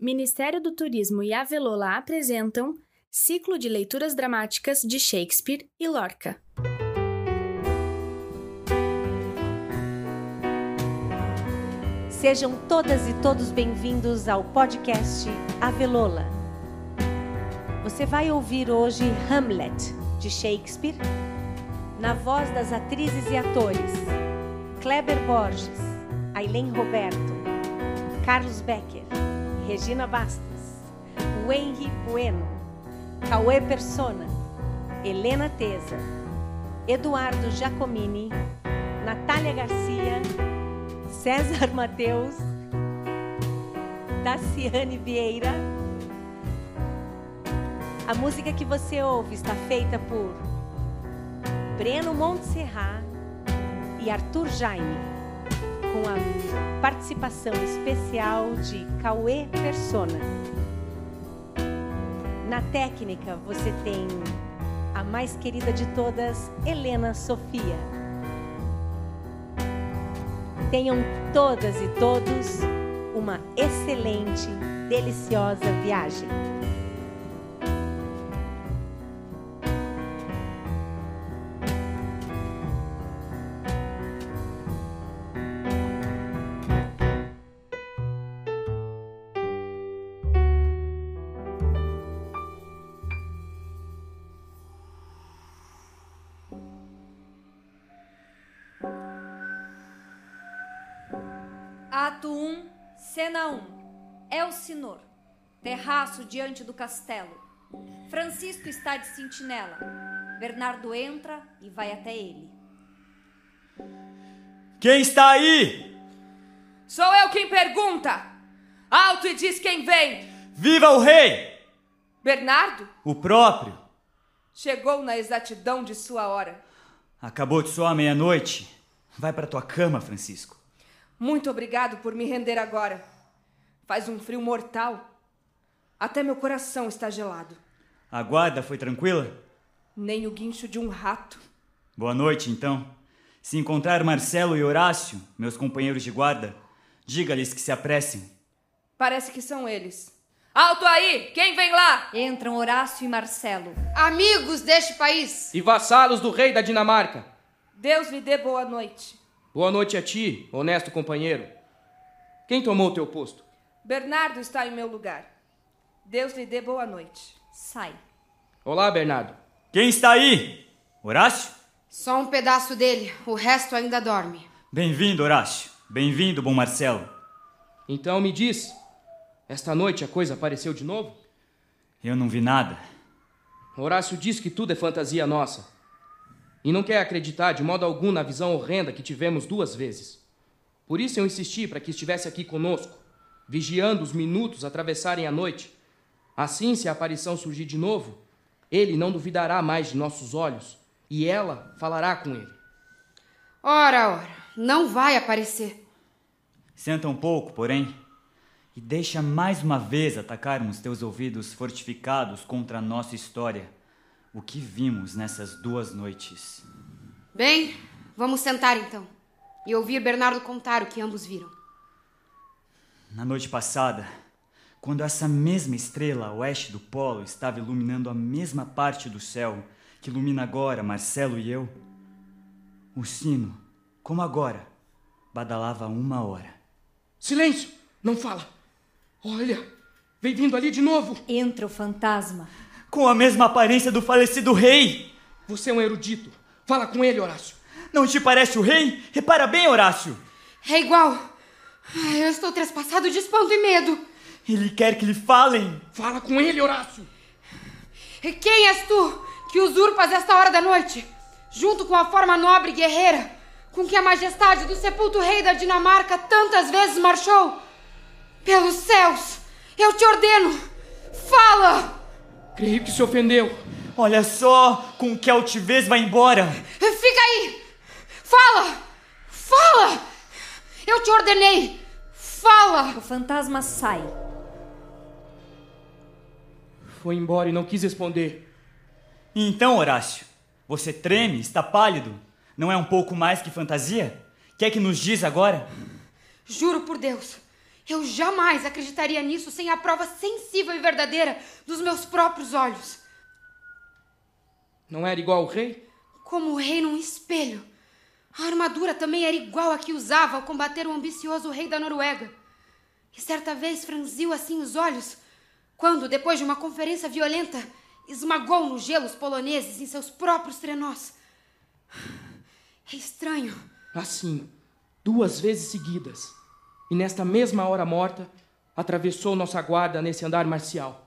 Ministério do Turismo e Avelola apresentam Ciclo de Leituras Dramáticas de Shakespeare e Lorca. Sejam todas e todos bem-vindos ao podcast Avelola. Você vai ouvir hoje Hamlet, de Shakespeare, na voz das atrizes e atores Kleber Borges, Aileen Roberto, Carlos Becker, Regina Bastos, Wenry Bueno, Cauê Persona, Helena Teza, Eduardo Giacomini, Natália Garcia, César Mateus, Daciane Vieira. A música que você ouve está feita por Breno Montserrat e Arthur Jaime com a participação especial de Cauê Persona. Na técnica, você tem a mais querida de todas, Helena Sofia. Tenham todas e todos uma excelente, deliciosa viagem. Cena 1. Elsinor. Terraço diante do castelo. Francisco está de sentinela. Bernardo entra e vai até ele. Quem está aí? Sou eu quem pergunta. Alto e diz quem vem. Viva o rei! Bernardo? O próprio. Chegou na exatidão de sua hora. Acabou de soar meia-noite. Vai para tua cama, Francisco. Muito obrigado por me render agora. Faz um frio mortal. Até meu coração está gelado. A guarda foi tranquila? Nem o guincho de um rato. Boa noite, então. Se encontrar Marcelo e Horácio, meus companheiros de guarda, diga-lhes que se apressem. Parece que são eles. Alto aí! Quem vem lá? Entram Horácio e Marcelo. Amigos deste país! E vassalos do rei da Dinamarca. Deus lhe dê boa noite. Boa noite a ti, honesto companheiro. Quem tomou teu posto? Bernardo está em meu lugar. Deus lhe dê boa noite. Sai. Olá, Bernardo. Quem está aí? Horácio? Só um pedaço dele, o resto ainda dorme. Bem-vindo, Horácio. Bem-vindo, bom Marcelo. Então me diz, esta noite a coisa apareceu de novo? Eu não vi nada. Horácio diz que tudo é fantasia nossa. E não quer acreditar de modo algum na visão horrenda que tivemos duas vezes. Por isso eu insisti para que estivesse aqui conosco, vigiando os minutos atravessarem a noite. Assim, se a aparição surgir de novo, ele não duvidará mais de nossos olhos e ela falará com ele. Ora, ora, não vai aparecer. Senta um pouco, porém, e deixa mais uma vez atacarmos teus ouvidos fortificados contra a nossa história, o que vimos nessas duas noites. Bem, vamos sentar então e ouvir Bernardo contar o que ambos viram. Na noite passada, quando essa mesma estrela a oeste do polo estava iluminando a mesma parte do céu que ilumina agora Marcelo e eu, o sino, como agora, badalava uma hora. Silêncio! Não fala! Olha! Vem vindo ali de novo! Entra o fantasma. Com a mesma aparência do falecido rei! Você é um erudito. Fala com ele, Horácio. Não te parece o rei? Repara bem, Horácio! É igual. Ai, Eu estou trespassado de espanto e medo. Ele quer que lhe falem! Fala com ele, Horácio. E quem és tu que usurpas esta hora da noite? Junto com a forma nobre e guerreira com que a majestade do sepulto rei da Dinamarca tantas vezes marchou? Pelos céus, eu te ordeno, fala! Creio que se ofendeu. Olha só com que altivez vai embora! Fica aí! Fala! Fala! Eu te ordenei! Fala! O fantasma sai. Foi embora e não quis responder. Então, Horácio, você treme, está pálido? Não é um pouco mais que fantasia? Quer que nos diz agora? Juro por Deus, Eu jamais acreditaria nisso sem a prova sensível e verdadeira dos meus próprios olhos. Não era igual ao rei? Como o rei num espelho. A armadura também era igual a que usava ao combater o ambicioso rei da Noruega. E certa vez franziu assim os olhos quando, depois de uma conferência violenta, esmagou no gelo os poloneses em seus próprios trenós. É estranho. Assim, duas vezes seguidas. E nesta mesma hora morta, atravessou nossa guarda nesse andar marcial.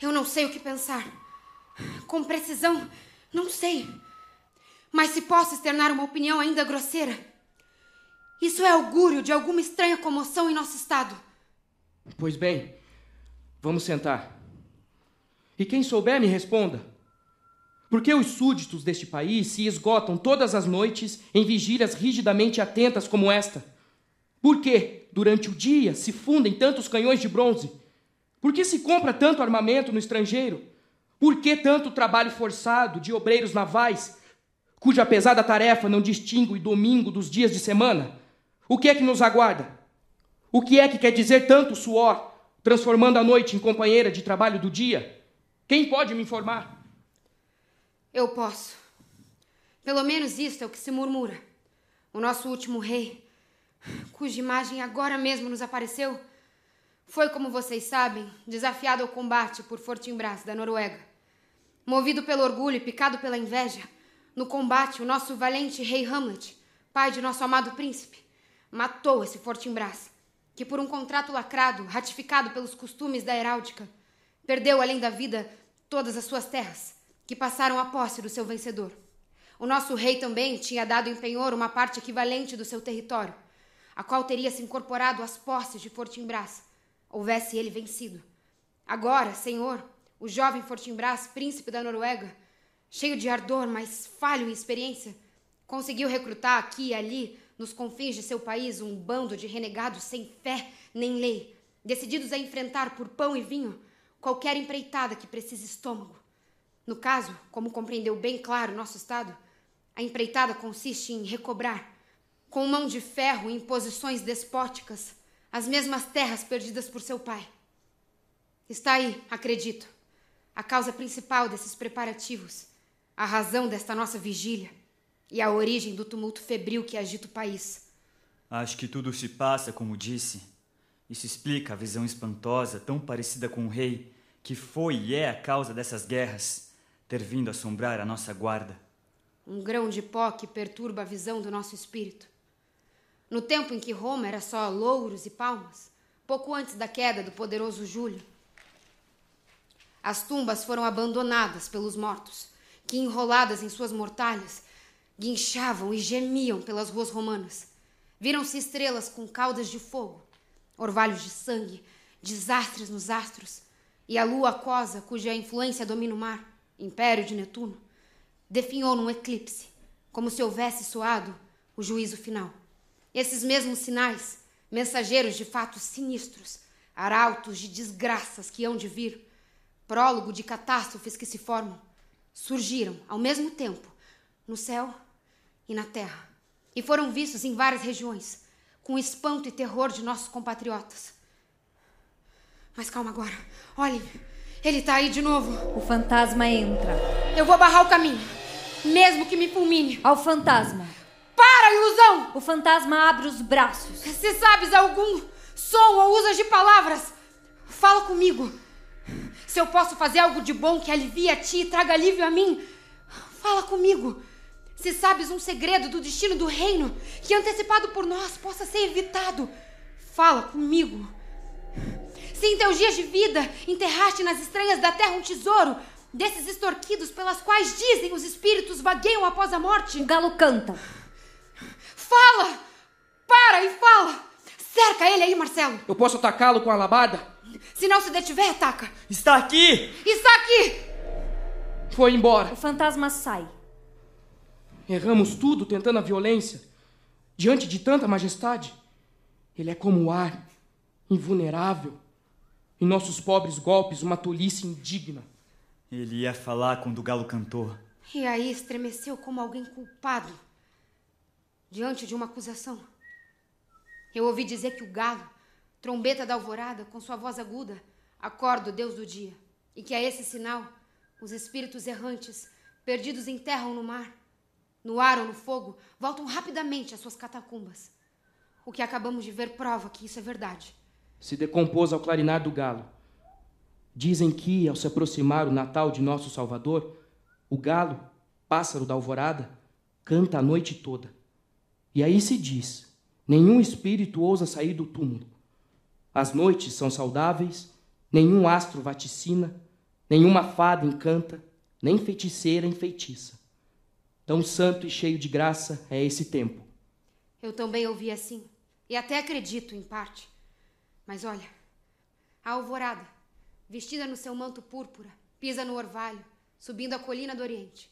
Eu não sei o que pensar. Com precisão, não sei. Mas se posso externar uma opinião ainda grosseira, isso é augúrio de alguma estranha comoção em nosso estado. Pois bem, vamos sentar. E quem souber, me responda. Por que os súditos deste país se esgotam todas as noites em vigílias rigidamente atentas como esta? Por que, durante o dia, se fundem tantos canhões de bronze? Por que se compra tanto armamento no estrangeiro? Por que tanto trabalho forçado de obreiros navais, cuja pesada tarefa não distingue domingo dos dias de semana? O que é que nos aguarda? O que é que quer dizer tanto suor, transformando a noite em companheira de trabalho do dia? Quem pode me informar? Eu posso. Pelo menos isto é o que se murmura. O nosso último rei, cuja imagem agora mesmo nos apareceu, foi, como vocês sabem, desafiado ao combate por Fortinbras, da Noruega. Movido pelo orgulho e picado pela inveja, no combate, o nosso valente rei Hamlet, pai de nosso amado príncipe, matou esse Fortinbras, que por um contrato lacrado, ratificado pelos costumes da heráldica, perdeu além da vida todas as suas terras, que passaram à posse do seu vencedor. O nosso rei também tinha dado em penhor uma parte equivalente do seu território, a qual teria se incorporado às posses de Fortinbras, houvesse ele vencido. Agora, senhor, o jovem Fortinbras, príncipe da Noruega, cheio de ardor, mas falho em experiência, conseguiu recrutar aqui e ali, nos confins de seu país, um bando de renegados sem fé nem lei, decididos a enfrentar por pão e vinho qualquer empreitada que precise estômago. No caso, como compreendeu bem claro nosso Estado, a empreitada consiste em recobrar, com mão de ferro e imposições despóticas, as mesmas terras perdidas por seu pai. Está aí, acredito, a causa principal desses preparativos, a razão desta nossa vigília e a origem do tumulto febril que agita o país. Acho que tudo se passa como disse. Isso explica a visão espantosa, tão parecida com o rei, que foi e é a causa dessas guerras, ter vindo assombrar a nossa guarda. Um grão de pó que perturba a visão do nosso espírito. No tempo em que Roma era só louros e palmas, pouco antes da queda do poderoso Júlio, as tumbas foram abandonadas pelos mortos, que, enroladas em suas mortalhas, guinchavam e gemiam pelas ruas romanas. Viram-se estrelas com caudas de fogo, orvalhos de sangue, desastres nos astros, e a lua aquosa, cuja influência domina o mar, império de Netuno, definhou num eclipse, como se houvesse soado o juízo final. Esses mesmos sinais, mensageiros de fatos sinistros, arautos de desgraças que hão de vir, prólogo de catástrofes que se formam, surgiram ao mesmo tempo no céu e na terra, e foram vistos em várias regiões, com espanto e terror de nossos compatriotas. Mas calma agora. Olhem, ele tá aí de novo. O fantasma entra. Eu vou barrar o caminho, mesmo que me fulmine. Ao fantasma. Para, ilusão! O fantasma abre os braços. Se sabes algum som ou usas de palavras, fala comigo. Se eu posso fazer algo de bom que alivie a ti e traga alívio a mim, fala comigo. Se sabes um segredo do destino do reino que, antecipado por nós, possa ser evitado, fala comigo. Se em teus dias de vida enterraste nas estranhas da terra um tesouro, desses extorquidos pelas quais dizem os espíritos vagueiam após a morte. O galo canta. Fala! Para e fala! Cerca ele aí, Marcelo! Eu posso atacá-lo com a alabarda? Se não se detiver, ataca! Está aqui! Está aqui! Foi embora. O fantasma sai. Erramos tudo tentando a violência. Diante de tanta majestade, ele é como o ar, invulnerável. Em nossos pobres golpes, uma tolice indigna. Ele ia falar quando o galo cantou. E aí estremeceu como alguém culpado diante de uma acusação. Eu ouvi dizer que o galo trombeta da alvorada, com sua voz aguda, acorda o Deus do dia. E que a esse sinal, os espíritos errantes, perdidos em terra ou no mar, no ar ou no fogo, voltam rapidamente às suas catacumbas. O que acabamos de ver prova que isso é verdade. Se decompôs ao clarinar do galo. Dizem que, ao se aproximar o Natal de nosso Salvador, o galo, pássaro da alvorada, canta a noite toda. E aí se diz: nenhum espírito ousa sair do túmulo. As noites são saudáveis, nenhum astro vaticina, nenhuma fada encanta, nem feiticeira enfeitiça. Tão santo e cheio de graça é esse tempo. Eu também ouvi assim, e até acredito em parte. Mas olha, a alvorada, vestida no seu manto púrpura, pisa no orvalho, subindo a colina do Oriente.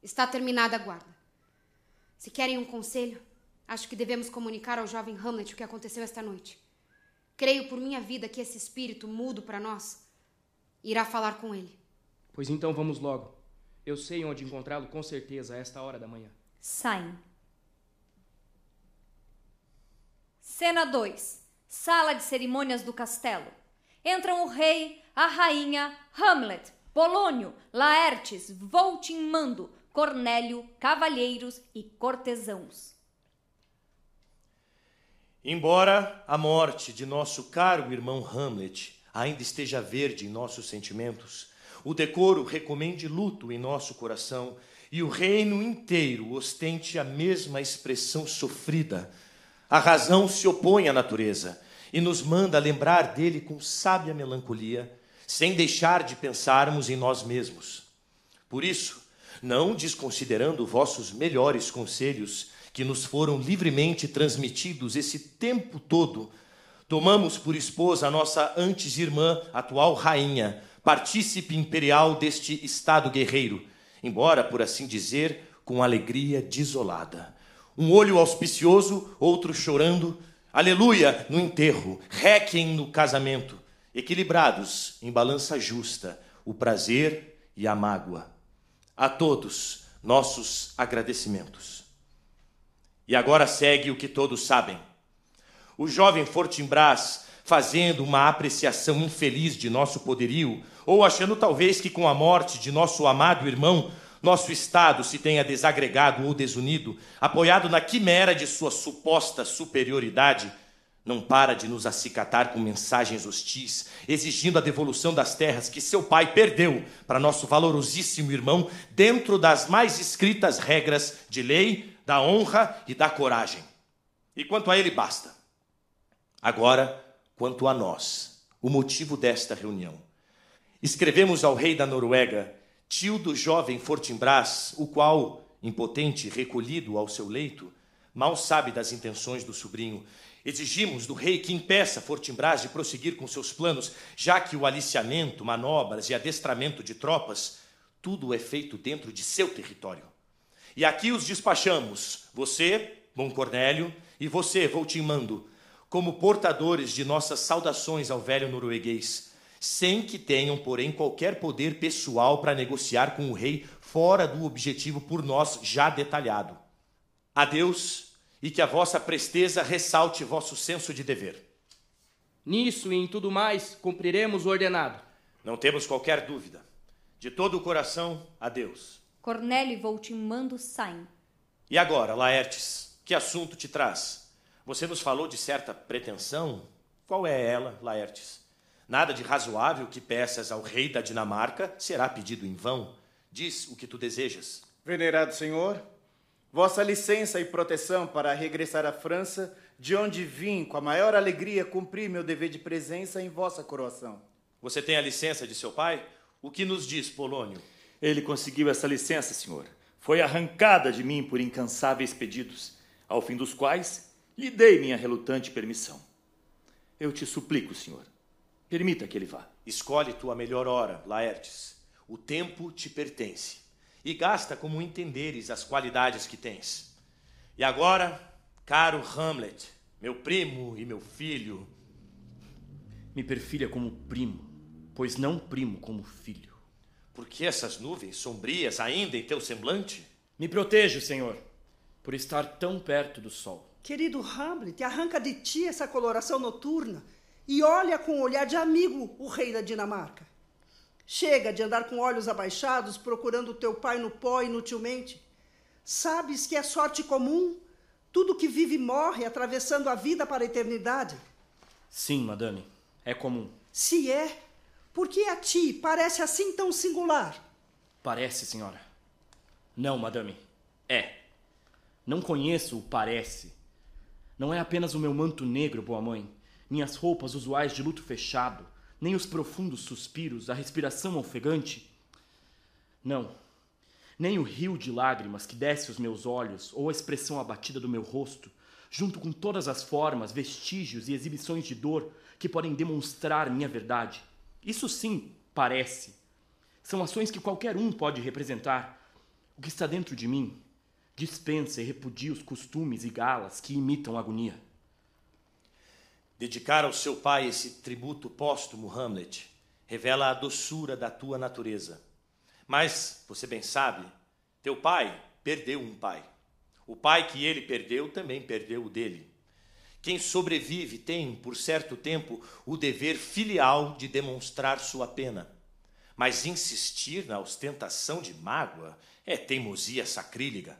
Está terminada a guarda. Se querem um conselho, acho que devemos comunicar ao jovem Hamlet o que aconteceu esta noite. Creio por minha vida que esse espírito mudo para nós irá falar com ele. Pois então vamos logo. Eu sei onde encontrá-lo com certeza a esta hora da manhã. Saem. Cena 2. Sala de cerimônias do castelo. Entram o rei, a rainha, Hamlet, Polônio, Laertes, Voltimando, Cornélio, cavalheiros e cortesãos. Embora a morte de nosso caro irmão Hamlet ainda esteja verde em nossos sentimentos, o decoro recomende luto em nosso coração e o reino inteiro ostente a mesma expressão sofrida. A razão se opõe à natureza e nos manda lembrar dele com sábia melancolia, sem deixar de pensarmos em nós mesmos. Por isso, não desconsiderando vossos melhores conselhos, que nos foram livremente transmitidos esse tempo todo, tomamos por esposa a nossa antes irmã, atual rainha, partícipe imperial deste estado guerreiro, embora, por assim dizer, com alegria desolada. Um olho auspicioso, outro chorando, aleluia no enterro, requiem no casamento, equilibrados em balança justa, o prazer e a mágoa. A todos, nossos agradecimentos. E agora segue o que todos sabem. O jovem Fortinbras, fazendo uma apreciação infeliz de nosso poderio, ou achando talvez que com a morte de nosso amado irmão, nosso Estado se tenha desagregado ou desunido, apoiado na quimera de sua suposta superioridade, não para de nos acicatar com mensagens hostis, exigindo a devolução das terras que seu pai perdeu para nosso valorosíssimo irmão, dentro das mais escritas regras de lei da honra e da coragem. E quanto a ele, basta. Agora, quanto a nós, o motivo desta reunião. Escrevemos ao rei da Noruega, tio do jovem Fortinbras, o qual, impotente, recolhido ao seu leito, mal sabe das intenções do sobrinho. Exigimos do rei que impeça Fortinbras de prosseguir com seus planos, já que o aliciamento, manobras e adestramento de tropas, tudo é feito dentro de seu território. E aqui os despachamos, você, Bom Cornélio, e você, Voltimando, como portadores de nossas saudações ao velho norueguês, sem que tenham, porém, qualquer poder pessoal para negociar com o rei fora do objetivo por nós já detalhado. Adeus, e que a vossa presteza ressalte vosso senso de dever. Nisso e em tudo mais, cumpriremos o ordenado. Não temos qualquer dúvida. De todo o coração, adeus. Cornélio e Voltimando saem. E agora, Laertes, que assunto te traz? Você nos falou de certa pretensão? Qual é ela, Laertes? Nada de razoável que peças ao rei da Dinamarca será pedido em vão. Diz o que tu desejas. Venerado senhor, vossa licença e proteção para regressar à França, de onde vim com a maior alegria cumprir meu dever de presença em vossa coroação. Você tem a licença de seu pai? O que nos diz, Polônio? Ele conseguiu essa licença, senhor. Foi arrancada de mim por incansáveis pedidos, ao fim dos quais lhe dei minha relutante permissão. Eu te suplico, senhor, permita que ele vá. Escolhe tua melhor hora, Laertes. O tempo te pertence. E gasta como entenderes as qualidades que tens. E agora, caro Hamlet, meu primo e meu filho. Me perfilha como primo, pois não primo como filho. Por que essas nuvens sombrias ainda em teu semblante? Me protejo, Senhor, por estar tão perto do sol. Querido Hamlet, arranca de ti essa coloração noturna e olha com um olhar de amigo o rei da Dinamarca. Chega de andar com olhos abaixados procurando teu pai no pó inutilmente. Sabes que é sorte comum? Tudo que vive morre atravessando a vida para a eternidade. Sim, madame, é comum. Se é, por que a ti parece assim tão singular? Parece, senhora. Não, madame, é. Não conheço o parece. Não é apenas o meu manto negro, boa mãe, minhas roupas usuais de luto fechado, nem os profundos suspiros, a respiração ofegante. Não, nem o rio de lágrimas que desce os meus olhos ou a expressão abatida do meu rosto, junto com todas as formas, vestígios e exibições de dor que podem demonstrar minha verdade. Isso sim parece. São ações que qualquer um pode representar. O que está dentro de mim dispensa e repudia os costumes e galas que imitam agonia. Dedicar ao seu pai esse tributo póstumo, Hamlet, revela a doçura da tua natureza. Mas, você bem sabe, teu pai perdeu um pai. O pai que ele perdeu também perdeu o dele. Quem sobrevive tem, por certo tempo, o dever filial de demonstrar sua pena. Mas insistir na ostentação de mágoa é teimosia sacrílega.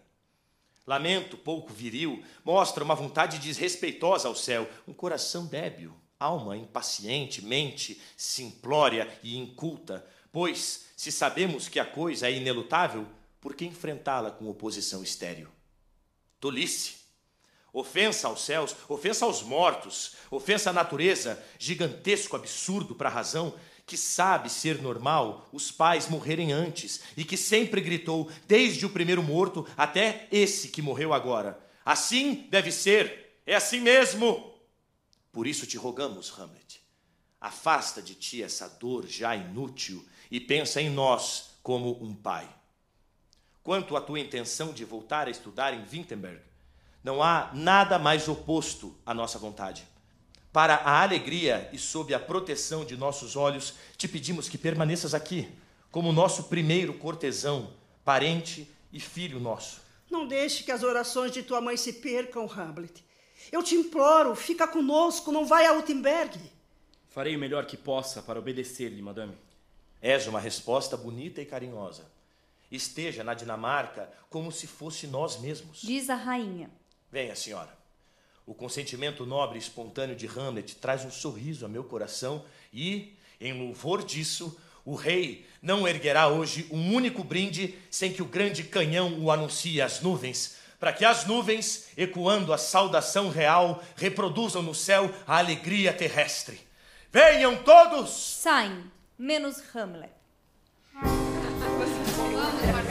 Lamento pouco viril mostra uma vontade desrespeitosa ao céu, um coração débil, alma impaciente, mente simplória e inculta. Pois, se sabemos que a coisa é inelutável, por que enfrentá-la com oposição estéril? Tolice! Ofensa aos céus, ofensa aos mortos, ofensa à natureza, gigantesco absurdo para a razão, que sabe ser normal os pais morrerem antes e que sempre gritou, desde o primeiro morto até esse que morreu agora: Assim deve ser, é assim mesmo. Por isso te rogamos, Hamlet, afasta de ti essa dor já inútil e pensa em nós como um pai. Quanto à tua intenção de voltar a estudar em Wittenberg, não há nada mais oposto à nossa vontade. Para a alegria e sob a proteção de nossos olhos, te pedimos que permaneças aqui, como nosso primeiro cortesão, parente e filho nosso. Não deixe que as orações de tua mãe se percam, Hamlet. Eu te imploro, fica conosco, não vai a Wittenberg. Farei o melhor que possa para obedecer-lhe, madame. És uma resposta bonita e carinhosa. Esteja na Dinamarca como se fosse nós mesmos. Diz a rainha. Venha, senhora. O consentimento nobre e espontâneo de Hamlet traz um sorriso a meu coração e, em louvor disso, o rei não erguerá hoje um único brinde sem que o grande canhão o anuncie às nuvens, para que as nuvens, ecoando a saudação real, reproduzam no céu a alegria terrestre. Venham todos! Saem, menos Hamlet.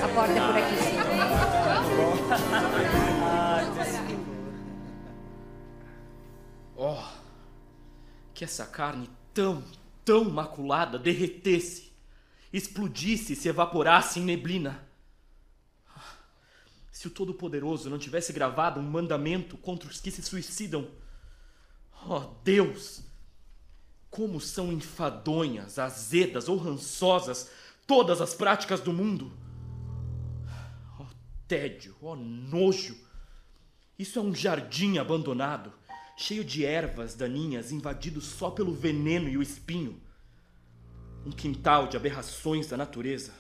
A porta é por aqui, Oh, que essa carne tão, tão maculada derretesse, explodisse e se evaporasse em neblina. Se o Todo-Poderoso não tivesse gravado um mandamento contra os que se suicidam. Oh, Deus! Como são enfadonhas, azedas ou rançosas todas as práticas do mundo! Oh, tédio, oh, nojo! Isso é um jardim abandonado cheio de ervas daninhas, invadido só pelo veneno e o espinho. Um quintal de aberrações da natureza.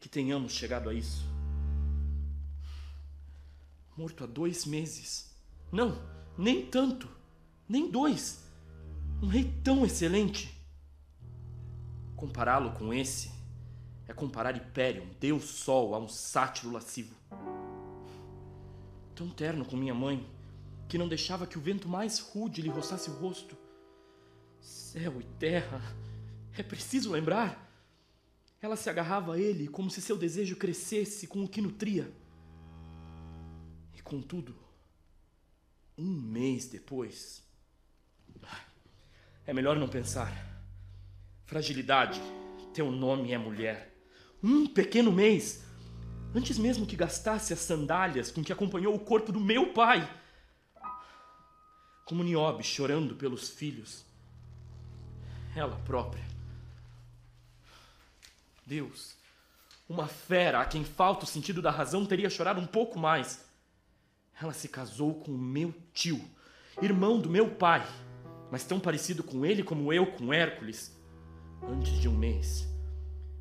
Que tenhamos chegado a isso. Morto há dois meses. Não, nem tanto. Nem dois. Um rei tão excelente. Compará-lo com esse é comparar Hyperion, Deus Sol, a um sátiro lascivo. Tão terno com minha mãe que não deixava que o vento mais rude lhe roçasse o rosto. Céu e terra, é preciso lembrar. Ela se agarrava a ele como se seu desejo crescesse com o que nutria. E contudo, um mês depois. É melhor não pensar. Fragilidade, teu nome é mulher. Um pequeno mês, antes mesmo que gastasse as sandálias com que acompanhou o corpo do meu pai como Niobe chorando pelos filhos. Ela própria. Deus, uma fera a quem falta o sentido da razão teria chorado um pouco mais. Ela se casou com o meu tio, irmão do meu pai, mas tão parecido com ele como eu com Hércules, antes de um mês.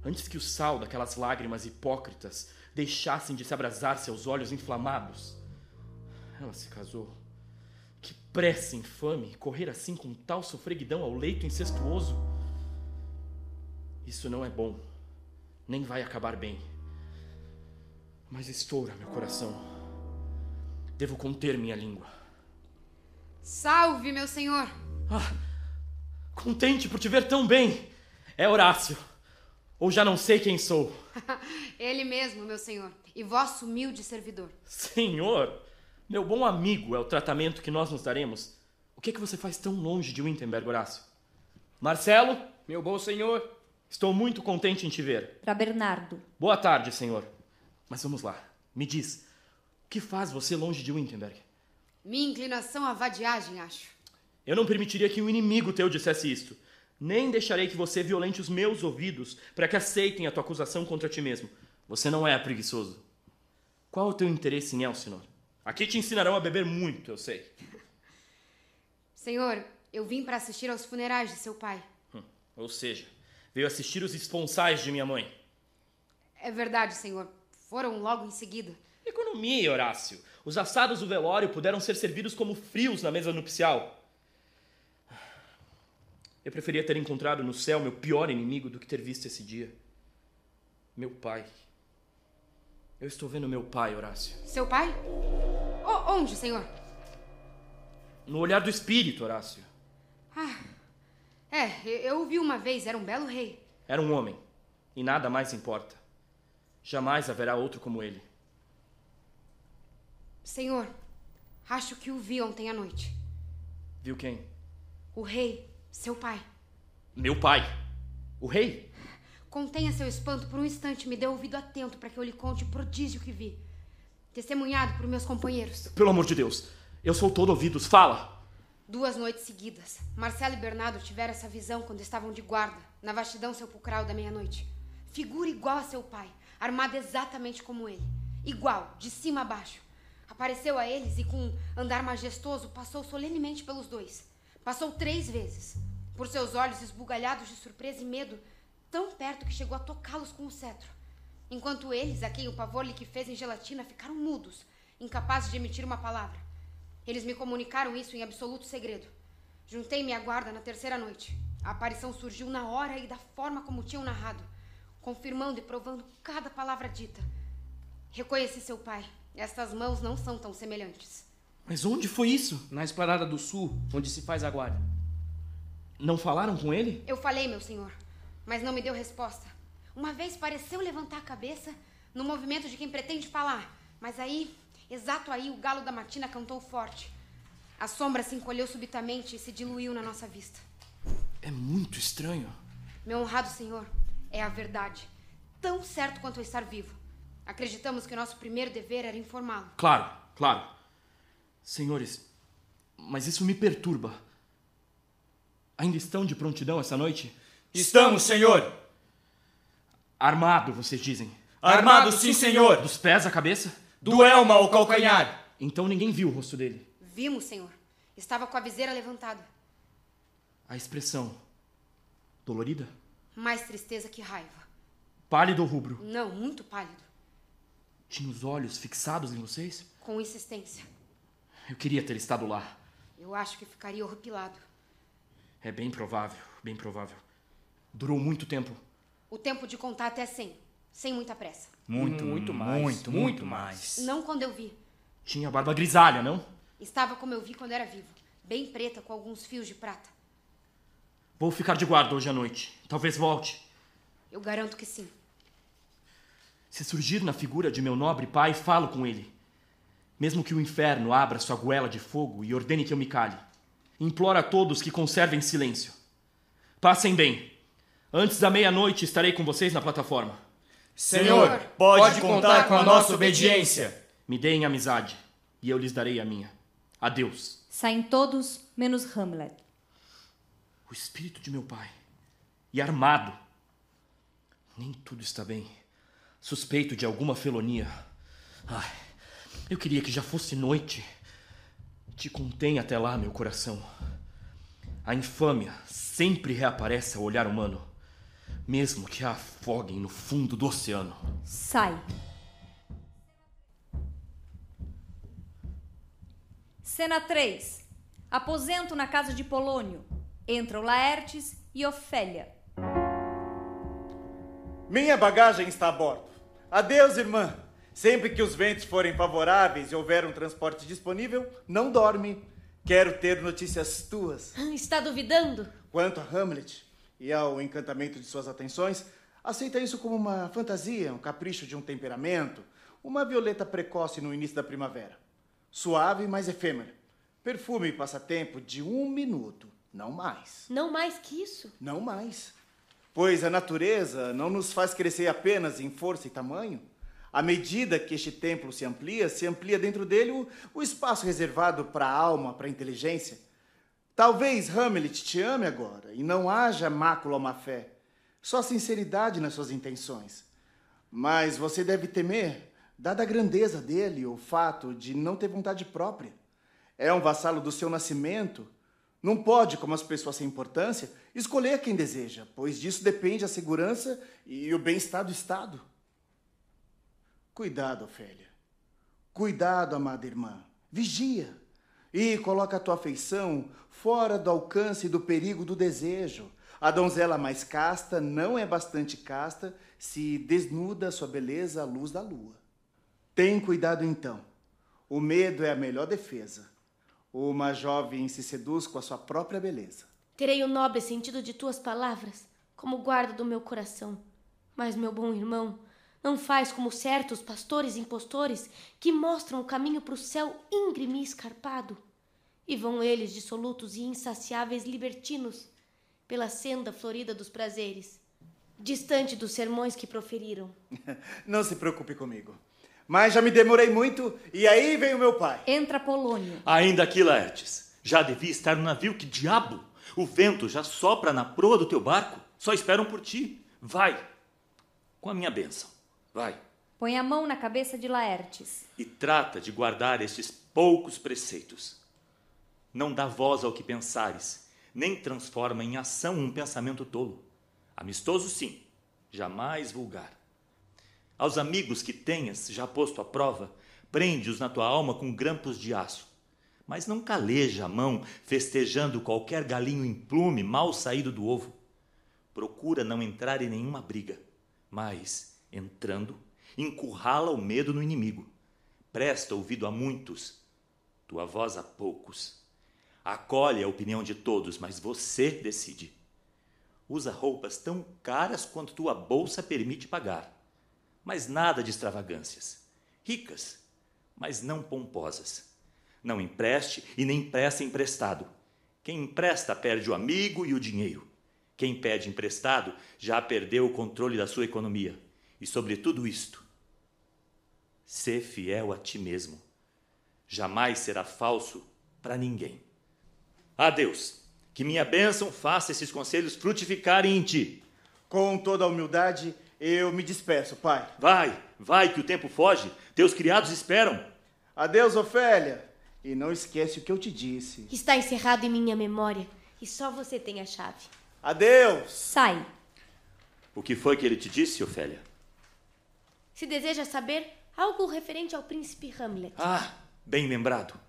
Antes que o sal daquelas lágrimas hipócritas deixassem de se abrasar seus olhos inflamados. Ela se casou. Pressa infame correr assim com tal sofreguidão ao leito incestuoso. Isso não é bom, nem vai acabar bem. Mas estoura meu coração. Devo conter minha língua. Salve, meu senhor! Ah, contente por te ver tão bem. É Horácio. Ou já não sei quem sou. Ele mesmo, meu senhor, e vosso humilde servidor. Senhor, meu bom amigo é o tratamento que nós nos daremos. O que é que você faz tão longe de Wittenberg, Horácio? Marcelo, meu bom senhor, estou muito contente em te ver. Para Bernardo. Boa tarde, senhor. Mas vamos lá, me diz, o que faz você longe de Wittenberg? Minha inclinação à vadiagem, acho. Eu não permitiria que um inimigo teu dissesse isto. Nem deixarei que você violente os meus ouvidos para que aceitem a tua acusação contra ti mesmo. Você não é preguiçoso. Qual o teu interesse em Elsinor? Aqui te ensinarão a beber muito, eu sei. Senhor, eu vim para assistir aos funerais de seu pai. Hum, ou seja, veio assistir os esponsais de minha mãe. É verdade, senhor. Foram logo em seguida. Economia, Horácio. Os assados do velório puderam ser servidos como frios na mesa nupcial. Eu preferia ter encontrado no céu meu pior inimigo do que ter visto esse dia. Meu pai. Eu estou vendo meu pai, Horácio. Seu pai? O onde, senhor? No olhar do espírito, Horácio. Ah. É, eu o vi uma vez, era um belo rei. Era um homem. E nada mais importa. Jamais haverá outro como ele. Senhor, acho que o vi ontem à noite. Viu quem? O rei, seu pai. Meu pai? O rei? Contenha seu espanto por um instante, me dê ouvido atento para que eu lhe conte o prodígio que vi. Testemunhado por meus companheiros. Pelo amor de Deus, eu sou todo ouvidos, fala! Duas noites seguidas, Marcelo e Bernardo tiveram essa visão quando estavam de guarda, na vastidão sepulcral da meia-noite. Figura igual a seu pai, armada exatamente como ele. Igual, de cima a baixo. Apareceu a eles e, com andar majestoso, passou solenemente pelos dois. Passou três vezes. Por seus olhos esbugalhados de surpresa e medo, tão perto que chegou a tocá-los com o cetro. Enquanto eles, a quem o pavor lhe que fez em gelatina, ficaram mudos, incapazes de emitir uma palavra. Eles me comunicaram isso em absoluto segredo. Juntei-me à guarda na terceira noite. A aparição surgiu na hora e da forma como tinham narrado, confirmando e provando cada palavra dita. Reconheci seu pai. Estas mãos não são tão semelhantes. Mas onde foi isso? Na esplanada do sul, onde se faz a guarda. Não falaram com ele? Eu falei, meu senhor, mas não me deu resposta. Uma vez pareceu levantar a cabeça no movimento de quem pretende falar, mas aí, exato aí, o galo da matina cantou forte. A sombra se encolheu subitamente e se diluiu na nossa vista. É muito estranho. Meu honrado senhor, é a verdade. Tão certo quanto eu estar vivo. Acreditamos que o nosso primeiro dever era informá-lo. Claro, claro. Senhores, mas isso me perturba. Ainda estão de prontidão essa noite? Estamos, senhor! Armado, vocês dizem? Armado, sim, senhor! Dos pés à cabeça? Do elmo ao calcanhar! Então ninguém viu o rosto dele? Vimos, senhor. Estava com a viseira levantada. A expressão. dolorida? Mais tristeza que raiva. Pálido ou rubro? Não, muito pálido. Tinha os olhos fixados em vocês? Com insistência. Eu queria ter estado lá. Eu acho que ficaria horripilado. É bem provável, bem provável. Durou muito tempo. O tempo de contar até 100, sem muita pressa. Muito, muito mais. Muito, muito mais. Não quando eu vi. Tinha barba grisalha, não? Estava como eu vi quando era vivo, bem preta com alguns fios de prata. Vou ficar de guarda hoje à noite. Talvez volte. Eu garanto que sim. Se surgir na figura de meu nobre pai, falo com ele. Mesmo que o inferno abra sua goela de fogo e ordene que eu me cale. Imploro a todos que conservem silêncio. Passem bem. Antes da meia-noite estarei com vocês na plataforma. Senhor, pode contar com a nossa obediência. Me deem amizade e eu lhes darei a minha. Adeus. Saem todos, menos Hamlet. O espírito de meu pai. E armado. Nem tudo está bem. Suspeito de alguma felonia. Ai, eu queria que já fosse noite. Te contém até lá, meu coração. A infâmia sempre reaparece ao olhar humano, mesmo que a afoguem no fundo do oceano. Sai. Cena 3. Aposento na casa de Polônio. Entram Laertes e Ofélia. Minha bagagem está a bordo. Adeus, irmã. Sempre que os ventos forem favoráveis e houver um transporte disponível, não dorme. Quero ter notícias tuas. Está duvidando? Quanto a Hamlet e ao encantamento de suas atenções, aceita isso como uma fantasia, um capricho de um temperamento, uma violeta precoce no início da primavera. Suave, mas efêmera. Perfume e passatempo de um minuto, não mais. Não mais que isso? Não mais. Pois a natureza não nos faz crescer apenas em força e tamanho. À medida que este templo se amplia, se amplia dentro dele o, o espaço reservado para a alma, para a inteligência. Talvez Hamlet te ame agora e não haja mácula ou má fé, só sinceridade nas suas intenções. Mas você deve temer, dada a grandeza dele, o fato de não ter vontade própria. É um vassalo do seu nascimento. Não pode, como as pessoas sem importância, escolher quem deseja, pois disso depende a segurança e o bem-estar do Estado. Cuidado, Ofélia. Cuidado, amada irmã. Vigia. E coloca a tua afeição fora do alcance e do perigo do desejo. A donzela mais casta não é bastante casta se desnuda sua beleza à luz da lua. Tem cuidado então. O medo é a melhor defesa. Uma jovem se seduz com a sua própria beleza. Terei o nobre sentido de tuas palavras como guarda do meu coração. Mas, meu bom irmão, não faz como certos pastores impostores que mostram o caminho para o céu íngreme e escarpado. E vão eles, dissolutos e insaciáveis libertinos, pela senda florida dos prazeres, distante dos sermões que proferiram. Não se preocupe comigo. Mas já me demorei muito e aí vem o meu pai. Entra Polônio. Ainda aqui, Laertes. Já devia estar no navio, que diabo! O vento já sopra na proa do teu barco. Só esperam por ti. Vai, com a minha bênção. Vai. Põe a mão na cabeça de Laertes. E trata de guardar estes poucos preceitos. Não dá voz ao que pensares, nem transforma em ação um pensamento tolo. Amistoso, sim, jamais vulgar. Aos amigos que tenhas já posto à prova, prende-os na tua alma com grampos de aço. Mas não caleja a mão festejando qualquer galinho em plume mal saído do ovo. Procura não entrar em nenhuma briga, mas entrando, encurrala o medo no inimigo. Presta ouvido a muitos, tua voz a poucos. Acolhe a opinião de todos, mas você decide. Usa roupas tão caras quanto tua bolsa permite pagar, mas nada de extravagâncias. Ricas, mas não pomposas. Não empreste e nem peça emprestado. Quem empresta perde o amigo e o dinheiro. Quem pede emprestado já perdeu o controle da sua economia. E sobre tudo isto, ser fiel a ti mesmo. Jamais será falso para ninguém. Adeus. Que minha bênção faça esses conselhos frutificarem em ti. Com toda a humildade, eu me despeço, pai. Vai, vai, que o tempo foge. Teus criados esperam. Adeus, Ofélia. E não esquece o que eu te disse. Está encerrado em minha memória e só você tem a chave. Adeus. Sai. O que foi que ele te disse, Ofélia? Se deseja saber algo referente ao príncipe Hamlet. Ah, bem lembrado.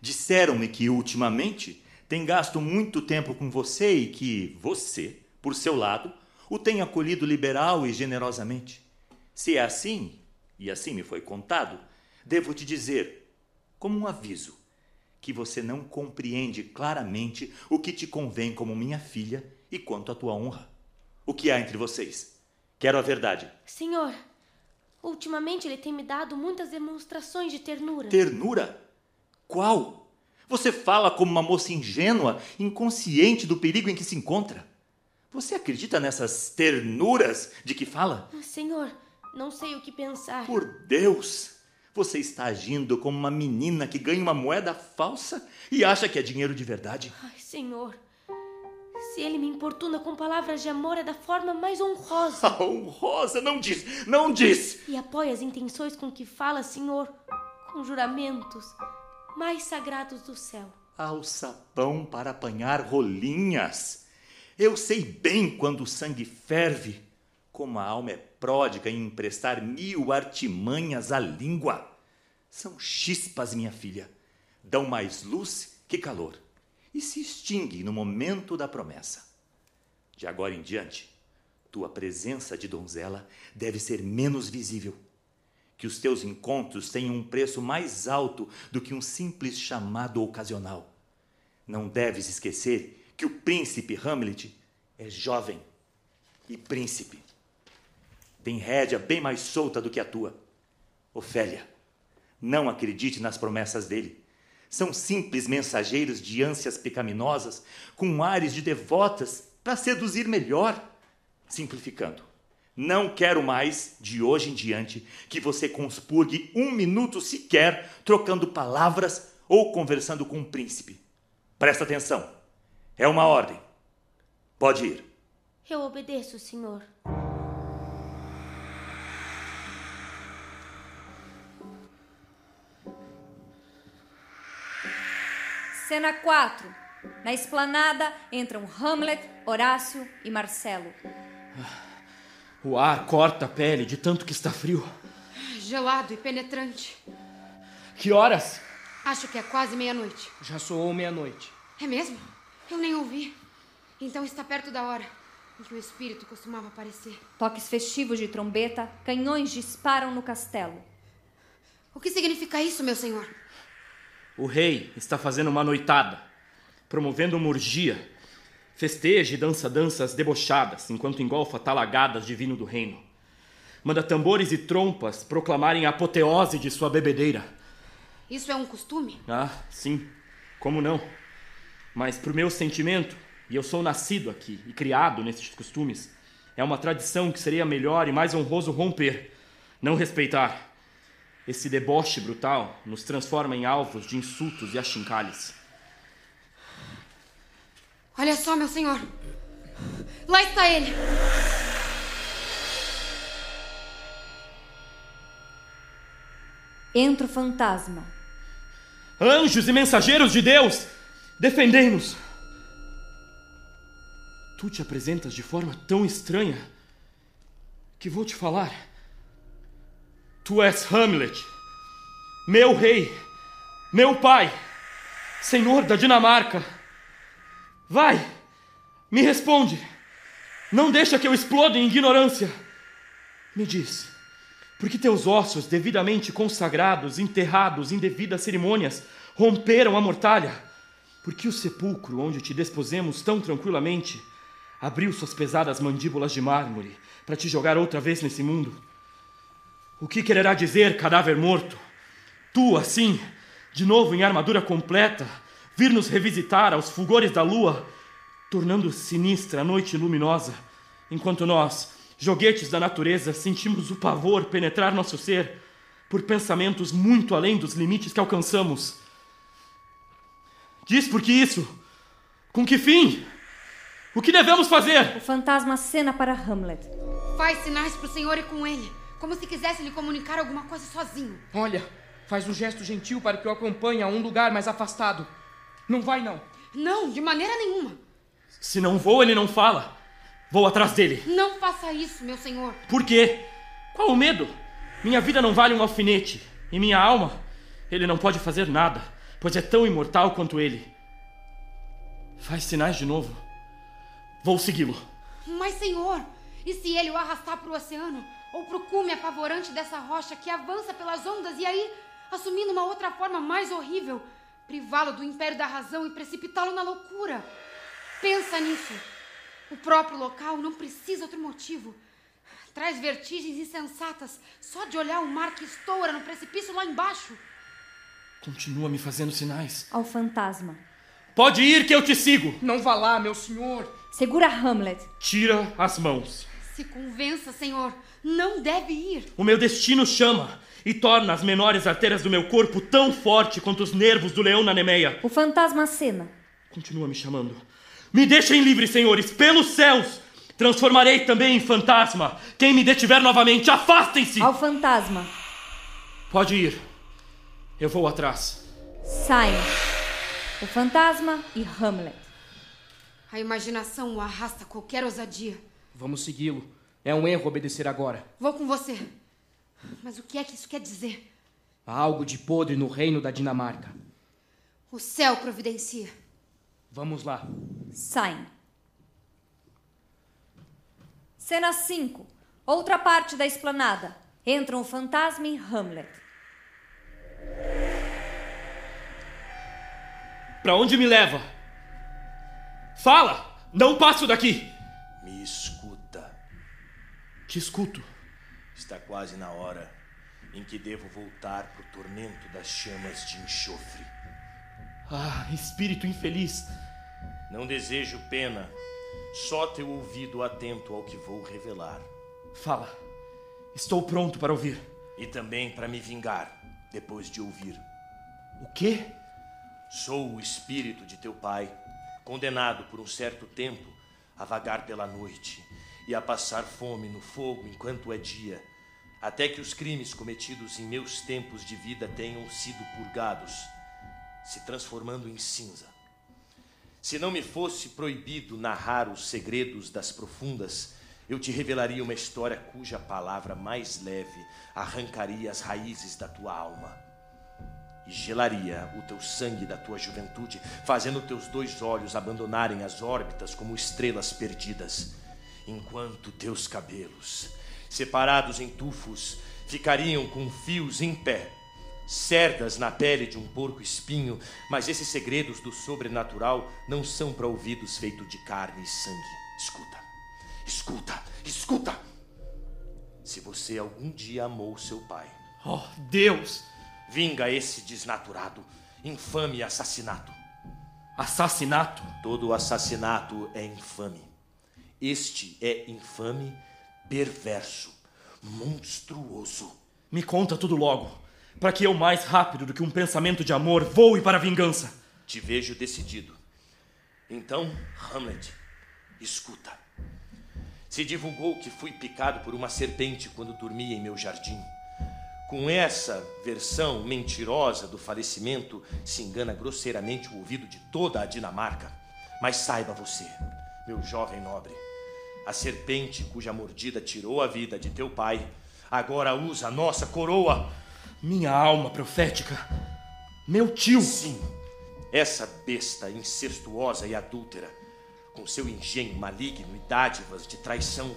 Disseram-me que ultimamente tem gasto muito tempo com você e que você, por seu lado, o tem acolhido liberal e generosamente. Se é assim, e assim me foi contado, devo te dizer, como um aviso, que você não compreende claramente o que te convém como minha filha e quanto à tua honra. O que há entre vocês? Quero a verdade. Senhor, ultimamente ele tem me dado muitas demonstrações de ternura. Ternura? Qual? Você fala como uma moça ingênua, inconsciente do perigo em que se encontra. Você acredita nessas ternuras de que fala? Senhor, não sei o que pensar. Por Deus! Você está agindo como uma menina que ganha uma moeda falsa e acha que é dinheiro de verdade. Ai, Senhor, se ele me importuna com palavras de amor é da forma mais honrosa. Ah, honrosa? Não diz, não diz! E apoia as intenções com que fala, Senhor, com juramentos mais sagrados do céu. Alçapão para apanhar rolinhas. Eu sei bem quando o sangue ferve, como a alma é pródiga em emprestar mil artimanhas à língua. São chispas, minha filha. Dão mais luz que calor e se extinguem no momento da promessa. De agora em diante, tua presença de donzela deve ser menos visível. Que os teus encontros tenham um preço mais alto do que um simples chamado ocasional. Não deves esquecer que o príncipe Hamlet é jovem e príncipe. Tem rédea bem mais solta do que a tua. Ofélia, não acredite nas promessas dele. São simples mensageiros de ânsias pecaminosas, com ares de devotas para seduzir melhor. Simplificando, não quero mais, de hoje em diante, que você conspurgue um minuto sequer trocando palavras ou conversando com um príncipe. Presta atenção. É uma ordem. Pode ir. Eu obedeço, senhor. Cena 4. Na esplanada entram Hamlet, Horácio e Marcelo. O ar corta a pele de tanto que está frio. Gelado e penetrante. Que horas? Acho que é quase meia-noite. Já soou meia-noite. É mesmo? Eu nem ouvi. Então está perto da hora em que o espírito costumava aparecer. Toques festivos de trombeta, canhões disparam no castelo. O que significa isso, meu senhor? O rei está fazendo uma noitada, promovendo uma orgia. Festeja e dança danças debochadas, enquanto engolfa talagadas de vinho do reino. Manda tambores e trompas proclamarem a apoteose de sua bebedeira. Isso é um costume? Ah, sim. Como não? Mas pro meu sentimento, e eu sou nascido aqui e criado nesses costumes, é uma tradição que seria melhor e mais honroso romper, não respeitar. Esse deboche brutal nos transforma em alvos de insultos e achincalhes. Olha só, meu senhor. Lá está ele. Entra o fantasma. Anjos e mensageiros de Deus, defendei-nos. Tu te apresentas de forma tão estranha que vou te falar. Tu és Hamlet, meu rei, meu pai, senhor da Dinamarca. Vai, me responde. Não deixa que eu exploda em ignorância. Me diz, por que teus ossos, devidamente consagrados, enterrados em devidas cerimônias, romperam a mortalha? Por que o sepulcro onde te despusemos tão tranquilamente abriu suas pesadas mandíbulas de mármore para te jogar outra vez nesse mundo? O que quererá dizer cadáver morto? Tu, assim, de novo em armadura completa, vir nos revisitar aos fulgores da lua, tornando sinistra a noite luminosa, enquanto nós, joguetes da natureza, sentimos o pavor penetrar nosso ser por pensamentos muito além dos limites que alcançamos. Diz por que isso? Com que fim? O que devemos fazer? O fantasma acena para Hamlet. Faz sinais pro senhor e com ele, como se quisesse lhe comunicar alguma coisa sozinho. Olha, faz um gesto gentil para que eu acompanhe a um lugar mais afastado. Não vai, não. Não, de maneira nenhuma. Se não vou, ele não fala. Vou atrás dele. Não faça isso, meu senhor. Por quê? Qual o medo? Minha vida não vale um alfinete. E minha alma? Ele não pode fazer nada, pois é tão imortal quanto ele. Faz sinais de novo. Vou segui-lo. Mas, senhor, e se ele o arrastar para o oceano? Ou para o cume apavorante dessa rocha que avança pelas ondas e aí, assumindo uma outra forma mais horrível, privá-lo do império da razão e precipitá-lo na loucura? Pensa nisso. O próprio local não precisa outro motivo. Traz vertigens insensatas só de olhar o mar que estoura no precipício lá embaixo. Continua me fazendo sinais. Ao fantasma. Pode ir que eu te sigo. Não vá lá, meu senhor. Segura Hamlet. Tira as mãos. Se convença, senhor. Não deve ir. O meu destino chama e torna as menores artérias do meu corpo tão forte quanto os nervos do leão na Nemeia. O fantasma acena. Continua me chamando. Me deixem livre, senhores, pelos céus! Transformarei também em fantasma. Quem me detiver novamente, afastem-se! Ao fantasma. Pode ir. Eu vou atrás. Saem. o fantasma e Hamlet. A imaginação o arrasta a qualquer ousadia. Vamos segui-lo. É um erro obedecer agora. Vou com você. Mas o que é que isso quer dizer? Há algo de podre no reino da Dinamarca. O céu providencia. Vamos lá. Saem. Cena 5. Outra parte da esplanada. Entram o fantasma e Hamlet. Para onde me leva? Fala! Não passo daqui! Me escuta. Te escuto. Está quase na hora em que devo voltar para o tormento das chamas de enxofre. Ah, espírito infeliz! Não desejo pena, só teu ouvido atento ao que vou revelar. Fala. Estou pronto para ouvir. E também para me vingar, depois de ouvir. O quê? Sou o espírito de teu pai, condenado por um certo tempo a vagar pela noite e a passar fome no fogo enquanto é dia, até que os crimes cometidos em meus tempos de vida tenham sido purgados, se transformando em cinza. Se não me fosse proibido narrar os segredos das profundas, eu te revelaria uma história cuja palavra mais leve arrancaria as raízes da tua alma e gelaria o teu sangue da tua juventude, fazendo teus dois olhos abandonarem as órbitas como estrelas perdidas, enquanto teus cabelos, separados em tufos, ficariam com fios em pé, cerdas na pele de um porco espinho, mas esses segredos do sobrenatural não são para ouvidos feitos de carne e sangue. Escuta, escuta, escuta! Se você algum dia amou seu pai, oh Deus! Vinga esse desnaturado, infame assassinato. Assassinato? Todo assassinato é infame. Este é infame, perverso, monstruoso. Me conta tudo logo, para que eu, mais rápido do que um pensamento de amor, voe para a vingança. Te vejo decidido. Então, Hamlet, escuta. Se divulgou que fui picado por uma serpente quando dormia em meu jardim. Com essa versão mentirosa do falecimento, se engana grosseiramente o ouvido de toda a Dinamarca. Mas saiba você, meu jovem nobre, a serpente cuja mordida tirou a vida de teu pai, agora usa a nossa coroa. Minha alma profética, meu tio. Sim, essa besta incestuosa e adúltera, com seu engenho maligno e dádivas de traição,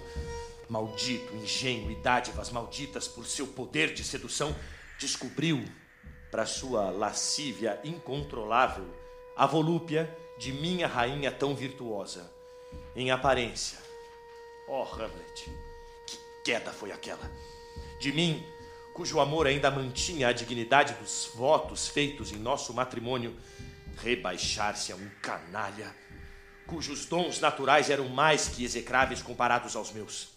maldito engenho e dádivas malditas por seu poder de sedução, descobriu, para sua lascívia incontrolável, a volúpia de minha rainha tão virtuosa. Em aparência, oh, Hamlet, que queda foi aquela! De mim, cujo amor ainda mantinha a dignidade dos votos feitos em nosso matrimônio, rebaixar-se a um canalha, cujos dons naturais eram mais que execráveis comparados aos meus.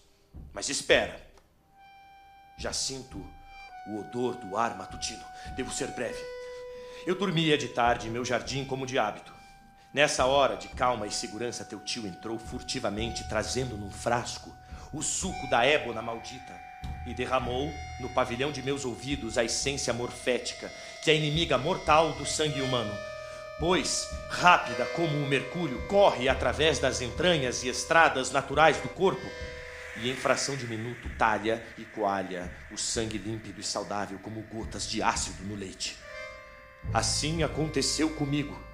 Mas espera. Já sinto o odor do ar matutino. Devo ser breve. Eu dormia de tarde em meu jardim como de hábito. Nessa hora de calma e segurança, teu tio entrou furtivamente, trazendo num frasco o suco da ébona maldita e derramou no pavilhão de meus ouvidos a essência morfética, que é inimiga mortal do sangue humano. Pois, rápida como o mercúrio, corre através das entranhas e estradas naturais do corpo e em fração de minuto talha e coalha o sangue límpido e saudável como gotas de ácido no leite. Assim aconteceu comigo.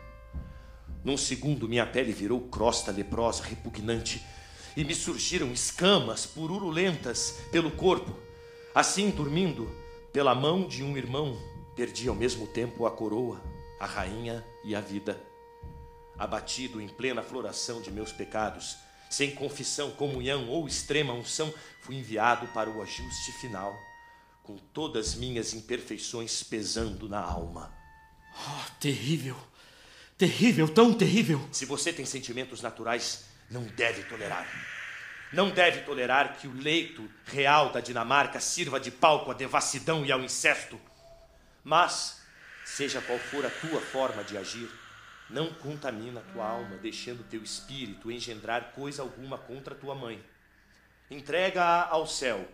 Num segundo, minha pele virou crosta leprosa repugnante e me surgiram escamas purulentas pelo corpo. Assim, dormindo, pela mão de um irmão, perdi ao mesmo tempo a coroa, a rainha e a vida. Abatido em plena floração de meus pecados, sem confissão, comunhão ou extrema unção, fui enviado para o ajuste final, com todas minhas imperfeições pesando na alma. Oh, terrível! Terrível, tão terrível! Se você tem sentimentos naturais, não deve tolerar. Não deve tolerar que o leito real da Dinamarca sirva de palco à devassidão e ao incesto. Mas, seja qual for a tua forma de agir, não contamina tua alma, deixando teu espírito engendrar coisa alguma contra tua mãe. Entrega-a ao céu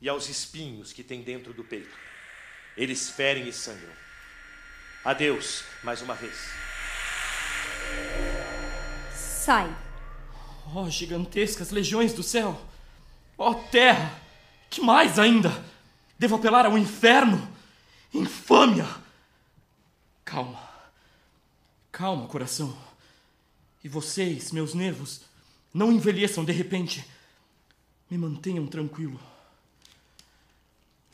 e aos espinhos que tem dentro do peito. Eles ferem e sangram. Adeus, mais uma vez. Sai. Oh, gigantescas legiões do céu! Oh, terra! Que mais ainda? Devo apelar ao inferno? Infâmia! Calma. Calma, coração. E vocês, meus nervos, não envelheçam de repente. Me mantenham tranquilo.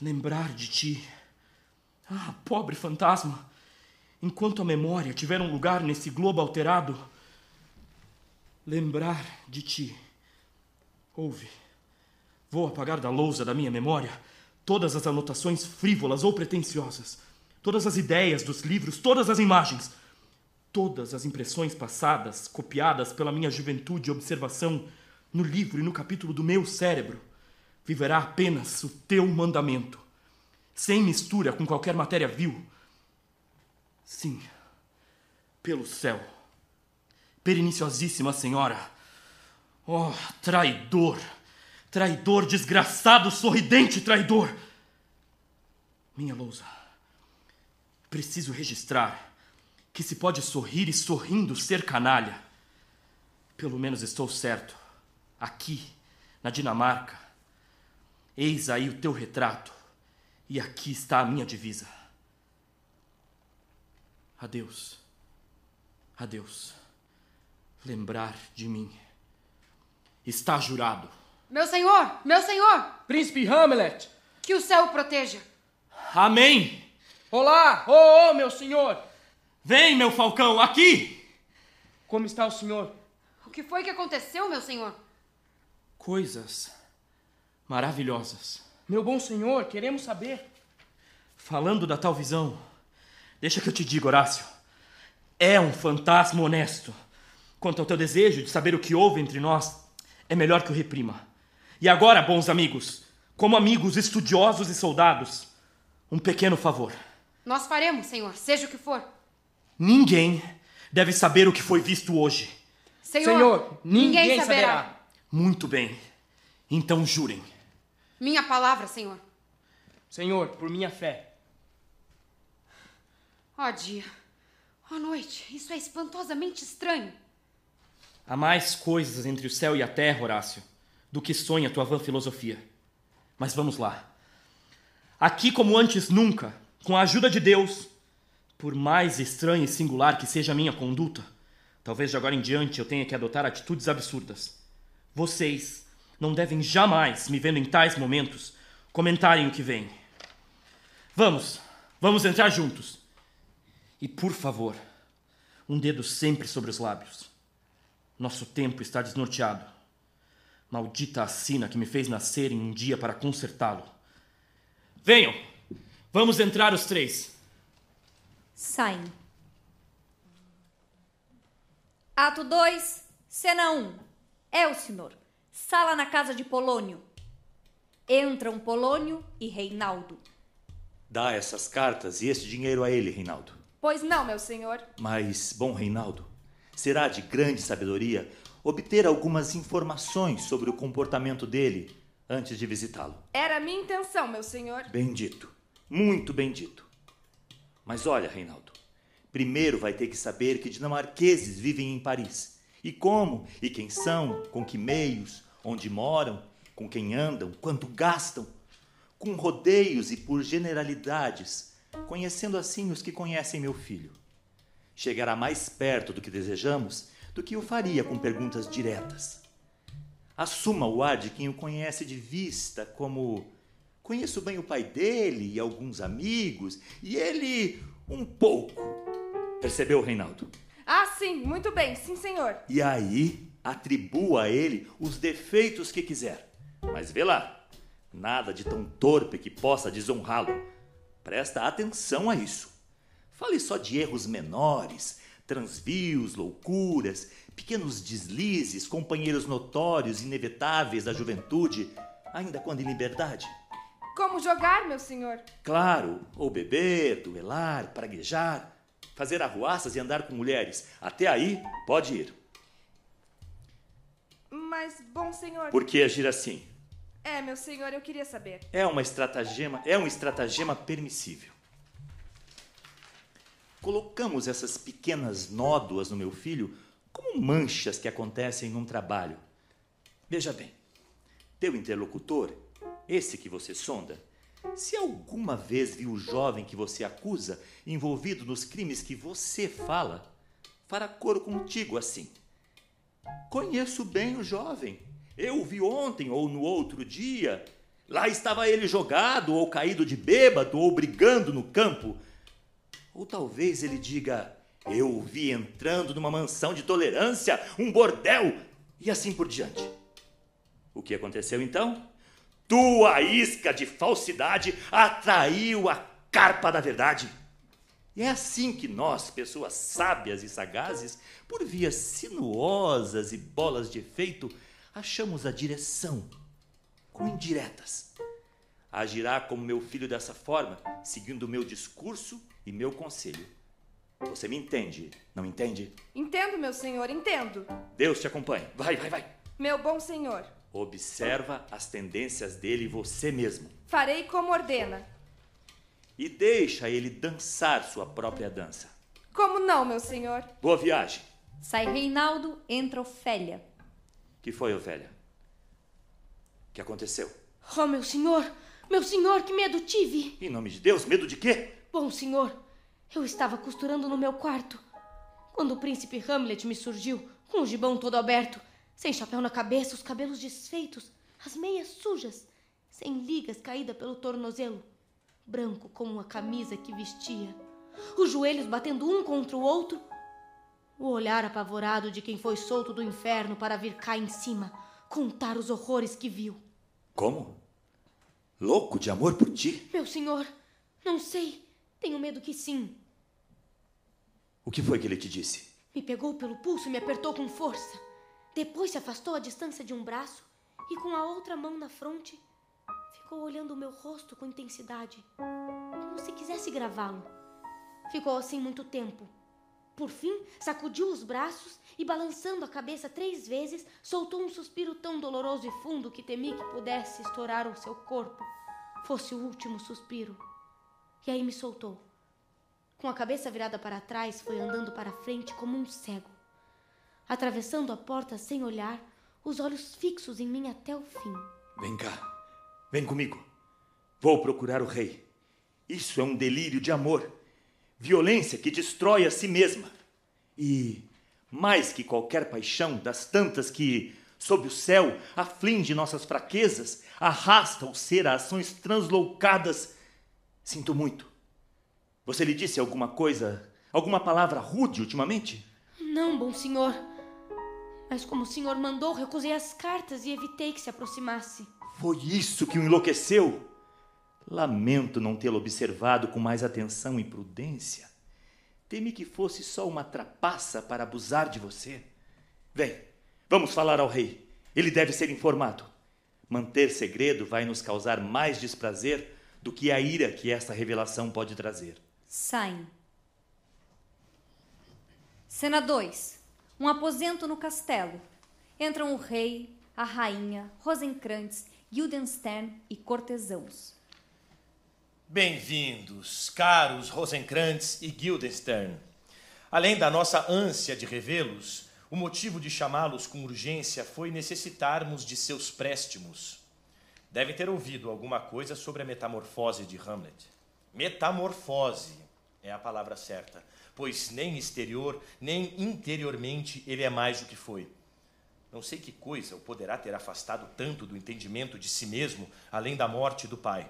Lembrar de ti. Ah, pobre fantasma! Enquanto a memória tiver um lugar nesse globo alterado, lembrar de ti. Ouve. Vou apagar da lousa da minha memória todas as anotações frívolas ou pretensiosas, todas as ideias dos livros, todas as imagens, todas as impressões passadas, copiadas pela minha juventude e observação no livro e no capítulo do meu cérebro. Viverá apenas o teu mandamento, sem mistura com qualquer matéria vil. Sim, pelo céu Periniciosíssima senhora. Oh, traidor! Traidor, desgraçado, sorridente traidor! Minha lousa, preciso registrar que se pode sorrir e sorrindo ser canalha. Pelo menos estou certo. Aqui, na Dinamarca, eis aí o teu retrato e aqui está a minha divisa. Adeus. Adeus lembrar de mim. Está jurado. Meu senhor, meu senhor! Príncipe Hamlet! Que o céu o proteja. Amém! Olá! Oh, oh, meu senhor! Vem, meu falcão, aqui! Como está o senhor? O que foi que aconteceu, meu senhor? Coisas maravilhosas. Meu bom senhor, queremos saber. Falando da tal visão, deixa que eu te diga, Horácio. É um fantasma honesto. Quanto ao teu desejo de saber o que houve entre nós, é melhor que o reprima. E agora, bons amigos, como amigos estudiosos e soldados, um pequeno favor. Nós faremos, senhor, seja o que for. Ninguém deve saber o que foi visto hoje. Senhor, senhor ninguém, ninguém saberá. saberá. Muito bem. Então jurem. Minha palavra, senhor. Senhor, por minha fé. Ó oh, dia, ó oh, noite, isso é espantosamente estranho. Há mais coisas entre o céu e a terra, Horácio, do que sonha tua vã filosofia. Mas vamos lá. Aqui, como antes nunca, com a ajuda de Deus, por mais estranha e singular que seja a minha conduta, talvez de agora em diante eu tenha que adotar atitudes absurdas. Vocês não devem jamais, me vendo em tais momentos, comentarem o que vem. Vamos, vamos entrar juntos. E por favor, um dedo sempre sobre os lábios. Nosso tempo está desnorteado. Maldita a sina que me fez nascer em um dia para consertá-lo. Venham! Vamos entrar os três. Saem. Ato 2, cena 1. Um. É o senhor. Sala na casa de Polônio. Entram Polônio e Reinaldo. Dá essas cartas e esse dinheiro a ele, Reinaldo. Pois não, meu senhor. Mas, bom Reinaldo, será de grande sabedoria obter algumas informações sobre o comportamento dele antes de visitá-lo. Era minha intenção, meu senhor. Bendito, muito bendito. Mas olha, Reinaldo, primeiro vai ter que saber que dinamarqueses vivem em Paris. E como, e quem são, com que meios, onde moram, com quem andam, quanto gastam, com rodeios e por generalidades, conhecendo assim os que conhecem meu filho chegará mais perto do que desejamos do que o faria com perguntas diretas. Assuma o ar de quem o conhece de vista, como conheço bem o pai dele e alguns amigos, e ele um pouco. Percebeu, Reinaldo? Ah, sim, muito bem, sim, senhor. E aí, atribua a ele os defeitos que quiser. Mas vê lá, nada de tão torpe que possa desonrá-lo. Presta atenção a isso. Fale só de erros menores, transvios, loucuras, pequenos deslizes, companheiros notórios, inevitáveis da juventude, ainda quando em liberdade. Como jogar, meu senhor? Claro, ou beber, duelar, praguejar, fazer arruaças e andar com mulheres. Até aí, pode ir. Mas, bom senhor. Por que agir assim? É, meu senhor, eu queria saber. É uma estratagema, é um estratagema permissível. Colocamos essas pequenas nódoas no meu filho como manchas que acontecem num trabalho. Veja bem, teu interlocutor, esse que você sonda, se alguma vez viu o jovem que você acusa envolvido nos crimes que você fala, fará coro contigo assim. Conheço bem o jovem. Eu vi ontem ou no outro dia. Lá estava ele jogado ou caído de bêbado ou brigando no campo. Ou talvez ele diga: Eu vi entrando numa mansão de tolerância, um bordel, e assim por diante. O que aconteceu então? Tua isca de falsidade atraiu a carpa da verdade. E é assim que nós, pessoas sábias e sagazes, por vias sinuosas e bolas de efeito, achamos a direção com indiretas. Agirá como meu filho dessa forma, seguindo o meu discurso e meu conselho. Você me entende, não entende? Entendo, meu senhor, entendo. Deus te acompanhe. Vai, vai, vai. Meu bom senhor. Observa as tendências dele você mesmo. Farei como ordena. E deixa ele dançar sua própria dança. Como não, meu senhor? Boa viagem. Sai Reinaldo, entra Ofélia. Que foi, Ofélia? O que aconteceu? Oh, meu senhor! Meu senhor, que medo tive! Em nome de Deus, medo de quê? Bom senhor, eu estava costurando no meu quarto. Quando o príncipe Hamlet me surgiu, com o gibão todo aberto, sem chapéu na cabeça, os cabelos desfeitos, as meias sujas, sem ligas caída pelo tornozelo, branco como a camisa que vestia, os joelhos batendo um contra o outro, o olhar apavorado de quem foi solto do inferno para vir cá em cima contar os horrores que viu. Como? Louco de amor por ti? Meu senhor, não sei. Tenho medo que sim. O que foi que ele te disse? Me pegou pelo pulso e me apertou com força. Depois se afastou à distância de um braço e, com a outra mão na fronte, ficou olhando o meu rosto com intensidade, como se quisesse gravá-lo. Ficou assim muito tempo. Por fim, sacudiu os braços e, balançando a cabeça três vezes, soltou um suspiro tão doloroso e fundo que temi que pudesse estourar o seu corpo, fosse o último suspiro. E aí me soltou. Com a cabeça virada para trás, foi andando para frente como um cego atravessando a porta sem olhar, os olhos fixos em mim até o fim. Vem cá, vem comigo. Vou procurar o rei. Isso é um delírio de amor, violência que destrói a si mesma. E, mais que qualquer paixão das tantas que, sob o céu, aflige nossas fraquezas, arrasta o ser a ações transloucadas, sinto muito. Você lhe disse alguma coisa, alguma palavra rude ultimamente? Não, bom senhor. Mas como o senhor mandou, recusei as cartas e evitei que se aproximasse. Foi isso que o enlouqueceu? Lamento não tê-lo observado com mais atenção e prudência. Temi que fosse só uma trapaça para abusar de você. Vem, vamos falar ao rei. Ele deve ser informado. Manter segredo vai nos causar mais desprazer do que a ira que esta revelação pode trazer. Saem. Cena 2. Um aposento no castelo. Entram o rei, a rainha, Rosenkrantz, Guildenstern e cortesãos. Bem-vindos, caros Rosenkrantz e Guildenstern. Além da nossa ânsia de revê-los, o motivo de chamá-los com urgência foi necessitarmos de seus préstimos. Devem ter ouvido alguma coisa sobre a metamorfose de Hamlet. Metamorfose é a palavra certa pois nem exterior, nem interiormente ele é mais o que foi. Não sei que coisa o poderá ter afastado tanto do entendimento de si mesmo, além da morte do pai.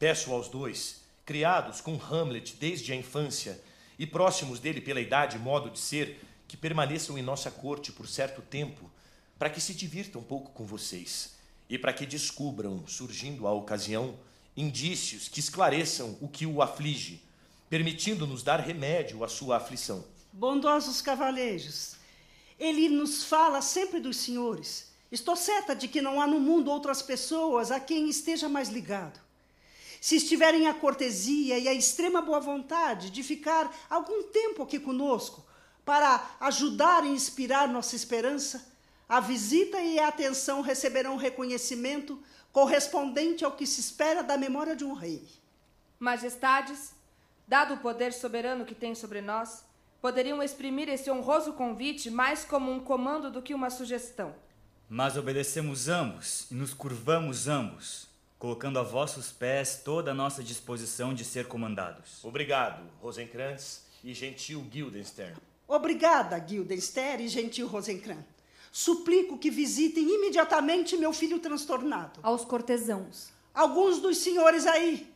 Peço aos dois, criados com Hamlet desde a infância e próximos dele pela idade e modo de ser, que permaneçam em nossa corte por certo tempo, para que se divirtam um pouco com vocês e para que descubram, surgindo a ocasião, indícios que esclareçam o que o aflige permitindo-nos dar remédio à sua aflição. Bondosos cavaleiros, ele nos fala sempre dos senhores. Estou certa de que não há no mundo outras pessoas a quem esteja mais ligado. Se estiverem a cortesia e a extrema boa vontade de ficar algum tempo aqui conosco, para ajudar e inspirar nossa esperança, a visita e a atenção receberão reconhecimento correspondente ao que se espera da memória de um rei. Majestades, Dado o poder soberano que tem sobre nós, poderiam exprimir esse honroso convite mais como um comando do que uma sugestão. Mas obedecemos ambos e nos curvamos ambos, colocando a vossos pés toda a nossa disposição de ser comandados. Obrigado, Rosenkrantz e gentil Guildenstern. Obrigada, Guildenstern e gentil Rosencrantz. Suplico que visitem imediatamente meu filho transtornado. Aos cortesãos. Alguns dos senhores aí.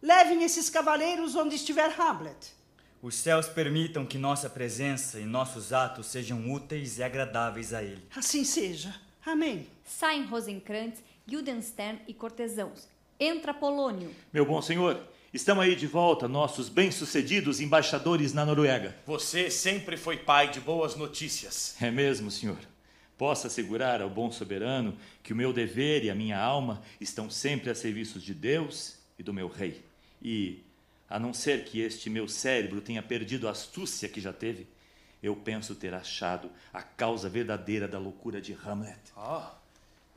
Levem esses cavaleiros onde estiver Hamlet. Os céus permitam que nossa presença e nossos atos sejam úteis e agradáveis a ele. Assim seja. Amém. Saem Rosenkrantz, Guildenstern e cortesãos. Entra Polônio. Meu bom senhor, estão aí de volta nossos bem-sucedidos embaixadores na Noruega. Você sempre foi pai de boas notícias. É mesmo, senhor. Posso assegurar ao bom soberano que o meu dever e a minha alma estão sempre a serviço de Deus e do meu rei. E, a não ser que este meu cérebro tenha perdido a astúcia que já teve, eu penso ter achado a causa verdadeira da loucura de Hamlet. Ah,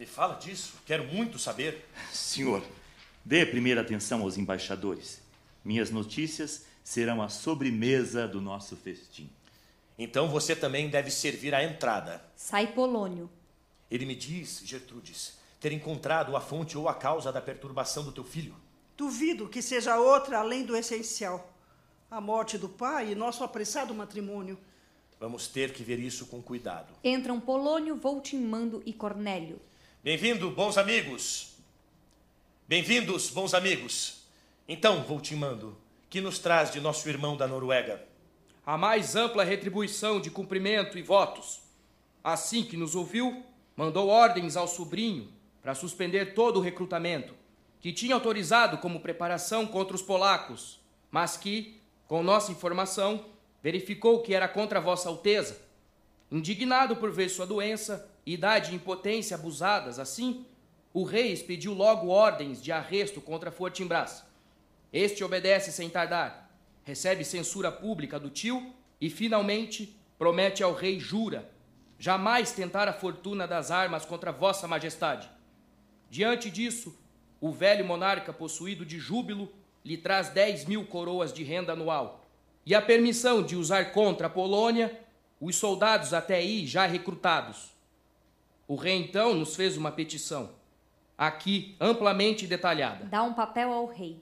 me fala disso. Quero muito saber. Senhor, dê primeira atenção aos embaixadores. Minhas notícias serão a sobremesa do nosso festim. Então você também deve servir à entrada. Sai Polônio. Ele me diz, Gertrudes, ter encontrado a fonte ou a causa da perturbação do teu filho. Duvido que seja outra além do essencial. A morte do pai e nosso apressado matrimônio. Vamos ter que ver isso com cuidado. Entram Polônio, Voltimando e Cornélio. Bem-vindo, bons amigos. Bem-vindos, bons amigos. Então, Voltimando, que nos traz de nosso irmão da Noruega? A mais ampla retribuição de cumprimento e votos. Assim que nos ouviu, mandou ordens ao sobrinho para suspender todo o recrutamento, que tinha autorizado como preparação contra os polacos, mas que, com nossa informação, verificou que era contra Vossa Alteza. Indignado por ver sua doença, idade e impotência abusadas assim, o rei expediu logo ordens de arresto contra Fortinbras. Este obedece sem tardar, recebe censura pública do tio e, finalmente, promete ao rei jura jamais tentar a fortuna das armas contra Vossa Majestade. Diante disso, o velho monarca, possuído de júbilo, lhe traz dez mil coroas de renda anual e a permissão de usar contra a Polônia os soldados até aí já recrutados. O rei então nos fez uma petição, aqui amplamente detalhada. Dá um papel ao rei.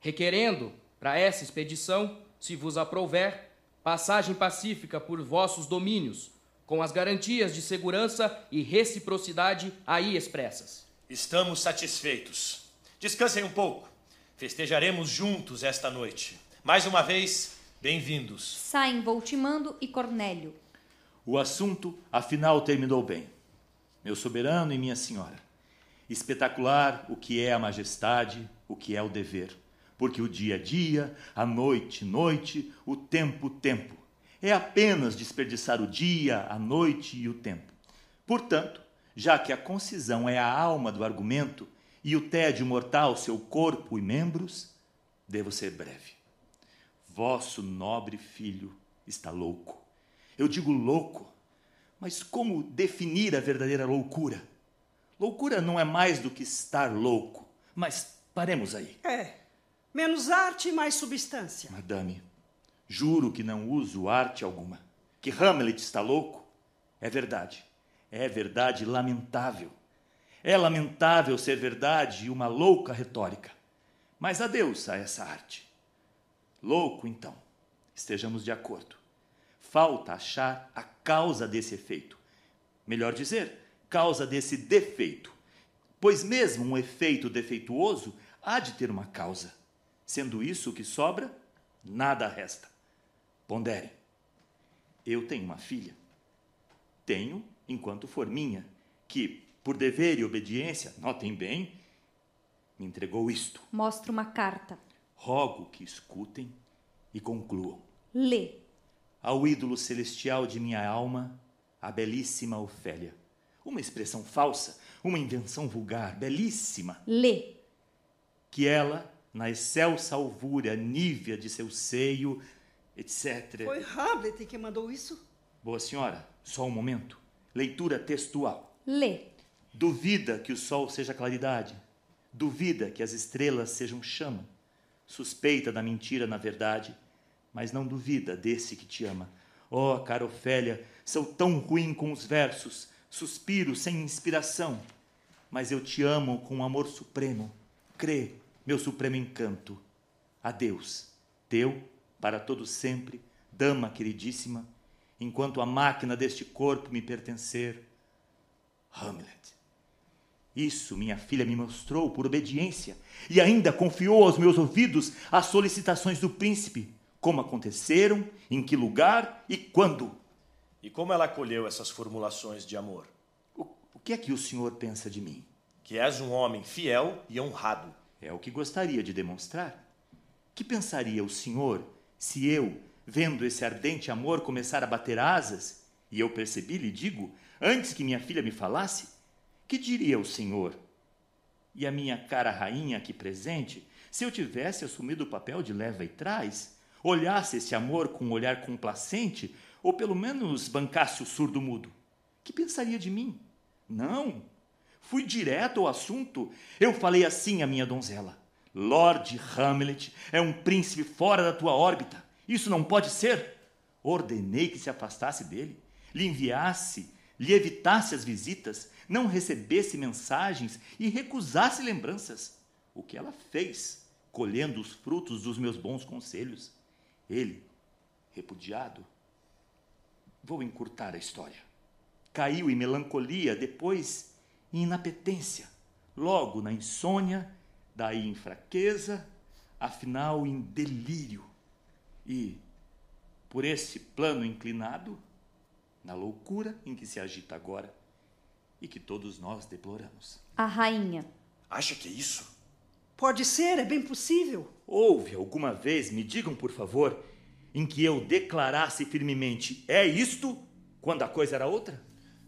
Requerendo, para essa expedição, se vos aprouver, passagem pacífica por vossos domínios, com as garantias de segurança e reciprocidade aí expressas. Estamos satisfeitos. Descansem um pouco. Festejaremos juntos esta noite. Mais uma vez, bem-vindos. Saem Voltimando e Cornélio. O assunto, afinal, terminou bem. Meu soberano e minha senhora. Espetacular o que é a majestade, o que é o dever. Porque o dia é dia, a noite, noite, o tempo, tempo. É apenas desperdiçar o dia, a noite e o tempo. Portanto, já que a concisão é a alma do argumento e o tédio mortal seu corpo e membros, devo ser breve. Vosso nobre filho está louco. Eu digo louco, mas como definir a verdadeira loucura? Loucura não é mais do que estar louco, mas paremos aí. É. Menos arte e mais substância. Madame, juro que não uso arte alguma. Que Hamlet está louco? É verdade. É verdade lamentável. É lamentável ser verdade uma louca retórica. Mas adeus a essa arte. Louco, então. Estejamos de acordo. Falta achar a causa desse efeito. Melhor dizer, causa desse defeito. Pois mesmo um efeito defeituoso há de ter uma causa. Sendo isso o que sobra, nada resta. Pondere. Eu tenho uma filha. Tenho enquanto for minha, que, por dever e obediência, notem bem, me entregou isto. Mostra uma carta. Rogo que escutem e concluam. Lê. Ao ídolo celestial de minha alma, a belíssima Ofélia. Uma expressão falsa, uma invenção vulgar, belíssima. Lê. Que ela, na excelsa alvúria nívea de seu seio, etc. Foi Hamlet que mandou isso? Boa senhora, só um momento. Leitura textual. Lê. Duvida que o sol seja claridade. Duvida que as estrelas sejam chama. Suspeita da mentira na verdade, mas não duvida desse que te ama. Oh, cara Ofélia, sou tão ruim com os versos, suspiro sem inspiração, mas eu te amo com um amor supremo. Crê, meu supremo encanto. Adeus, teu, para todo sempre, dama queridíssima, enquanto a máquina deste corpo me pertencer. Hamlet. Isso minha filha me mostrou por obediência e ainda confiou aos meus ouvidos as solicitações do príncipe, como aconteceram, em que lugar e quando. E como ela acolheu essas formulações de amor? O, o que é que o senhor pensa de mim? Que és um homem fiel e honrado. É o que gostaria de demonstrar. Que pensaria o senhor se eu, vendo esse ardente amor começar a bater asas, e eu percebi, lhe digo, antes que minha filha me falasse, que diria o senhor? E a minha cara rainha aqui presente, se eu tivesse assumido o papel de leva e trás, olhasse esse amor com um olhar complacente, ou pelo menos bancasse o surdo mudo, que pensaria de mim? Não. Fui direto ao assunto. Eu falei assim à minha donzela: Lord Hamlet é um príncipe fora da tua órbita. Isso não pode ser. Ordenei que se afastasse dele, lhe enviasse, lhe evitasse as visitas, não recebesse mensagens e recusasse lembranças. O que ela fez, colhendo os frutos dos meus bons conselhos. Ele, repudiado, vou encurtar a história. Caiu em melancolia, depois em inapetência, logo na insônia, daí em fraqueza, afinal em delírio. E, por esse plano inclinado, na loucura em que se agita agora, e que todos nós deploramos. A rainha. Acha que é isso? Pode ser, é bem possível. Houve alguma vez, me digam por favor, em que eu declarasse firmemente é isto quando a coisa era outra?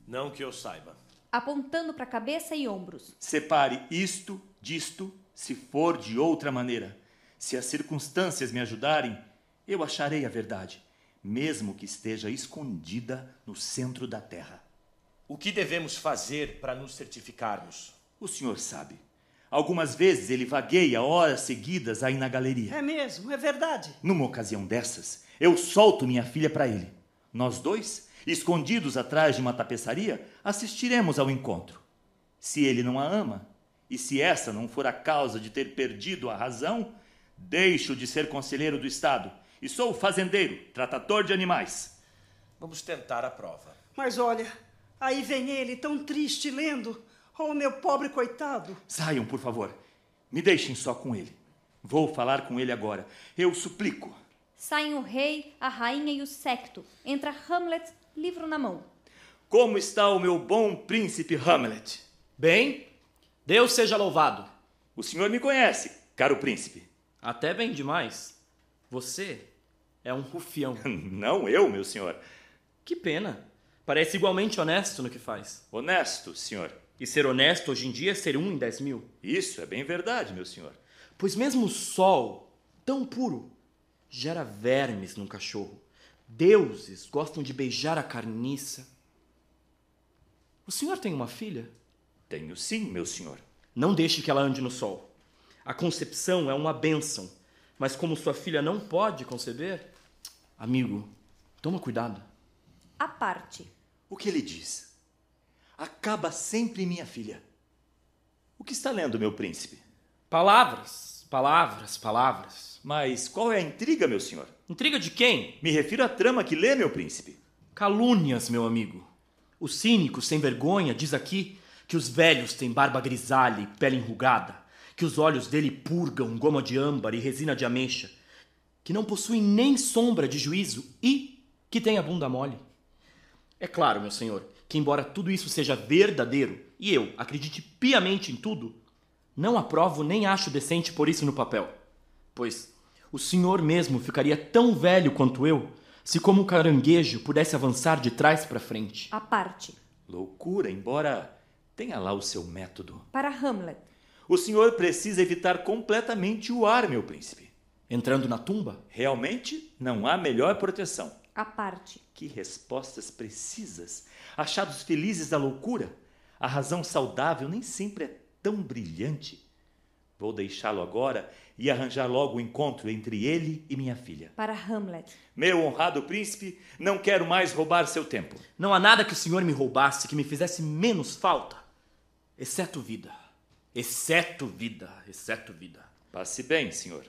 Não que eu saiba. Apontando para a cabeça e ombros. Separe isto disto se for de outra maneira. Se as circunstâncias me ajudarem, eu acharei a verdade, mesmo que esteja escondida no centro da terra. O que devemos fazer para nos certificarmos? O senhor sabe. Algumas vezes ele vagueia horas seguidas aí na galeria. É mesmo, é verdade. Numa ocasião dessas, eu solto minha filha para ele. Nós dois, escondidos atrás de uma tapeçaria, assistiremos ao encontro. Se ele não a ama, e se essa não for a causa de ter perdido a razão, deixo de ser conselheiro do Estado e sou fazendeiro, tratador de animais. Vamos tentar a prova. Mas olha, Aí vem ele, tão triste, lendo. Oh, meu pobre coitado. Saiam, por favor. Me deixem só com ele. Vou falar com ele agora. Eu suplico. Saem o rei, a rainha e o secto. Entra Hamlet, livro na mão. Como está o meu bom príncipe Hamlet? Bem, Deus seja louvado. O senhor me conhece, caro príncipe. Até bem demais. Você é um rufião. Não eu, meu senhor. Que pena. Parece igualmente honesto no que faz. Honesto, senhor. E ser honesto hoje em dia é ser um em dez mil. Isso é bem verdade, meu senhor. Pois mesmo o sol, tão puro, gera vermes num cachorro. Deuses gostam de beijar a carniça. O senhor tem uma filha? Tenho sim, meu senhor. Não deixe que ela ande no sol. A concepção é uma bênção, mas como sua filha não pode conceber, amigo, toma cuidado. A parte. O que ele diz? Acaba sempre minha filha. O que está lendo, meu príncipe? Palavras, palavras, palavras. Mas qual é a intriga, meu senhor? Intriga de quem? Me refiro à trama que lê, meu príncipe. Calúnias, meu amigo. O cínico sem vergonha diz aqui que os velhos têm barba grisalha e pele enrugada, que os olhos dele purgam goma de âmbar e resina de ameixa, que não possuem nem sombra de juízo e que tem a bunda mole. É claro, meu senhor, que embora tudo isso seja verdadeiro e eu acredite piamente em tudo, não aprovo nem acho decente por isso no papel. Pois o senhor mesmo ficaria tão velho quanto eu se, como um caranguejo, pudesse avançar de trás para frente. A parte. Loucura, embora tenha lá o seu método. Para Hamlet. O senhor precisa evitar completamente o ar, meu príncipe. Entrando na tumba? Realmente não há melhor proteção a parte. Que respostas precisas! Achados felizes da loucura! A razão saudável nem sempre é tão brilhante. Vou deixá-lo agora e arranjar logo o encontro entre ele e minha filha. Para Hamlet. Meu honrado príncipe, não quero mais roubar seu tempo. Não há nada que o senhor me roubasse que me fizesse menos falta, exceto vida. Exceto vida, exceto vida. Passe bem, senhor.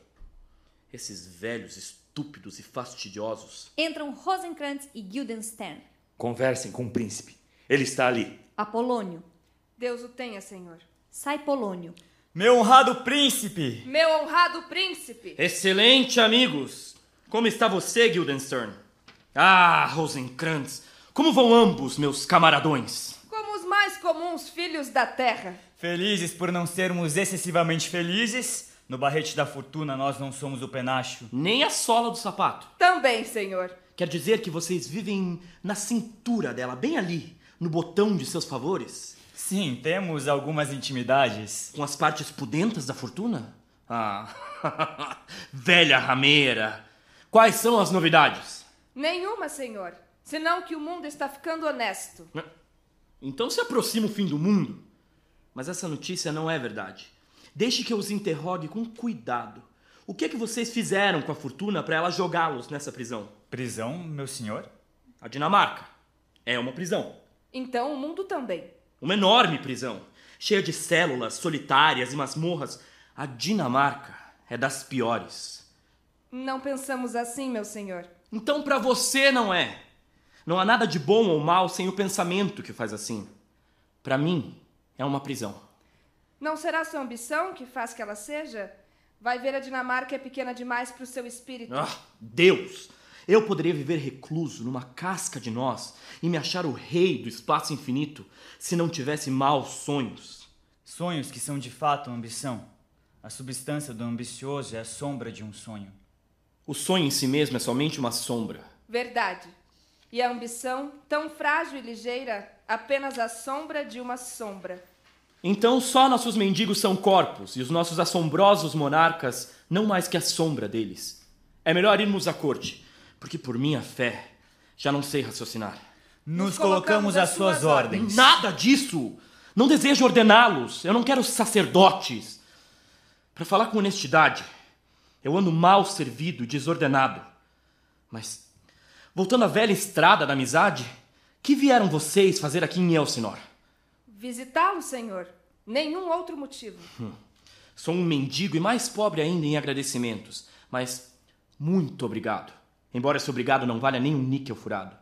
Esses velhos estúpidos e fastidiosos. Entram Rosenkrantz e Guildenstern. Conversem com o príncipe. Ele está ali. Apolônio. Deus o tenha, senhor. Sai Polônio. Meu honrado príncipe! Meu honrado príncipe! Excelente, amigos! Como está você, Guildenstern? Ah, Rosenkrantz! Como vão ambos, meus camaradões? Como os mais comuns filhos da terra. Felizes por não sermos excessivamente felizes. No barrete da fortuna nós não somos o penacho. Nem a sola do sapato. Também, senhor. Quer dizer que vocês vivem na cintura dela, bem ali, no botão de seus favores? Sim, temos algumas intimidades. Com as partes pudentas da fortuna? Ah, velha rameira! Quais são as novidades? Nenhuma, senhor. Senão que o mundo está ficando honesto. Então se aproxima o fim do mundo. Mas essa notícia não é verdade. Deixe que eu os interrogue com cuidado. O que é que vocês fizeram com a fortuna para ela jogá-los nessa prisão? Prisão, meu senhor? A Dinamarca. É uma prisão. Então o mundo também. Uma enorme prisão, cheia de células solitárias e masmorras. A Dinamarca é das piores. Não pensamos assim, meu senhor. Então para você não é. Não há nada de bom ou mal sem o pensamento que faz assim. Para mim, é uma prisão. Não será sua ambição que faz que ela seja? Vai ver a Dinamarca é pequena demais para o seu espírito. Ah, Deus! Eu poderia viver recluso numa casca de nós e me achar o rei do espaço infinito se não tivesse maus sonhos. Sonhos que são de fato ambição. A substância do ambicioso é a sombra de um sonho. O sonho em si mesmo é somente uma sombra. Verdade. E a ambição, tão frágil e ligeira, apenas a sombra de uma sombra. Então só nossos mendigos são corpos e os nossos assombrosos monarcas não mais que a sombra deles. É melhor irmos à corte, porque por minha fé já não sei raciocinar. Nos colocamos às suas ordens. Nada disso! Não desejo ordená-los. Eu não quero sacerdotes. Para falar com honestidade, eu ando mal servido e desordenado. Mas, voltando à velha estrada da amizade, que vieram vocês fazer aqui em Elsinor? Visitá-lo, senhor. Nenhum outro motivo. Hum. Sou um mendigo e mais pobre ainda em agradecimentos, mas muito obrigado. Embora esse obrigado não valha nem um níquel furado.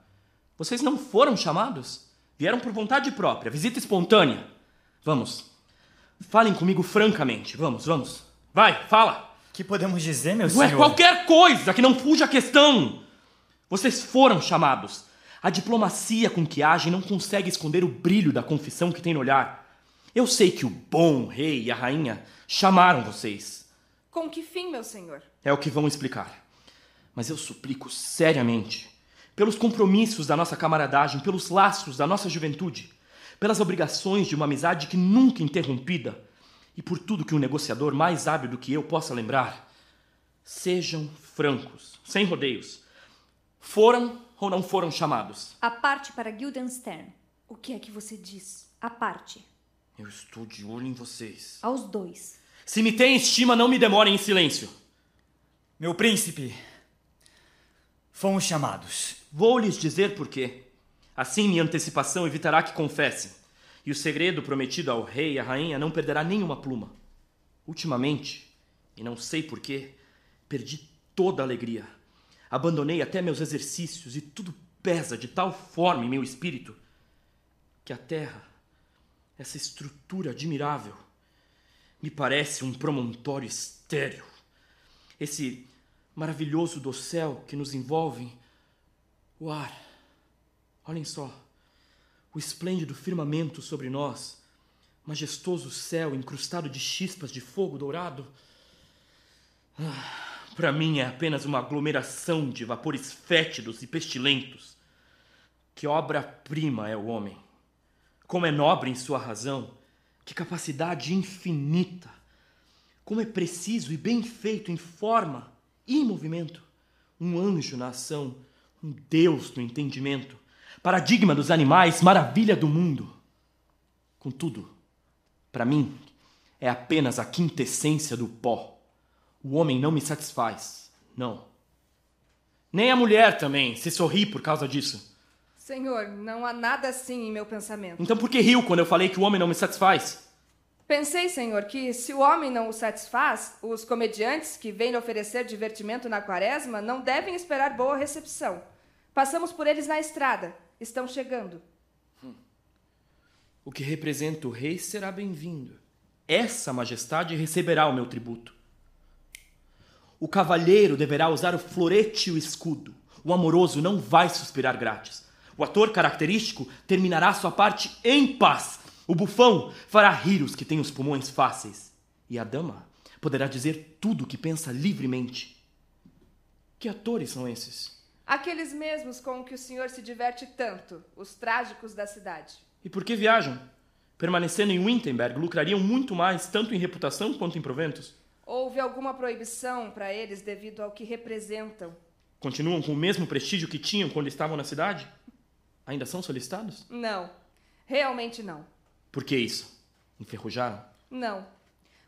Vocês não foram chamados? Vieram por vontade própria, visita espontânea. Vamos. Falem comigo francamente. Vamos, vamos. Vai, fala. Que podemos dizer, meu Ué, senhor? qualquer coisa que não fuja a questão. Vocês foram chamados. A diplomacia com que agem não consegue esconder o brilho da confissão que tem no olhar. Eu sei que o bom rei e a rainha chamaram vocês. Com que fim, meu senhor? É o que vão explicar. Mas eu suplico seriamente, pelos compromissos da nossa camaradagem, pelos laços da nossa juventude, pelas obrigações de uma amizade que nunca interrompida, e por tudo que um negociador mais hábil do que eu possa lembrar, sejam francos, sem rodeios. Foram ou não foram chamados? A parte para Guildenstern. O que é que você diz? A parte. Eu estou de olho em vocês. Aos dois. Se me têm estima, não me demorem em silêncio. Meu príncipe, fomos chamados. Vou lhes dizer por quê. Assim minha antecipação evitará que confessem, e o segredo prometido ao rei e à rainha não perderá nenhuma pluma. Ultimamente, e não sei porquê, perdi toda a alegria. Abandonei até meus exercícios e tudo pesa de tal forma em meu espírito que a terra, essa estrutura admirável, me parece um promontório estéril. Esse maravilhoso dossel que nos envolve, o ar. Olhem só, o esplêndido firmamento sobre nós, majestoso céu incrustado de chispas de fogo dourado. Ah, Para mim é apenas uma aglomeração de vapores fétidos e pestilentos. Que obra-prima é o homem! Como é nobre em sua razão! Que capacidade infinita! Como é preciso e bem feito em forma e em movimento! Um anjo na ação, um Deus no entendimento, paradigma dos animais, maravilha do mundo. Contudo, para mim, é apenas a quintessência do pó. O homem não me satisfaz. Não. Nem a mulher também, se sorri por causa disso. Senhor, não há nada assim em meu pensamento. Então por que riu quando eu falei que o homem não me satisfaz? Pensei, senhor, que se o homem não o satisfaz, os comediantes que vêm lhe oferecer divertimento na quaresma não devem esperar boa recepção. Passamos por eles na estrada. Estão chegando. O que representa o rei será bem-vindo. Essa majestade receberá o meu tributo. O cavalheiro deverá usar o florete e o escudo. O amoroso não vai suspirar grátis. O ator característico terminará sua parte em paz. O bufão fará rir os que têm os pulmões fáceis. E a dama poderá dizer tudo o que pensa livremente. Que atores são esses? Aqueles mesmos com que o senhor se diverte tanto, os trágicos da cidade. E por que viajam? Permanecendo em Wittenberg, lucrariam muito mais, tanto em reputação quanto em proventos? Houve alguma proibição para eles devido ao que representam? Continuam com o mesmo prestígio que tinham quando estavam na cidade? Ainda são solicitados? Não, realmente não. Por que isso? Enferrujaram? Não.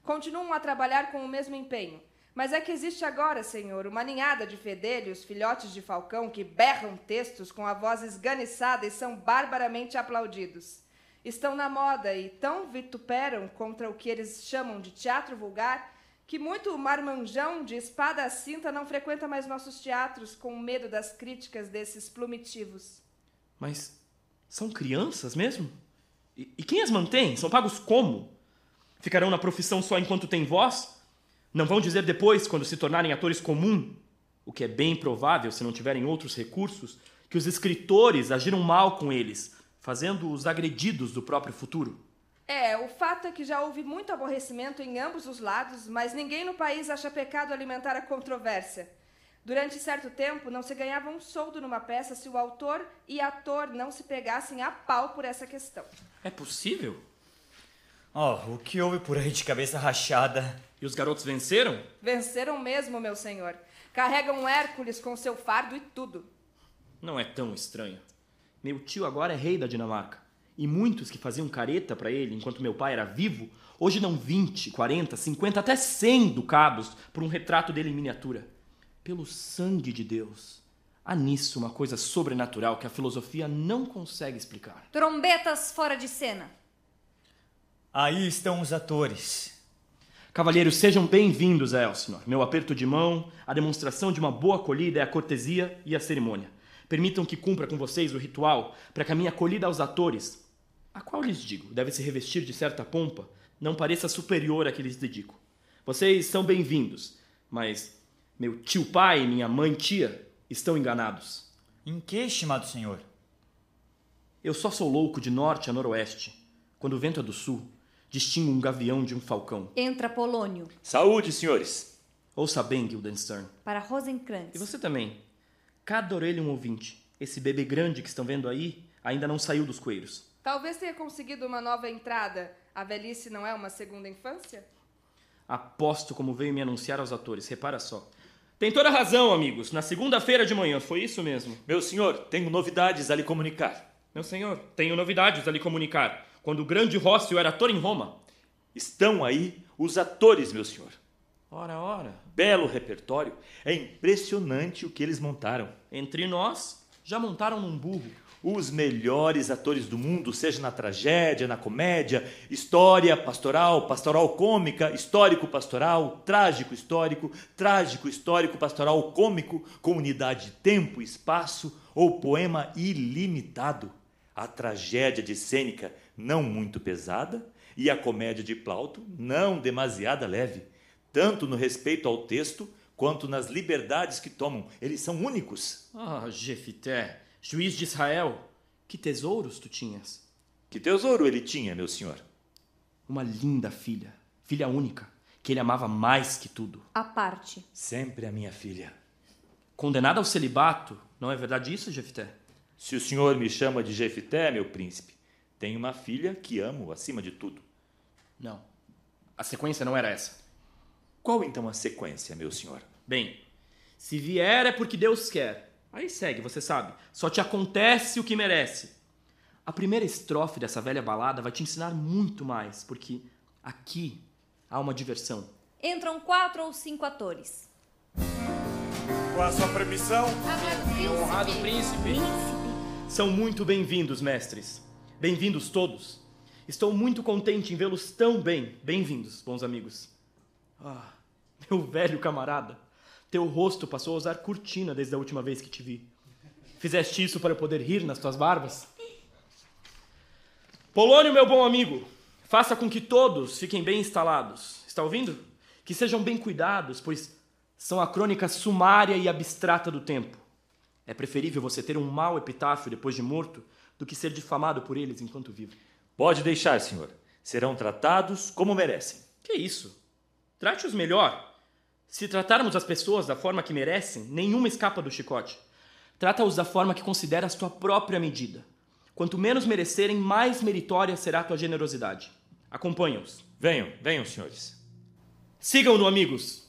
Continuam a trabalhar com o mesmo empenho. Mas é que existe agora, senhor, uma ninhada de fedelhos, filhotes de falcão, que berram textos com a voz esganiçada e são barbaramente aplaudidos. Estão na moda e tão vituperam contra o que eles chamam de teatro vulgar que muito marmanjão de espada à cinta não frequenta mais nossos teatros com medo das críticas desses plumitivos. Mas são crianças mesmo? E, e quem as mantém? São pagos como? Ficarão na profissão só enquanto têm voz? Não vão dizer depois, quando se tornarem atores comum, o que é bem provável se não tiverem outros recursos, que os escritores agiram mal com eles, fazendo-os agredidos do próprio futuro? É, o fato é que já houve muito aborrecimento em ambos os lados, mas ninguém no país acha pecado alimentar a controvérsia. Durante certo tempo, não se ganhava um soldo numa peça se o autor e ator não se pegassem a pau por essa questão. É possível? Oh, o que houve por aí de cabeça rachada? E os garotos venceram? Venceram mesmo, meu senhor. Carregam Hércules com seu fardo e tudo. Não é tão estranho. Meu tio agora é rei da Dinamarca. E muitos que faziam careta para ele enquanto meu pai era vivo, hoje dão 20, 40, 50, até 100 ducados por um retrato dele em miniatura. Pelo sangue de Deus. Há nisso uma coisa sobrenatural que a filosofia não consegue explicar. Trombetas fora de cena. Aí estão os atores. Cavalheiros, sejam bem-vindos a Elsinore. Meu aperto de mão, a demonstração de uma boa acolhida é a cortesia e a cerimônia. Permitam que cumpra com vocês o ritual para que a minha acolhida aos atores, a qual lhes digo, deve se revestir de certa pompa, não pareça superior à que lhes dedico. Vocês são bem-vindos, mas meu tio pai e minha mãe tia estão enganados. Em que, estimado senhor? Eu só sou louco de norte a noroeste. Quando o vento é do sul, distingo um gavião de um falcão. Entra Polônio. Saúde, senhores. Ouça bem, Guildenstern. Para Rosencrantz. E você também. Cada orelha um ouvinte. Esse bebê grande que estão vendo aí ainda não saiu dos coelhos. Talvez tenha conseguido uma nova entrada. A velhice não é uma segunda infância? Aposto como veio me anunciar aos atores. Repara só. Tem toda razão, amigos. Na segunda-feira de manhã, foi isso mesmo. Meu senhor, tenho novidades a lhe comunicar. Meu senhor, tenho novidades a lhe comunicar. Quando o grande Rócio era ator em Roma. Estão aí os atores, meu senhor. Ora, ora. Belo repertório. É impressionante o que eles montaram. Entre nós, já montaram num burro. Os melhores atores do mundo, seja na tragédia, na comédia, história pastoral, pastoral cômica, histórico pastoral, trágico histórico, trágico histórico pastoral cômico, com unidade de tempo, espaço ou poema ilimitado. A tragédia de Sêneca, não muito pesada, e a comédia de Plauto, não demasiada leve, tanto no respeito ao texto quanto nas liberdades que tomam. Eles são únicos. Ah, Jefité, juiz de Israel, que tesouros tu tinhas? Que tesouro ele tinha, meu senhor? Uma linda filha, filha única, que ele amava mais que tudo. A parte. Sempre a minha filha. Condenada ao celibato, não é verdade isso, Jefité? Se o senhor me chama de Jefité, meu príncipe, tenho uma filha que amo acima de tudo. Não. A sequência não era essa. Qual então a sequência, meu senhor? Bem, se vier é porque Deus quer. Aí segue, você sabe. Só te acontece o que merece. A primeira estrofe dessa velha balada vai te ensinar muito mais, porque aqui Há uma diversão. Entram quatro ou cinco atores. Com a sua permissão, Honrado príncipe. São muito bem-vindos, mestres. Bem-vindos todos. Estou muito contente em vê-los tão bem. Bem-vindos, bons amigos. Ah, meu velho camarada. Teu rosto passou a usar cortina desde a última vez que te vi. Fizeste isso para eu poder rir nas tuas barbas? Polônio, meu bom amigo, faça com que todos fiquem bem instalados. Está ouvindo? Que sejam bem cuidados, pois são a crônica sumária e abstrata do tempo. É preferível você ter um mau epitáfio depois de morto do que ser difamado por eles enquanto vivo. Pode deixar, senhor. Serão tratados como merecem. Que isso? Trate-os melhor. Se tratarmos as pessoas da forma que merecem, nenhuma escapa do chicote. Trata-os da forma que consideras tua própria medida. Quanto menos merecerem, mais meritória será tua generosidade. Acompanha-os. Venham, venham, senhores. Sigam-no, amigos.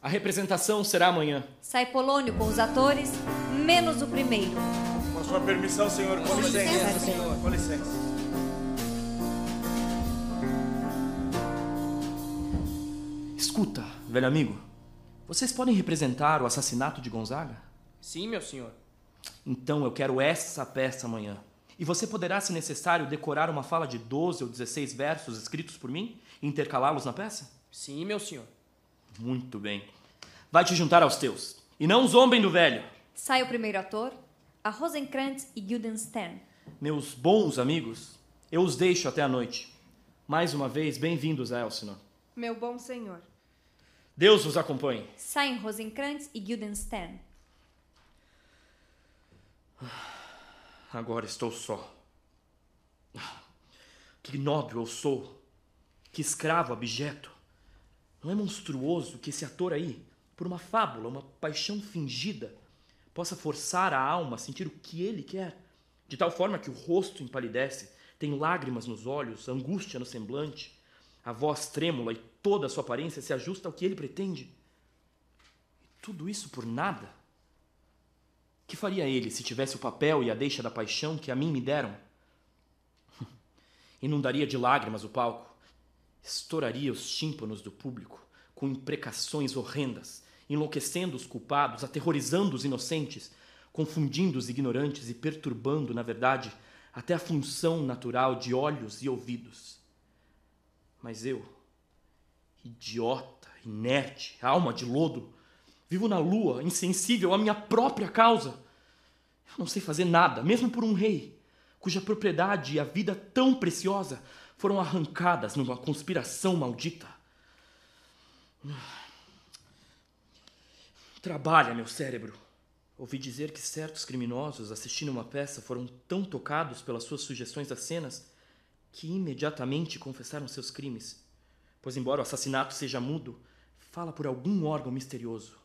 A representação será amanhã. Sai Polônio com os atores, menos o primeiro. com a sua permissão, senhor. Com, licença, senhor. Com licença. Escuta, velho amigo. Vocês podem representar o assassinato de Gonzaga? Sim, meu senhor. Então eu quero essa peça amanhã. E você poderá, se necessário, decorar uma fala de 12 ou 16 versos escritos por mim e intercalá-los na peça? Sim, meu senhor. Muito bem. Vai te juntar aos teus. E não zombem do velho. Sai o primeiro ator, a Rosenkrantz e Guildenstern. Meus bons amigos, eu os deixo até a noite. Mais uma vez, bem-vindos a Elsinore. Meu bom senhor. Deus vos acompanhe. Saem Rosenkrantz e Guildenstern. Agora estou só. Que nobre eu sou. Que escravo abjeto. Não é monstruoso que esse ator aí, por uma fábula, uma paixão fingida, possa forçar a alma a sentir o que ele quer, de tal forma que o rosto empalidece, tem lágrimas nos olhos, angústia no semblante, a voz trêmula e toda a sua aparência se ajusta ao que ele pretende. E tudo isso por nada? Que faria ele se tivesse o papel e a deixa da paixão que a mim me deram? Inundaria de lágrimas o palco, estouraria os tímpanos do público com imprecações horrendas, enlouquecendo os culpados, aterrorizando os inocentes, confundindo os ignorantes e perturbando, na verdade, até a função natural de olhos e ouvidos. Mas eu, idiota, inerte, alma de lodo, vivo na lua, insensível à minha própria causa. Eu não sei fazer nada, mesmo por um rei, cuja propriedade e a vida tão preciosa foram arrancadas numa conspiração maldita. Trabalha, meu cérebro. Ouvi dizer que certos criminosos assistindo uma peça foram tão tocados pelas suas sugestões às cenas que imediatamente confessaram seus crimes. Pois, embora o assassinato seja mudo, fala por algum órgão misterioso.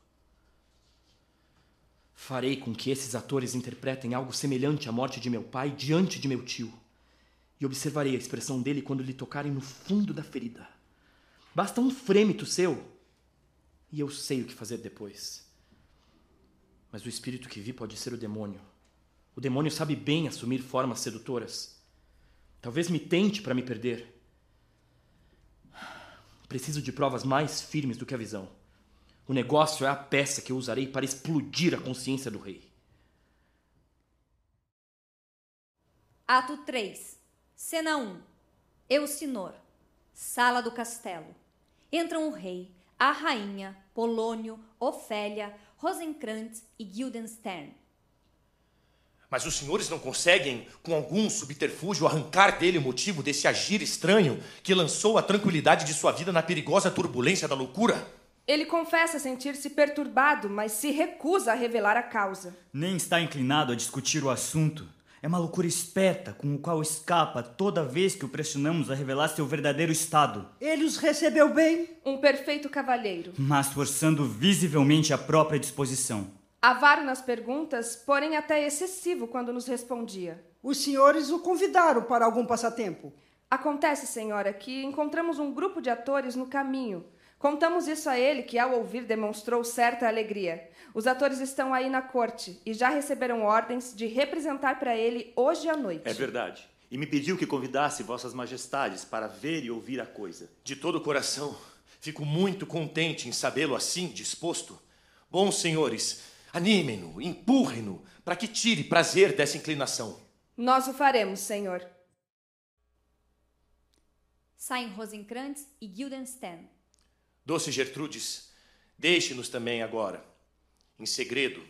Farei com que esses atores interpretem algo semelhante à morte de meu pai diante de meu tio. E observarei a expressão dele quando lhe tocarem no fundo da ferida. Basta um frêmito seu e eu sei o que fazer depois. Mas o espírito que vi pode ser o demônio. O demônio sabe bem assumir formas sedutoras. Talvez me tente para me perder. Preciso de provas mais firmes do que a visão. O negócio é a peça que eu usarei para explodir a consciência do rei. Ato 3. Cena 1. Elsinor. Sala do castelo. Entram o rei, a rainha, Polônio, Ofélia, Rosenkrantz e Guildenstern. Mas os senhores não conseguem, com algum subterfúgio, arrancar dele o motivo desse agir estranho que lançou a tranquilidade de sua vida na perigosa turbulência da loucura? Ele confessa sentir-se perturbado, mas se recusa a revelar a causa. Nem está inclinado a discutir o assunto. É uma loucura esperta com o qual escapa toda vez que o pressionamos a revelar seu verdadeiro estado. Ele os recebeu bem. Um perfeito cavalheiro. Mas forçando visivelmente a própria disposição. Avaro nas perguntas, porém até excessivo quando nos respondia. Os senhores o convidaram para algum passatempo. Acontece, senhora, que encontramos um grupo de atores no caminho. Contamos isso a ele, que ao ouvir demonstrou certa alegria. Os atores estão aí na corte e já receberam ordens de representar para ele hoje à noite. É verdade. e me pediu que convidasse vossas majestades para ver e ouvir a coisa. De todo o coração, fico muito contente em sabê-lo assim disposto. Bons senhores, animem-no, empurrem-no, para que tire prazer dessa inclinação. Nós o faremos, senhor. Saem Rosenkrantz e Guildenstern. Doce Gertrudes, deixe-nos também agora. Em segredo,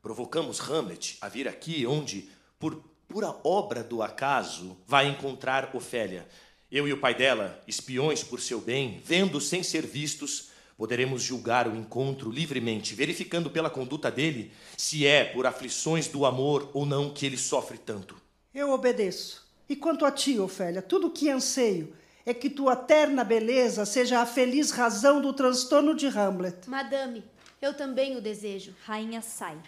provocamos Hamlet a vir aqui onde, por pura obra do acaso, vai encontrar Ofélia. Eu e o pai dela, espiões por seu bem, vendo sem ser vistos, poderemos julgar o encontro livremente, verificando pela conduta dele se é por aflições do amor ou não que ele sofre tanto. Eu obedeço. E quanto a ti, Ofélia, tudo o que anseio é que tua terna beleza seja a feliz razão do transtorno de Hamlet. Madame, eu também o desejo. Rainha sai.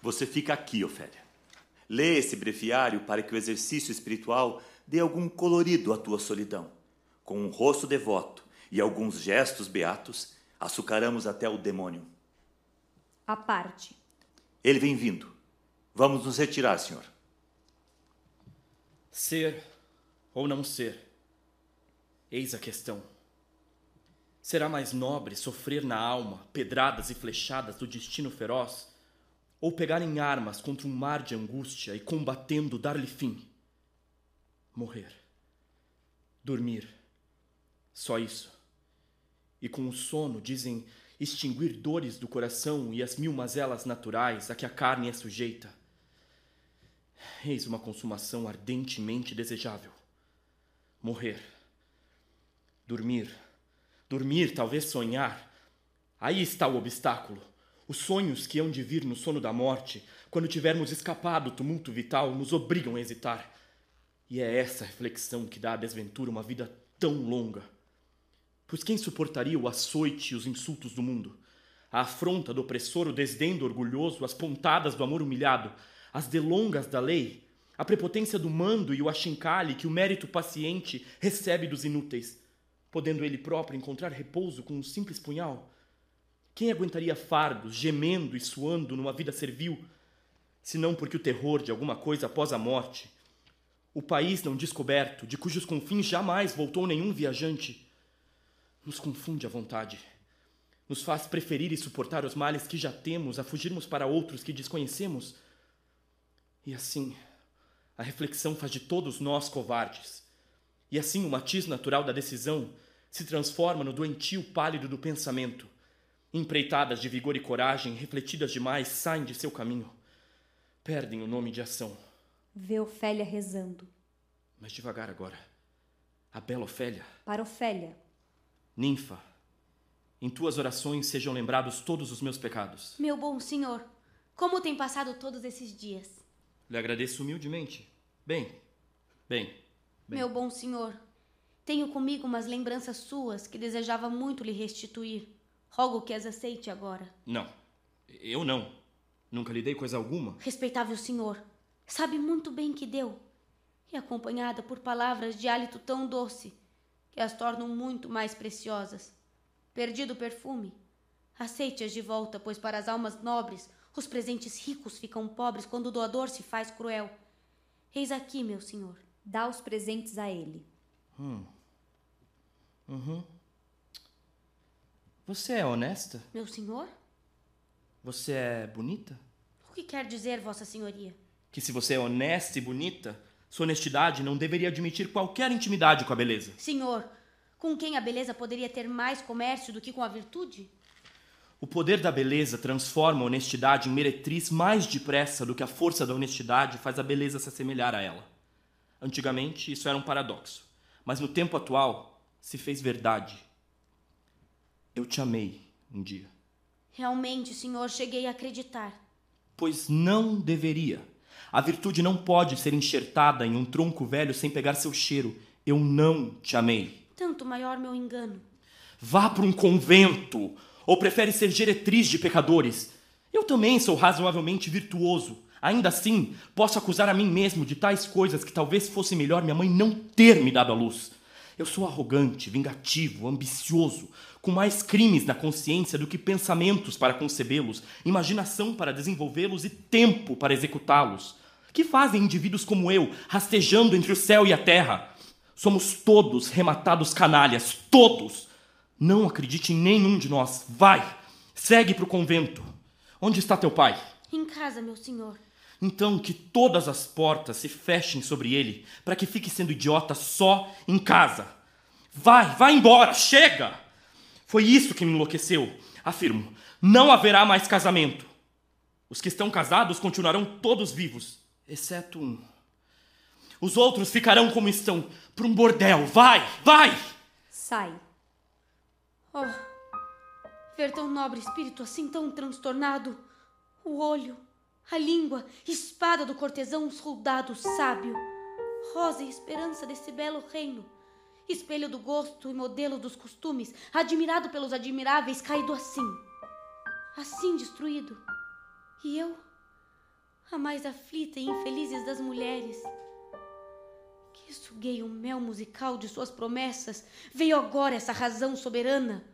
Você fica aqui, Ofélia. Lê esse breviário para que o exercício espiritual dê algum colorido à tua solidão. Com um rosto devoto e alguns gestos beatos, açucaramos até o demônio. À parte. Ele vem vindo. Vamos nos retirar, senhor. Ser ou não ser? Eis a questão. Será mais nobre sofrer na alma pedradas e flechadas do destino feroz, ou pegar em armas contra um mar de angústia e combatendo dar-lhe fim? Morrer. Dormir. Só isso. E com o sono, dizem, extinguir dores do coração e as mil mazelas naturais a que a carne é sujeita. Eis uma consumação ardentemente desejável. Morrer. Dormir. Dormir, talvez sonhar. Aí está o obstáculo. Os sonhos que hão de vir no sono da morte, quando tivermos escapado do tumulto vital, nos obrigam a hesitar. E é essa reflexão que dá à desventura uma vida tão longa. Pois quem suportaria o açoite e os insultos do mundo? A afronta do opressor, o desdém do orgulhoso, as pontadas do amor humilhado, as delongas da lei, a prepotência do mando e o achincalhe que o mérito paciente recebe dos inúteis, podendo ele próprio encontrar repouso com um simples punhal? Quem aguentaria fardos, gemendo e suando numa vida servil, senão porque o terror de alguma coisa após a morte, o país não descoberto, de cujos confins jamais voltou nenhum viajante, nos confunde a vontade, nos faz preferir e suportar os males que já temos a fugirmos para outros que desconhecemos? E assim, a reflexão faz de todos nós covardes. E assim o matiz natural da decisão se transforma no doentio pálido do pensamento. Empreitadas de vigor e coragem, refletidas demais, saem de seu caminho. Perdem o nome de ação. Vê Ofélia rezando. Mas devagar agora. A bela Ofélia. Para Ofélia. Ninfa, em tuas orações sejam lembrados todos os meus pecados. Meu bom senhor, como tem passado todos esses dias? Lhe agradeço humildemente. Bem, bem, bem. Meu bom senhor, tenho comigo umas lembranças suas que desejava muito lhe restituir. Rogo que as aceite agora. Não, eu não. Nunca lhe dei coisa alguma. Respeitável senhor, sabe muito bem que deu. E acompanhada por palavras de hálito tão doce, que as tornam muito mais preciosas. Perdido o perfume, aceite-as de volta, pois para as almas nobres os presentes ricos ficam pobres quando o doador se faz cruel. Eis aqui, meu senhor. Dá os presentes a ele. Hum. Uhum. Você é honesta? Meu senhor? Você é bonita? O que quer dizer, Vossa Senhoria? Que se você é honesta e bonita, sua honestidade não deveria admitir qualquer intimidade com a beleza. Senhor, com quem a beleza poderia ter mais comércio do que com a virtude? O poder da beleza transforma a honestidade em meretriz mais depressa do que a força da honestidade faz a beleza se assemelhar a ela. Antigamente, isso era um paradoxo, mas no tempo atual se fez verdade. Eu te amei um dia. Realmente, senhor, cheguei a acreditar. Pois não deveria. A virtude não pode ser enxertada em um tronco velho sem pegar seu cheiro. Eu não te amei. Tanto maior meu engano. Vá para um convento, ou prefere ser geretriz de pecadores? Eu também sou razoavelmente virtuoso. Ainda assim, posso acusar a mim mesmo de tais coisas que talvez fosse melhor minha mãe não ter me dado à luz. Eu sou arrogante, vingativo, ambicioso, com mais crimes na consciência do que pensamentos para concebê-los, imaginação para desenvolvê-los e tempo para executá-los. Que fazem indivíduos como eu, rastejando entre o céu e a terra? Somos todos rematados canalhas, todos! Não acredite em nenhum de nós. Vai! Segue para o convento. Onde está teu pai? Em casa, meu senhor. Então que todas as portas se fechem sobre ele, para que fique sendo idiota só em casa. Vai, vai embora, chega! Foi isso que me enlouqueceu. Afirmo, não haverá mais casamento. Os que estão casados continuarão todos vivos, exceto um. Os outros ficarão como estão, para um bordel. Vai, vai! Sai. Oh, ver tão nobre espírito assim tão transtornado. O olho, a língua, espada do cortesão, soldado sábio. Rosa e esperança desse belo reino. Espelho do gosto e modelo dos costumes, admirado pelos admiráveis, caído assim. Assim destruído. E eu, a mais aflita e infelizes das mulheres, que suguei o mel musical de suas promessas, veio agora essa razão soberana.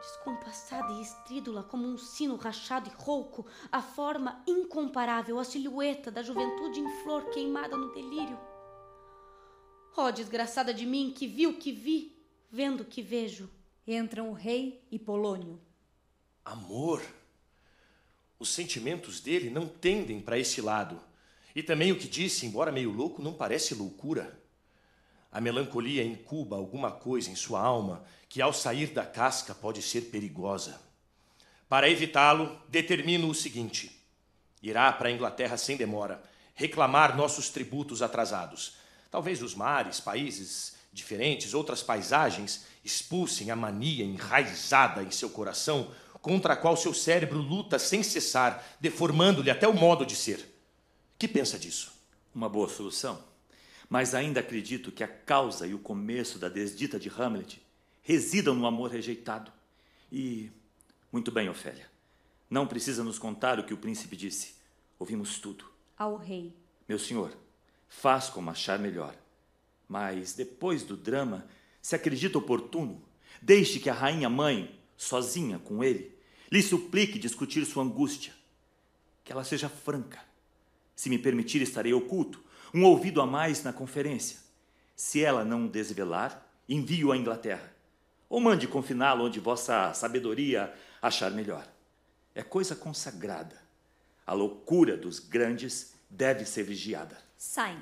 Descompassada e estrídula como um sino rachado e rouco, a forma incomparável, a silhueta da juventude em flor queimada no delírio. Ó oh, desgraçada de mim que vi o que vi, vendo o que vejo. Entram o rei e Polônio. Amor. Os sentimentos dele não tendem para esse lado. E também o que disse, embora meio louco, não parece loucura. A melancolia incuba alguma coisa em sua alma que, ao sair da casca, pode ser perigosa. Para evitá-lo, determino o seguinte: irá para a Inglaterra sem demora, reclamar nossos tributos atrasados. Talvez os mares, países diferentes, outras paisagens expulsem a mania enraizada em seu coração contra a qual seu cérebro luta sem cessar, deformando-lhe até o modo de ser. Que pensa disso? Uma boa solução. Mas ainda acredito que a causa e o começo da desdita de Hamlet residam no amor rejeitado. E. Muito bem, Ofélia. Não precisa nos contar o que o príncipe disse. Ouvimos tudo. Ao rei. Meu senhor, faz como achar melhor. Mas depois do drama, se acredita oportuno, deixe que a rainha mãe, sozinha com ele, lhe suplique discutir sua angústia. Que ela seja franca. Se me permitir, estarei oculto, um ouvido a mais na conferência. Se ela não desvelar, envio à Inglaterra. Ou mande confiná-lo onde vossa sabedoria achar melhor. É coisa consagrada. A loucura dos grandes deve ser vigiada. Saem.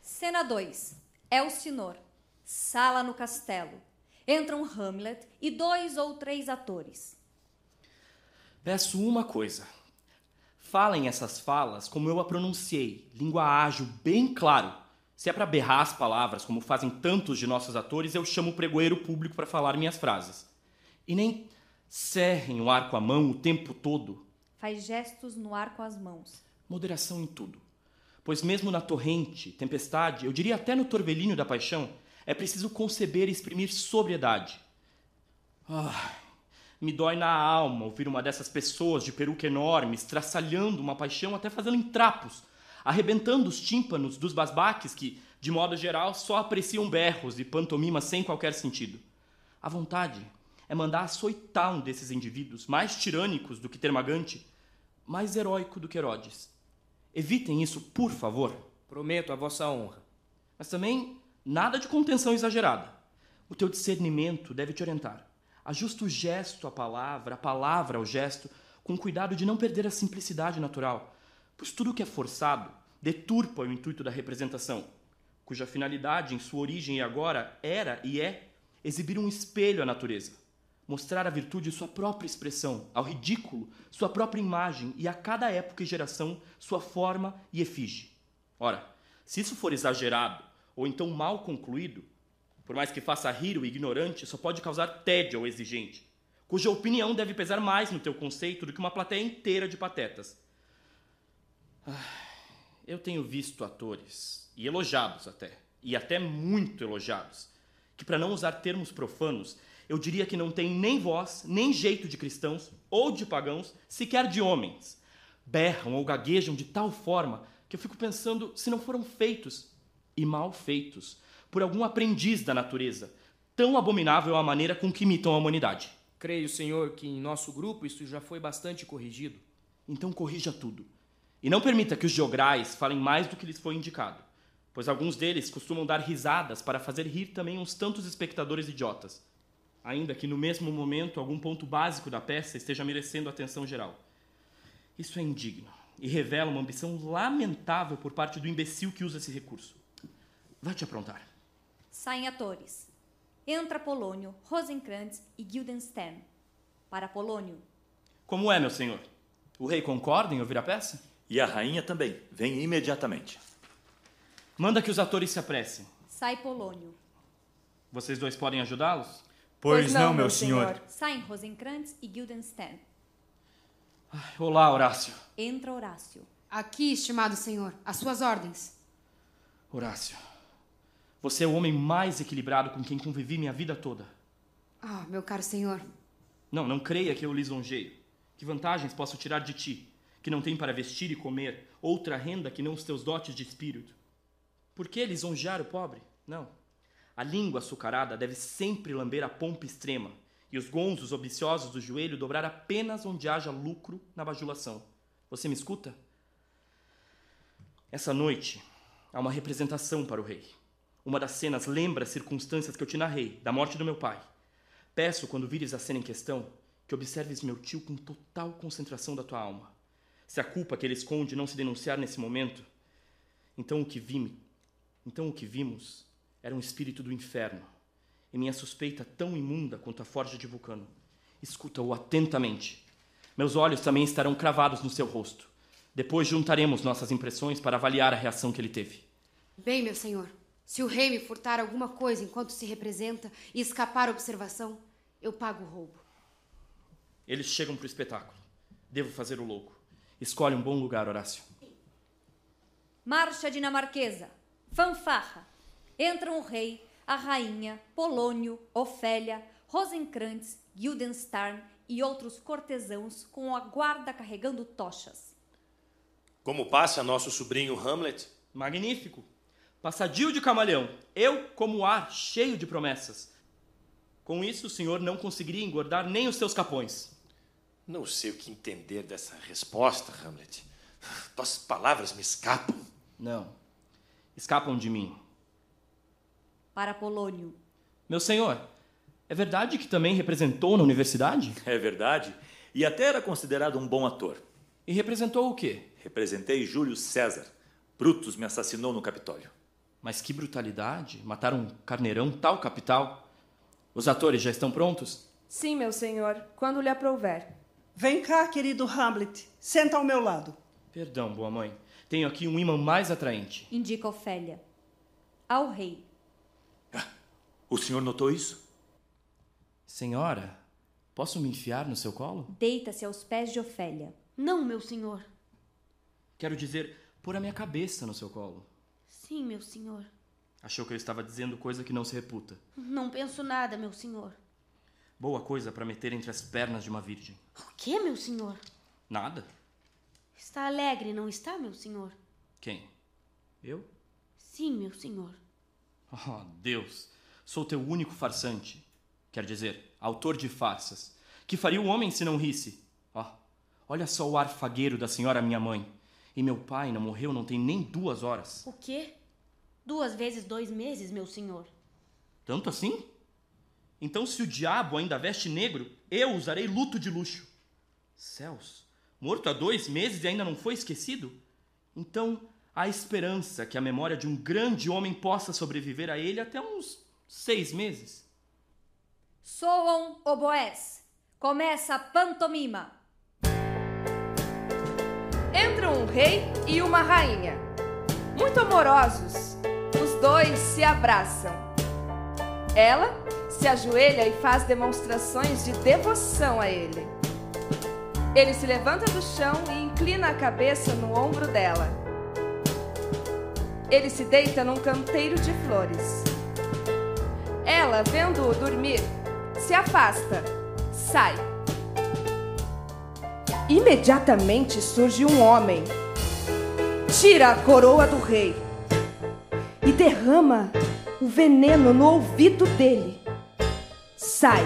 Cena 2. Elsinor. Sala no castelo. Entram Hamlet e dois ou três atores. Peço uma coisa. Falem essas falas como eu a pronunciei, língua ágil, bem claro. Se é para berrar as palavras, como fazem tantos de nossos atores, eu chamo o pregoeiro público para falar minhas frases. E nem cerrem o ar com a mão o tempo todo. Faz gestos no ar com as mãos. Moderação em tudo. Pois mesmo na torrente, tempestade, eu diria até no torvelinho da paixão, é preciso conceber e exprimir sobriedade. Ah, me dói na alma ouvir uma dessas pessoas de peruca enorme estraçalhando uma paixão até fazendo em trapos, arrebentando os tímpanos dos basbaques que, de modo geral, só apreciam berros e pantomimas sem qualquer sentido. A vontade é mandar açoitar um desses indivíduos, mais tirânicos do que Termagante, mais heróico do que Herodes. Evitem isso, por favor. Prometo a vossa honra. Mas também nada de contenção exagerada. O teu discernimento deve te orientar. Ajusta o gesto à palavra, a palavra ao gesto, com cuidado de não perder a simplicidade natural, pois tudo que é forçado deturpa o intuito da representação, cuja finalidade, em sua origem e agora, era e é exibir um espelho à natureza mostrar à virtude sua própria expressão, ao ridículo sua própria imagem e a cada época e geração sua forma e efígie. Ora, se isso for exagerado ou então mal concluído, por mais que faça rir o ignorante, só pode causar tédio ao exigente, cuja opinião deve pesar mais no teu conceito do que uma plateia inteira de patetas. Eu tenho visto atores, e elogiados até, e até muito elogiados, que, para não usar termos profanos, eu diria que não tem nem voz, nem jeito de cristãos ou de pagãos, sequer de homens. Berram ou gaguejam de tal forma que eu fico pensando se não foram feitos, e mal feitos, por algum aprendiz da natureza, tão abominável a maneira com que imitam a humanidade. Creio, senhor, que em nosso grupo isso já foi bastante corrigido. Então corrija tudo. E não permita que os geograis falem mais do que lhes foi indicado, pois alguns deles costumam dar risadas para fazer rir também uns tantos espectadores idiotas, ainda que no mesmo momento algum ponto básico da peça esteja merecendo atenção geral. Isso é indigno e revela uma ambição lamentável por parte do imbecil que usa esse recurso. Vai te aprontar. Saem atores. Entra Polônio, Rosenkrantz e Guildenstern. Para Polônio. Como é, meu senhor? O rei concorda em ouvir a peça? E a rainha também. Vem imediatamente. Manda que os atores se apressem. Sai Polônio. Vocês dois podem ajudá-los? Pois, não, meu senhor. Saem Rosenkrantz e Guildenstern. Ai, olá, Horácio. Entra Horácio. Aqui, estimado senhor, as suas ordens. Horácio, você é o homem mais equilibrado com quem convivi minha vida toda. Ah, meu caro senhor. Não, não creia que eu lisonjeio. Que vantagens posso tirar de ti, que não tem para vestir e comer outra renda que não os teus dotes de espírito? Por que lisonjear o pobre? Não. A língua açucarada deve sempre lamber a pompa extrema, e os gonzos ambiciosos do joelho dobrar apenas onde haja lucro na bajulação. Você me escuta? Essa noite há uma representação para o rei. Uma das cenas lembra as circunstâncias que eu te narrei, da morte do meu pai. Peço, quando vires a cena em questão, que observes meu tio com total concentração da tua alma. Se a culpa que ele esconde não se denunciar nesse momento, então o que vimos, então o que vimos era um espírito do inferno, e minha suspeita tão imunda quanto a forja de Vulcano. Escuta-o atentamente. Meus olhos também estarão cravados no seu rosto. Depois juntaremos nossas impressões para avaliar a reação que ele teve. Bem, meu senhor, se o rei me furtar alguma coisa enquanto se representa e escapar à observação, eu pago o roubo. Eles chegam para o espetáculo. Devo fazer o louco. Escolhe um bom lugar, Horácio. Marcha dinamarquesa. Fanfarra. Entram o rei, a rainha, Polônio, Ofélia, Rosenkrantz, Guildenstern e outros cortesãos com a guarda carregando tochas. Como passa nosso sobrinho Hamlet? Magnífico. Passadio de camaleão. Eu, como ar, cheio de promessas. Com isso, o senhor não conseguiria engordar nem os seus capões. Não sei o que entender dessa resposta, Hamlet. Tuas palavras me escapam. Não. Escapam de mim. Para Polônio. Meu senhor, é verdade que também representou na universidade? É verdade. E até era considerado um bom ator. E representou o quê? Representei Júlio César. Brutus me assassinou no Capitólio. Mas que brutalidade! Matar um carneirão tal capital. Os atores já estão prontos? Sim, meu senhor, quando lhe aprouver. Vem cá, querido Hamlet. Senta ao meu lado. Perdão, boa mãe. Tenho aqui um imã mais atraente. Indica Ofélia. Ao rei. O senhor notou isso? Senhora, posso me enfiar no seu colo? Deita-se aos pés de Ofélia. Não, meu senhor. Quero dizer, pôr a minha cabeça no seu colo. Sim, meu senhor. Achou que eu estava dizendo coisa que não se reputa. Não penso nada, meu senhor. Boa coisa para meter entre as pernas de uma virgem. O que, meu senhor? Nada. Está alegre, não está, meu senhor? Quem? Eu? Sim, meu senhor. Oh, Deus! Sou teu único farsante. Quer dizer, autor de farsas. Que faria o homem se não risse? Ó, oh, olha só o ar fagueiro da senhora minha mãe. E meu pai não morreu não tem nem duas horas. O quê? Duas vezes dois meses, meu senhor. Tanto assim? Então, se o diabo ainda veste negro, eu usarei luto de luxo. Céus, morto há dois meses e ainda não foi esquecido? Então, há esperança que a memória de um grande homem possa sobreviver a ele até uns seis meses. Soam oboés. Começa a pantomima. Entram um rei e uma rainha. Muito amorosos, os dois se abraçam. Ela se ajoelha e faz demonstrações de devoção a ele. Ele se levanta do chão e inclina a cabeça no ombro dela. Ele se deita num canteiro de flores. Ela, vendo-o dormir, se afasta, sai. Imediatamente surge um homem, tira a coroa do rei e derrama o veneno no ouvido dele. Sai.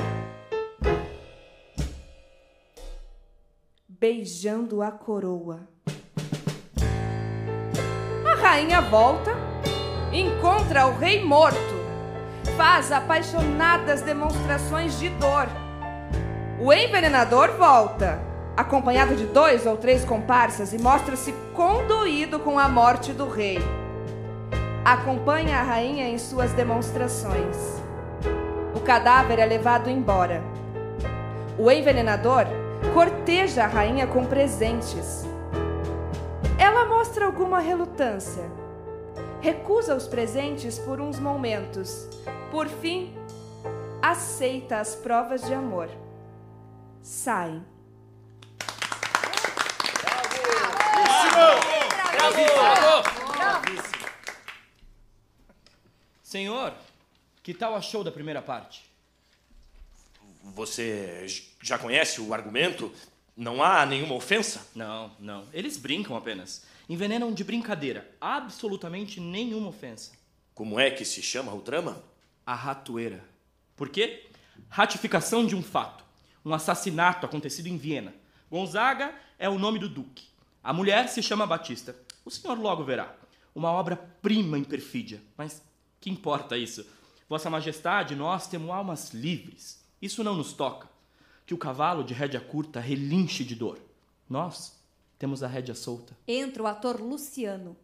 beijando a coroa. A rainha volta, encontra o rei morto, faz apaixonadas demonstrações de dor. O envenenador volta, acompanhado de dois ou três comparsas, e mostra-se condoído com a morte do rei. Acompanha a rainha em suas demonstrações. O cadáver é levado embora. O envenenador corteja a rainha com presentes. Ela mostra alguma relutância. Recusa os presentes por uns momentos. Por fim, aceita as provas de amor. Sai. Senhor, que tal achou da primeira parte? Você já conhece o argumento? Não há nenhuma ofensa? Não, não. Eles brincam apenas. Envenenam de brincadeira. Absolutamente nenhuma ofensa. Como é que se chama o drama? A ratoeira. Por quê? Ratificação de um fato. Um assassinato acontecido em Viena. Gonzaga é o nome do duque. A mulher se chama Batista. O senhor logo verá. Uma obra-prima em perfídia. Mas que importa isso? Vossa Majestade, nós temos almas livres. Isso não nos toca. Que o cavalo de rédea curta relinche de dor. Nós temos a rédea solta. Entra o ator Luciano.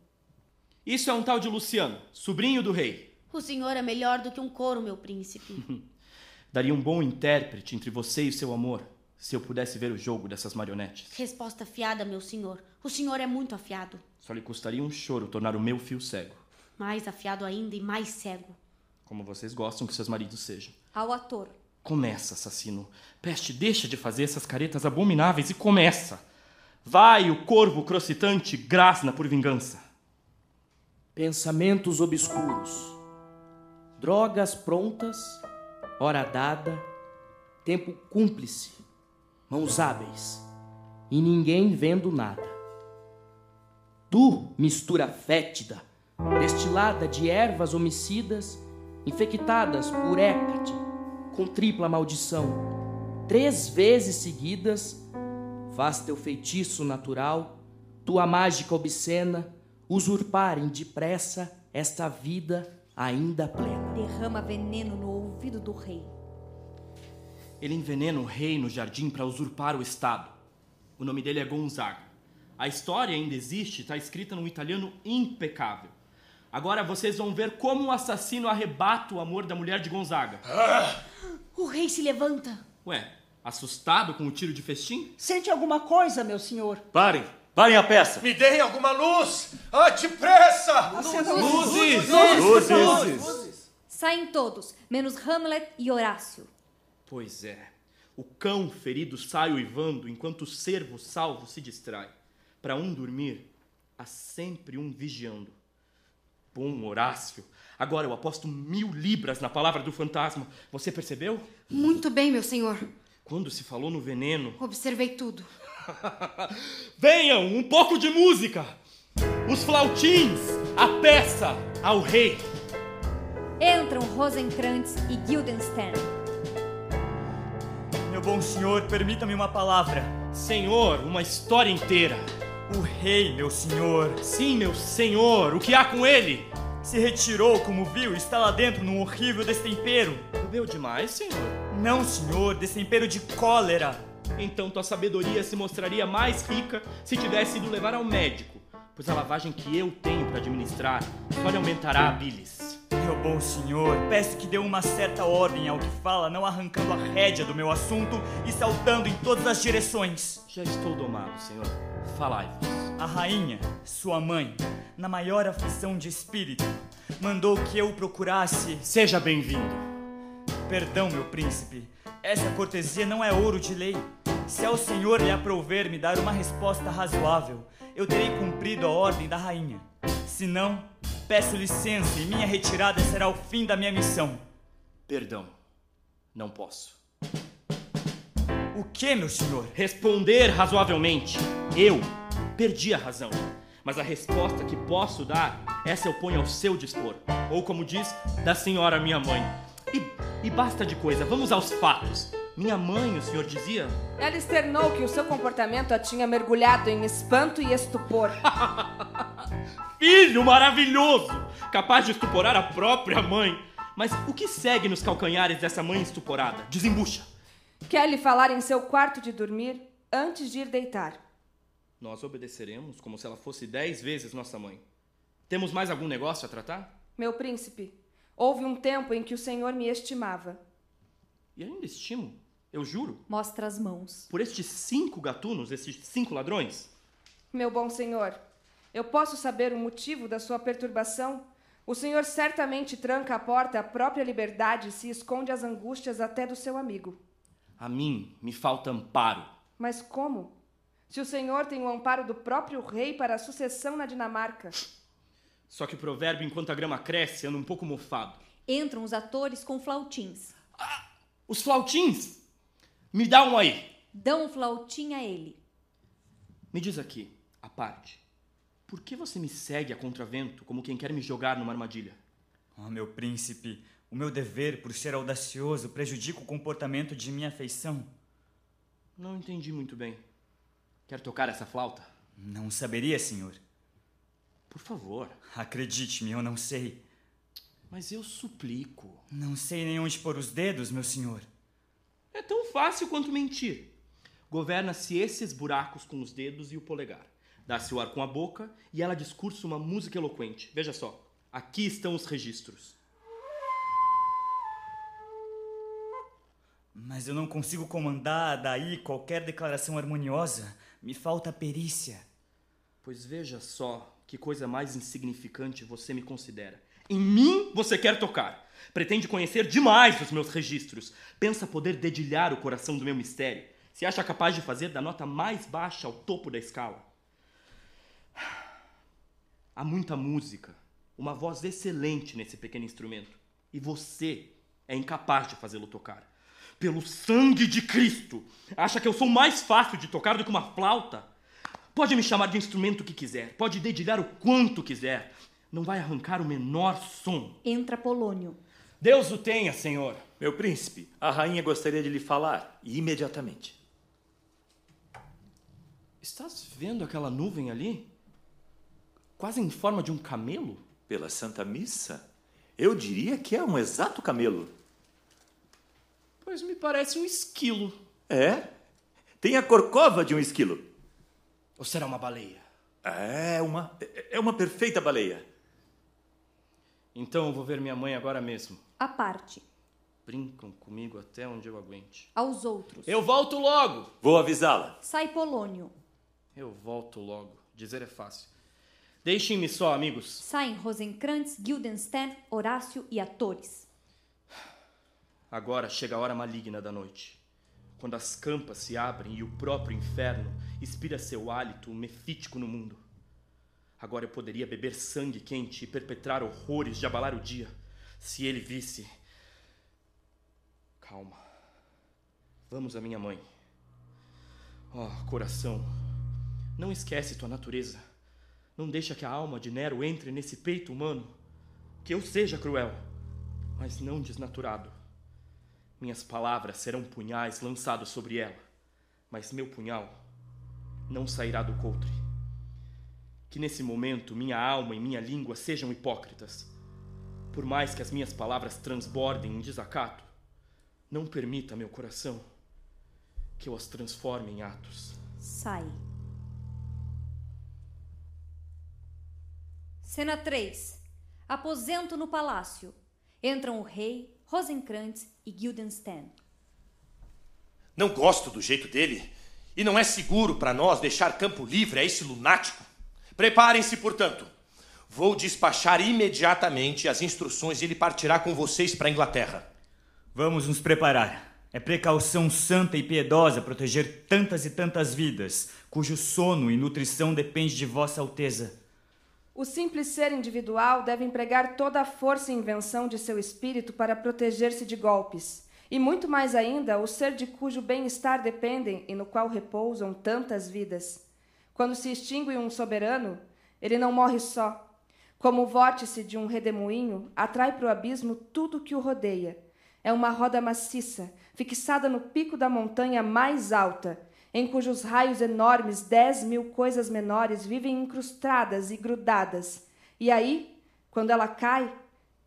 Isso é um tal de Luciano, sobrinho do rei. O senhor é melhor do que um couro, meu príncipe. Daria um bom intérprete entre você e seu amor, se eu pudesse ver o jogo dessas marionetes. Resposta afiada, meu senhor. O senhor é muito afiado. Só lhe custaria um choro tornar o meu fio cego. Mais afiado ainda e mais cego. Como vocês gostam que seus maridos sejam. Ao ator. Começa, assassino. Peste, deixa de fazer essas caretas abomináveis e começa. Vai, o corvo crocitante grasna por vingança. Pensamentos obscuros. Drogas prontas, hora dada, tempo cúmplice, mãos hábeis e ninguém vendo nada. Tu, mistura fétida, destilada de ervas homicidas, infectadas por Hécate, com tripla maldição, três vezes seguidas, faz teu feitiço natural, tua mágica obscena, usurparem depressa esta vida ainda plena. Derrama veneno no ouvido do rei. Ele envenena o rei no jardim para usurpar o Estado. O nome dele é Gonzaga. A história ainda existe, está escrita num italiano impecável. Agora vocês vão ver como o assassino arrebata o amor da mulher de Gonzaga. O rei se levanta. Ué, assustado com o tiro de festim? Sente alguma coisa, meu senhor? Parem! Parem a peça! Me deem alguma luz! Ah, depressa! Luzes! Luzes! Luzes! Saem todos, menos Hamlet e Horácio. Pois é. O cão ferido sai uivando enquanto o cervo salvo se distrai. Para um dormir, há sempre um vigiando. Bom Horácio, agora eu aposto mil libras na palavra do fantasma. Você percebeu? Muito bem, meu senhor. Quando se falou no veneno. Observei tudo. Venham, um pouco de música! Os flautins, a peça, ao rei! Entram Rosenkrantz e Guildenstern. Meu bom senhor, permita-me uma palavra. Senhor, uma história inteira. O rei, meu senhor. Sim, meu senhor, o que há com ele? Se retirou, como viu, e está lá dentro num horrível destempero. Bebeu demais, senhor? Não, senhor, destempero de cólera. Então tua sabedoria se mostraria mais rica se tivesse ido levar ao médico, pois a lavagem que eu tenho para administrar só lhe aumentará a bilis. Meu bom senhor, peço que dê uma certa ordem ao que fala, não arrancando a rédea do meu assunto e saltando em todas as direções. Já estou domado, senhor. Falai-vos. A rainha, sua mãe, na maior aflição de espírito, mandou que eu procurasse. Seja bem-vindo. Perdão, meu príncipe. Essa cortesia não é ouro de lei. Se ao senhor lhe aprouver me dar uma resposta razoável, eu terei cumprido a ordem da rainha. Se não, peço licença e minha retirada será o fim da minha missão. Perdão. Não posso. O que, meu senhor? Responder razoavelmente. Eu perdi a razão. Mas a resposta que posso dar, essa eu ponho ao seu dispor. Ou como diz da senhora minha mãe. E, e basta de coisa, vamos aos fatos. Minha mãe, o senhor dizia? Ela externou que o seu comportamento a tinha mergulhado em espanto e estupor. Filho maravilhoso! Capaz de estuporar a própria mãe. Mas o que segue nos calcanhares dessa mãe estuporada? Desembucha. Quer lhe falar em seu quarto de dormir antes de ir deitar. Nós obedeceremos como se ela fosse dez vezes nossa mãe. Temos mais algum negócio a tratar? Meu príncipe, houve um tempo em que o senhor me estimava. E ainda estimo, eu juro. Mostra as mãos. Por estes cinco gatunos, esses cinco ladrões? Meu bom senhor, eu posso saber o motivo da sua perturbação? O senhor certamente tranca a porta à própria liberdade e se esconde as angústias até do seu amigo. A mim me falta amparo. Mas como? Se o senhor tem o amparo do próprio rei para a sucessão na Dinamarca. Só que o provérbio, enquanto a grama cresce, anda um pouco mofado. Entram os atores com flautins. Ah, os flautins? Me dá um aí. Dão um flautim a ele. Me diz aqui, a parte. Por que você me segue a contravento como quem quer me jogar numa armadilha? Oh, meu príncipe, o meu dever, por ser audacioso, prejudica o comportamento de minha afeição. Não entendi muito bem. Quer tocar essa flauta? Não saberia, senhor. Por favor. Acredite-me, eu não sei. Mas eu suplico. Não sei nem onde pôr os dedos, meu senhor. É tão fácil quanto mentir. Governa-se esses buracos com os dedos e o polegar. Dá-se o ar com a boca e ela discursa uma música eloquente. Veja só, aqui estão os registros. Mas eu não consigo comandar daí qualquer declaração harmoniosa. Me falta perícia. Pois veja só que coisa mais insignificante você me considera. Em mim você quer tocar. Pretende conhecer demais os meus registros. Pensa poder dedilhar o coração do meu mistério. Se acha capaz de fazer da nota mais baixa ao topo da escala. Há muita música, uma voz excelente nesse pequeno instrumento. E você é incapaz de fazê-lo tocar. Pelo sangue de Cristo! Acha que eu sou mais fácil de tocar do que uma flauta? Pode me chamar de instrumento que quiser, pode dedilhar o quanto quiser. Não vai arrancar o menor som. Entra Polônio. Deus o tenha, senhor. Meu príncipe, a rainha gostaria de lhe falar, imediatamente. Estás vendo aquela nuvem ali? Quase em forma de um camelo? Pela Santa Missa? Eu diria que é um exato camelo. Pois me parece um esquilo. É? Tem a corcova de um esquilo. Ou será uma baleia? É uma, é uma perfeita baleia. Então eu vou ver minha mãe agora mesmo. A parte. Brincam comigo até onde eu aguente. Aos outros. Eu volto logo! Vou avisá-la. Sai Polônio. Eu volto logo. Dizer é fácil. Deixem-me só, amigos. Saem Rosenkrantz, Guildenstern, Horácio e atores. Agora chega a hora maligna da noite. Quando as campas se abrem e o próprio inferno expira seu hálito mefítico no mundo. Agora eu poderia beber sangue quente e perpetrar horrores de abalar o dia, se ele visse. Calma. Vamos à minha mãe. Oh, coração, não esquece tua natureza. Não deixa que a alma de Nero entre nesse peito humano. Que eu seja cruel, mas não desnaturado. Minhas palavras serão punhais lançados sobre ela, mas meu punhal não sairá do coutre. Que nesse momento minha alma e minha língua sejam hipócritas. Por mais que as minhas palavras transbordem em desacato, não permita, meu coração, que eu as transforme em atos. Sai. Cena 3. Aposento no palácio. Entram o rei, Rosenkrantz e Guildenstern. Não gosto do jeito dele. E não é seguro para nós deixar campo livre a esse lunático. Preparem-se, portanto. Vou despachar imediatamente as instruções e ele partirá com vocês para a Inglaterra. Vamos nos preparar. É precaução santa e piedosa proteger tantas e tantas vidas, cujo sono e nutrição depende de Vossa Alteza. O simples ser individual deve empregar toda a força e invenção de seu espírito para proteger-se de golpes, e muito mais ainda o ser de cujo bem-estar dependem e no qual repousam tantas vidas. Quando se extingue um soberano, ele não morre só. Como o vórtice de um redemoinho, atrai para o abismo tudo que o rodeia. É uma roda maciça, fixada no pico da montanha mais alta, em cujos raios enormes dez mil coisas menores vivem incrustadas e grudadas. E aí, quando ela cai,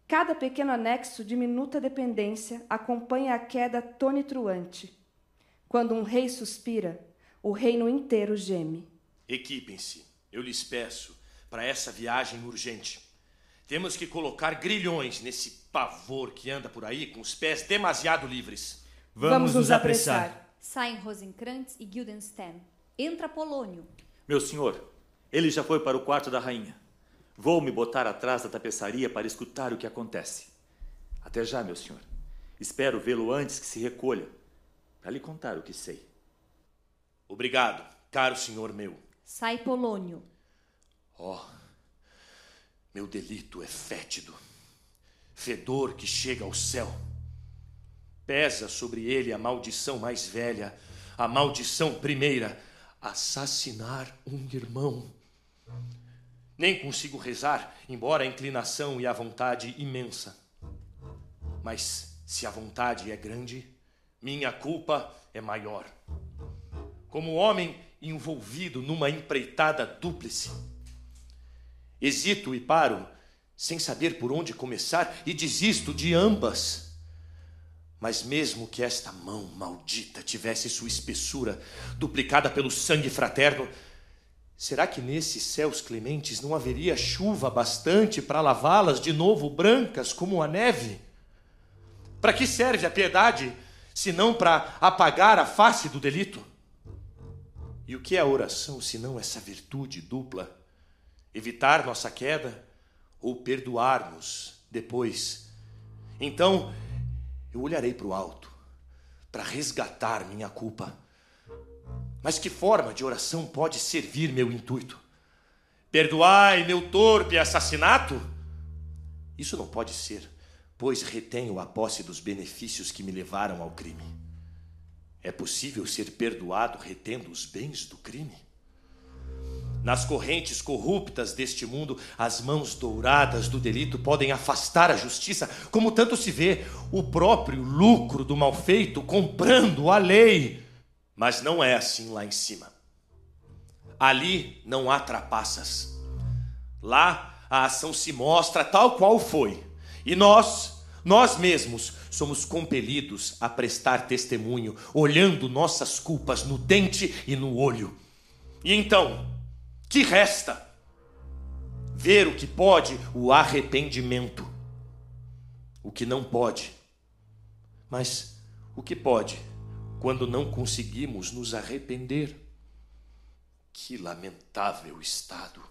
cada pequeno anexo de minuta dependência acompanha a queda tonitruante. Quando um rei suspira, o reino inteiro geme. Equipem-se, eu lhes peço, para essa viagem urgente. Temos que colocar grilhões nesse pavor que anda por aí com os pés demasiado livres. Vamos, nos apressar. Saem Rosenkrantz e Guildenstern. Entra Polônio. Meu senhor, ele já foi para o quarto da rainha. Vou me botar atrás da tapeçaria para escutar o que acontece. Até já, meu senhor. Espero vê-lo antes que se recolha, para lhe contar o que sei. Obrigado, caro senhor meu. Sai Polônio. Oh, meu delito é fétido. Fedor que chega ao céu. Pesa sobre ele a maldição mais velha, a maldição primeira: assassinar um irmão. Nem consigo rezar, embora a inclinação e a vontade imensa. Mas se a vontade é grande, minha culpa é maior. Como homem envolvido numa empreitada dúplice, hesito e paro, sem saber por onde começar, e desisto de ambas. Mas mesmo que esta mão maldita tivesse sua espessura duplicada pelo sangue fraterno, será que nesses céus clementes não haveria chuva bastante para lavá-las de novo brancas como a neve? Para que serve a piedade, se não para apagar a face do delito? E o que é a oração, se não essa virtude dupla? Evitar nossa queda ou perdoar-nos depois? Então, eu olharei para o alto para resgatar minha culpa. Mas que forma de oração pode servir meu intuito? Perdoai meu torpe assassinato? Isso não pode ser, pois retenho a posse dos benefícios que me levaram ao crime. É possível ser perdoado retendo os bens do crime? Nas correntes corruptas deste mundo, as mãos douradas do delito podem afastar a justiça, como tanto se vê o próprio lucro do malfeito comprando a lei. Mas não é assim lá em cima. Ali não há trapaças. Lá a ação se mostra tal qual foi. E nós, nós mesmos, somos compelidos a prestar testemunho, olhando nossas culpas no dente e no olho. E então, que resta? Ver o que pode, o arrependimento. O que não pode. Mas o que pode quando não conseguimos nos arrepender? Que lamentável estado.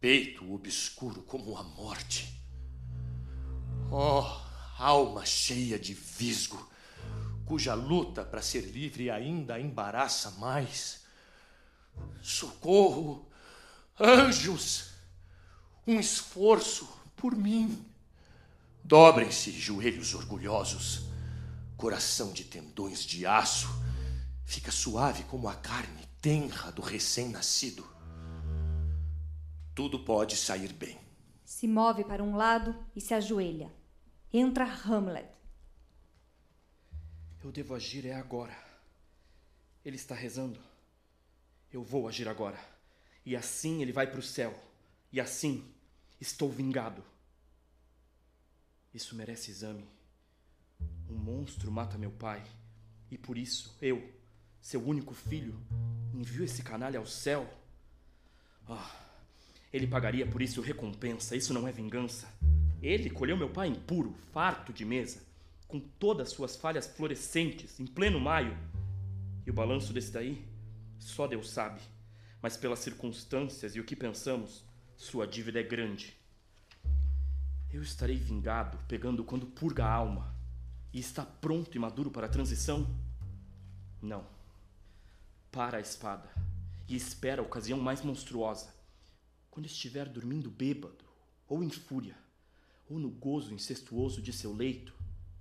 Peito obscuro como a morte. Oh, alma cheia de visgo, cuja luta para ser livre ainda embaraça mais socorro, anjos, um esforço por mim. Dobrem-se, joelhos orgulhosos, coração de tendões de aço, fica suave como a carne tenra do recém-nascido. Tudo pode sair bem. Se move para um lado e se ajoelha. Entra Hamlet. Eu devo agir é agora. Ele está rezando. Eu vou agir agora. E assim ele vai para o céu. E assim estou vingado. Isso merece exame. Um monstro mata meu pai. E por isso eu, seu único filho, envio esse canalha ao céu. Ah, ele pagaria por isso recompensa. Isso não é vingança. Ele colheu meu pai impuro, farto de mesa, com todas suas falhas florescentes, em pleno maio. E o balanço desse daí só Deus sabe, mas pelas circunstâncias e o que pensamos, sua dívida é grande. Eu estarei vingado, pegando quando purga a alma, e está pronto e maduro para a transição? Não. Para a espada e espera a ocasião mais monstruosa, quando estiver dormindo bêbado, ou em fúria, ou no gozo incestuoso de seu leito,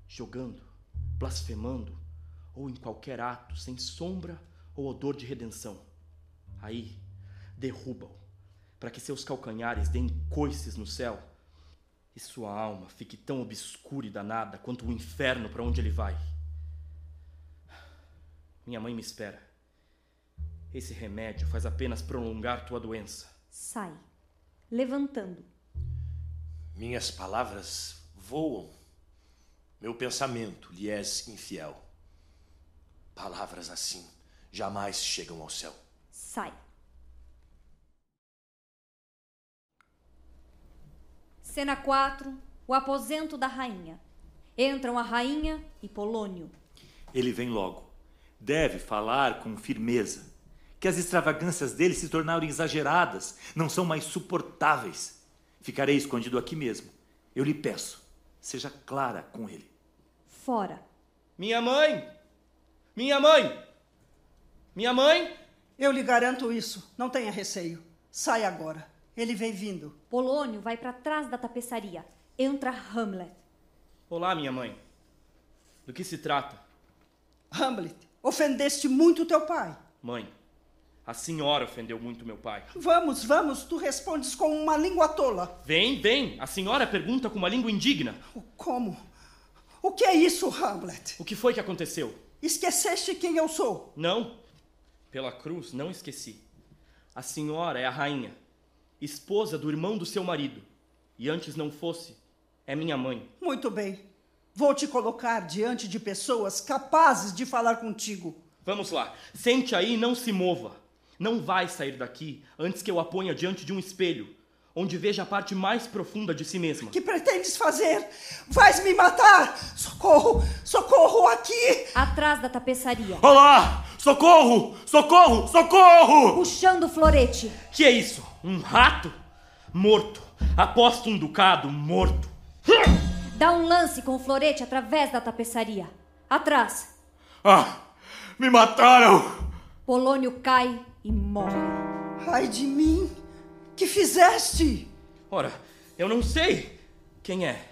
jogando, blasfemando, ou em qualquer ato sem sombra ou odor de redenção. Aí, derruba-o, para que seus calcanhares deem coices no céu e sua alma fique tão obscura e danada quanto o inferno para onde ele vai. Minha mãe me espera. Esse remédio faz apenas prolongar tua doença. Sai, levantando. Minhas palavras voam. Meu pensamento lhe és infiel. Palavras assim jamais chegam ao céu. Sai. Cena 4. O aposento da rainha. Entram a rainha e Polônio. Ele vem logo. Deve falar com firmeza. Que as extravagâncias dele se tornaram exageradas, não são mais suportáveis. Ficarei escondido aqui mesmo. Eu lhe peço, seja clara com ele. Fora. Minha mãe! Minha mãe! Minha mãe! Eu lhe garanto isso. Não tenha receio. Sai agora. Ele vem vindo. Polônio vai para trás da tapeçaria. Entra Hamlet. Olá, minha mãe. Do que se trata? Hamlet, ofendeste muito teu pai. Mãe, a senhora ofendeu muito meu pai. Vamos, vamos, tu respondes com uma língua tola. Vem, vem. A senhora pergunta com uma língua indigna. Como? O que é isso, Hamlet? O que foi que aconteceu? Esqueceste quem eu sou? Não. Pela cruz, não esqueci. A senhora é a rainha, esposa do irmão do seu marido. E antes não fosse, é minha mãe. Muito bem. Vou te colocar diante de pessoas capazes de falar contigo. Vamos lá. Sente aí e não se mova. Não vai sair daqui antes que eu a ponha diante de um espelho, onde veja a parte mais profunda de si mesma. Que pretendes fazer? Vais me matar! Socorro! Socorro aqui! Atrás da tapeçaria. Olá! Socorro! Socorro! Socorro! Puxando o florete. Que é isso? Um rato? Morto. Aposto um ducado morto. Dá um lance com o florete através da tapeçaria. Atrás. Ah! Me mataram! Polônio cai e morre. Ai de mim! Que fizeste? Ora, eu não sei. Quem é?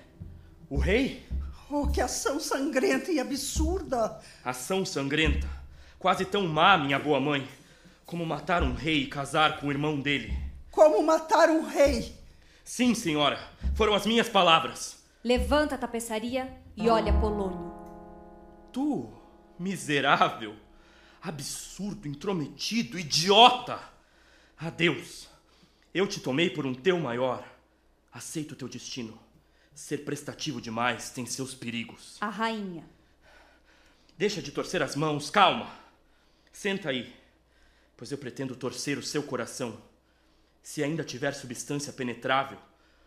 O rei? Oh, que ação sangrenta e absurda! Ação sangrenta? Quase tão má, minha boa mãe, como matar um rei e casar com o irmão dele. Como matar um rei? Sim, senhora. Foram as minhas palavras. Levanta a tapeçaria e olha Polônio. Tu, miserável, absurdo, intrometido, idiota! Adeus. Eu te tomei por um teu maior. Aceito o teu destino. Ser prestativo demais tem seus perigos. A rainha. Deixa de torcer as mãos, calma. Senta aí, pois eu pretendo torcer o seu coração. Se ainda tiver substância penetrável,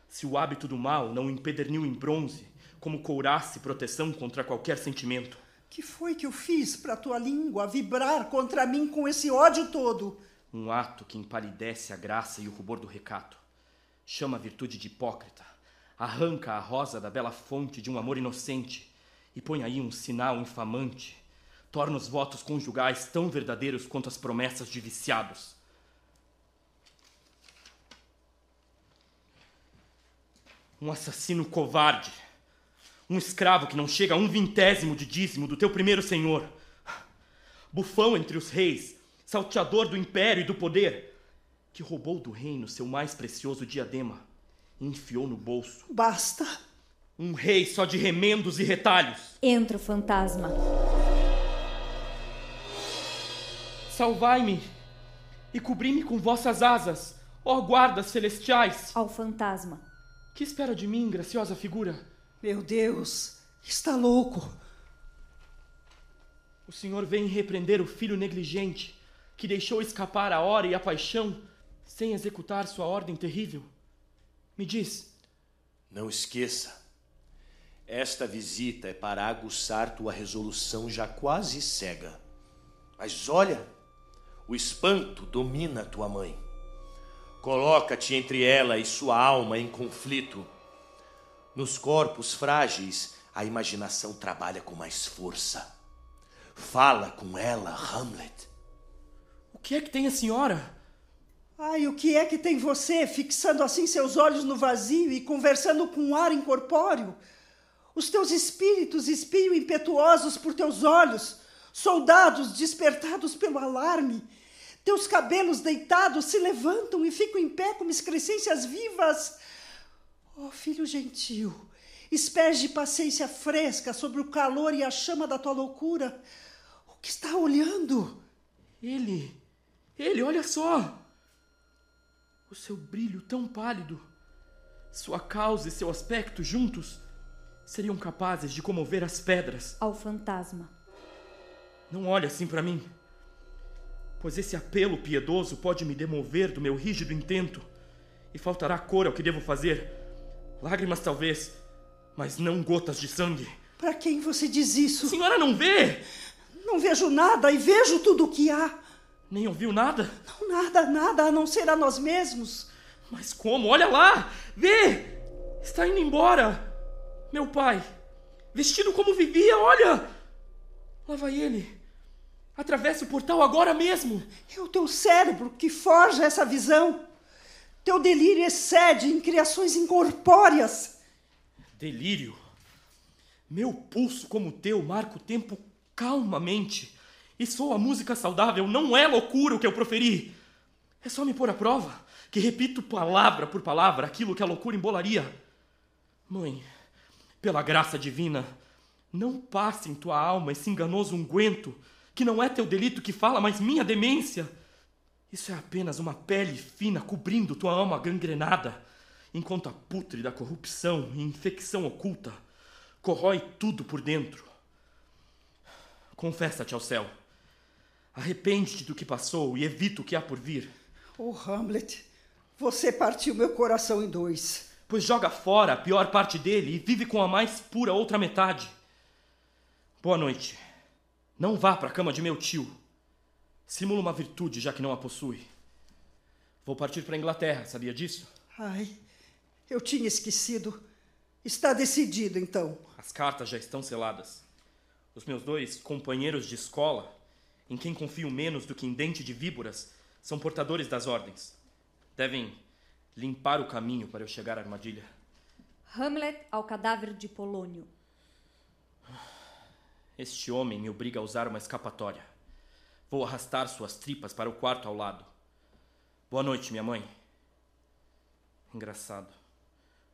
se o hábito do mal não o empederniu em bronze, como couraça e proteção contra qualquer sentimento. Que foi que eu fiz para tua língua vibrar contra mim com esse ódio todo? Um ato que empalidece a graça e o rubor do recato. Chama a virtude de hipócrita. Arranca a rosa da bela fonte de um amor inocente e põe aí um sinal infamante. Torna os votos conjugais tão verdadeiros quanto as promessas de viciados. Um assassino covarde. Um escravo que não chega a um vintésimo de dízimo do teu primeiro senhor. Bufão entre os reis, salteador do império e do poder, que roubou do reino seu mais precioso diadema e enfiou no bolso. Basta! Um rei só de remendos e retalhos. Entra o fantasma. Salvai-me e cobri-me com vossas asas, ó guardas celestiais. Ao fantasma. Que espera de mim, graciosa figura? Meu Deus, está louco. O senhor vem repreender o filho negligente que deixou escapar a hora e a paixão sem executar sua ordem terrível. Me diz. Não esqueça. Esta visita é para aguçar tua resolução já quase cega. Mas olha, o espanto domina tua mãe. Coloca-te entre ela e sua alma em conflito. Nos corpos frágeis, a imaginação trabalha com mais força. Fala com ela, Hamlet. O que é que tem a senhora? Ai, o que é que tem você fixando assim seus olhos no vazio e conversando com um ar incorpóreo? Os teus espíritos espiam impetuosos por teus olhos, soldados despertados pelo alarme. Teus cabelos deitados se levantam e ficam em pé como excrescências vivas. Oh, filho gentil, esperes de paciência fresca sobre o calor e a chama da tua loucura. O que está olhando? Ele. Ele, olha só! O seu brilho tão pálido, sua causa e seu aspecto juntos seriam capazes de comover as pedras. Ao fantasma. Não olhe assim para mim, pois esse apelo piedoso pode me demover do meu rígido intento e faltará cor ao que devo fazer. Lágrimas talvez, mas não gotas de sangue. Para quem você diz isso? A senhora não vê? Não vejo nada e vejo tudo o que há. Nem ouviu nada? Não, nada, nada, a não ser a nós mesmos. Mas como? Olha lá! Vê! Está indo embora! Meu pai, vestido como vivia, olha! Lá vai ele. Atravessa o portal agora mesmo. É o teu cérebro que forja essa visão. Teu delírio excede em criações incorpóreas. Delírio? Meu pulso como o teu marca o tempo calmamente. E sou a música saudável, não é loucura o que eu proferi. É só me pôr à prova, que repito palavra por palavra aquilo que a loucura embolaria. Mãe, pela graça divina, não passe em tua alma esse enganoso unguento, que não é teu delito que fala, mas minha demência. Isso é apenas uma pele fina cobrindo tua alma gangrenada, enquanto a putre da corrupção e infecção oculta corrói tudo por dentro. Confessa-te ao céu. Arrepende-te do que passou e evita o que há por vir. Oh, Hamlet, você partiu meu coração em dois. Pois joga fora a pior parte dele e vive com a mais pura outra metade. Boa noite. Não vá para a cama de meu tio. Simula uma virtude, já que não a possui. Vou partir para a Inglaterra, sabia disso? Ai, eu tinha esquecido. Está decidido, então. As cartas já estão seladas. Os meus dois companheiros de escola, em quem confio menos do que em dente de víboras, são portadores das ordens. Devem limpar o caminho para eu chegar à armadilha. Hamlet ao cadáver de Polônio. Este homem me obriga a usar uma escapatória. Vou arrastar suas tripas para o quarto ao lado. Boa noite, minha mãe. Engraçado.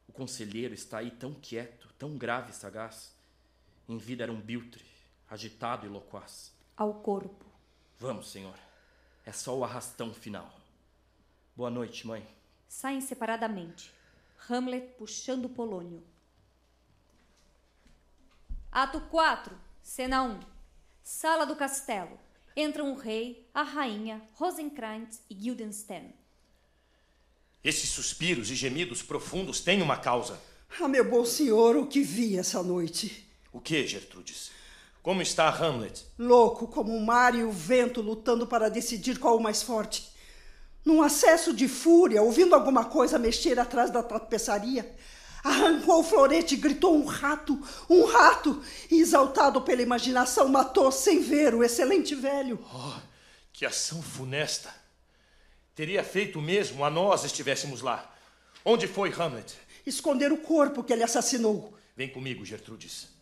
O conselheiro está aí tão quieto, tão grave e sagaz. Em vida era um biltre, agitado e loquaz. Ao corpo. Vamos, senhor. É só o arrastão final. Boa noite, mãe. Saem separadamente. Hamlet puxando Polônio. Ato 4, cena 1. Sala do castelo. Entram o rei, a rainha, Rosenkrantz e Guildenstern. Esses suspiros e gemidos profundos têm uma causa. Ah, meu bom senhor, o que vi essa noite? O que, Gertrudes? Como está Hamlet? Louco como o mar e o vento lutando para decidir qual o mais forte. Num acesso de fúria, ouvindo alguma coisa mexer atrás da tapeçaria, arrancou o florete e gritou um rato, um rato, e exaltado pela imaginação, matou sem ver o excelente velho. Oh, que ação funesta! Teria feito o mesmo a nós estivéssemos lá. Onde foi Hamlet? Esconder o corpo que ele assassinou. Vem comigo, Gertrudes.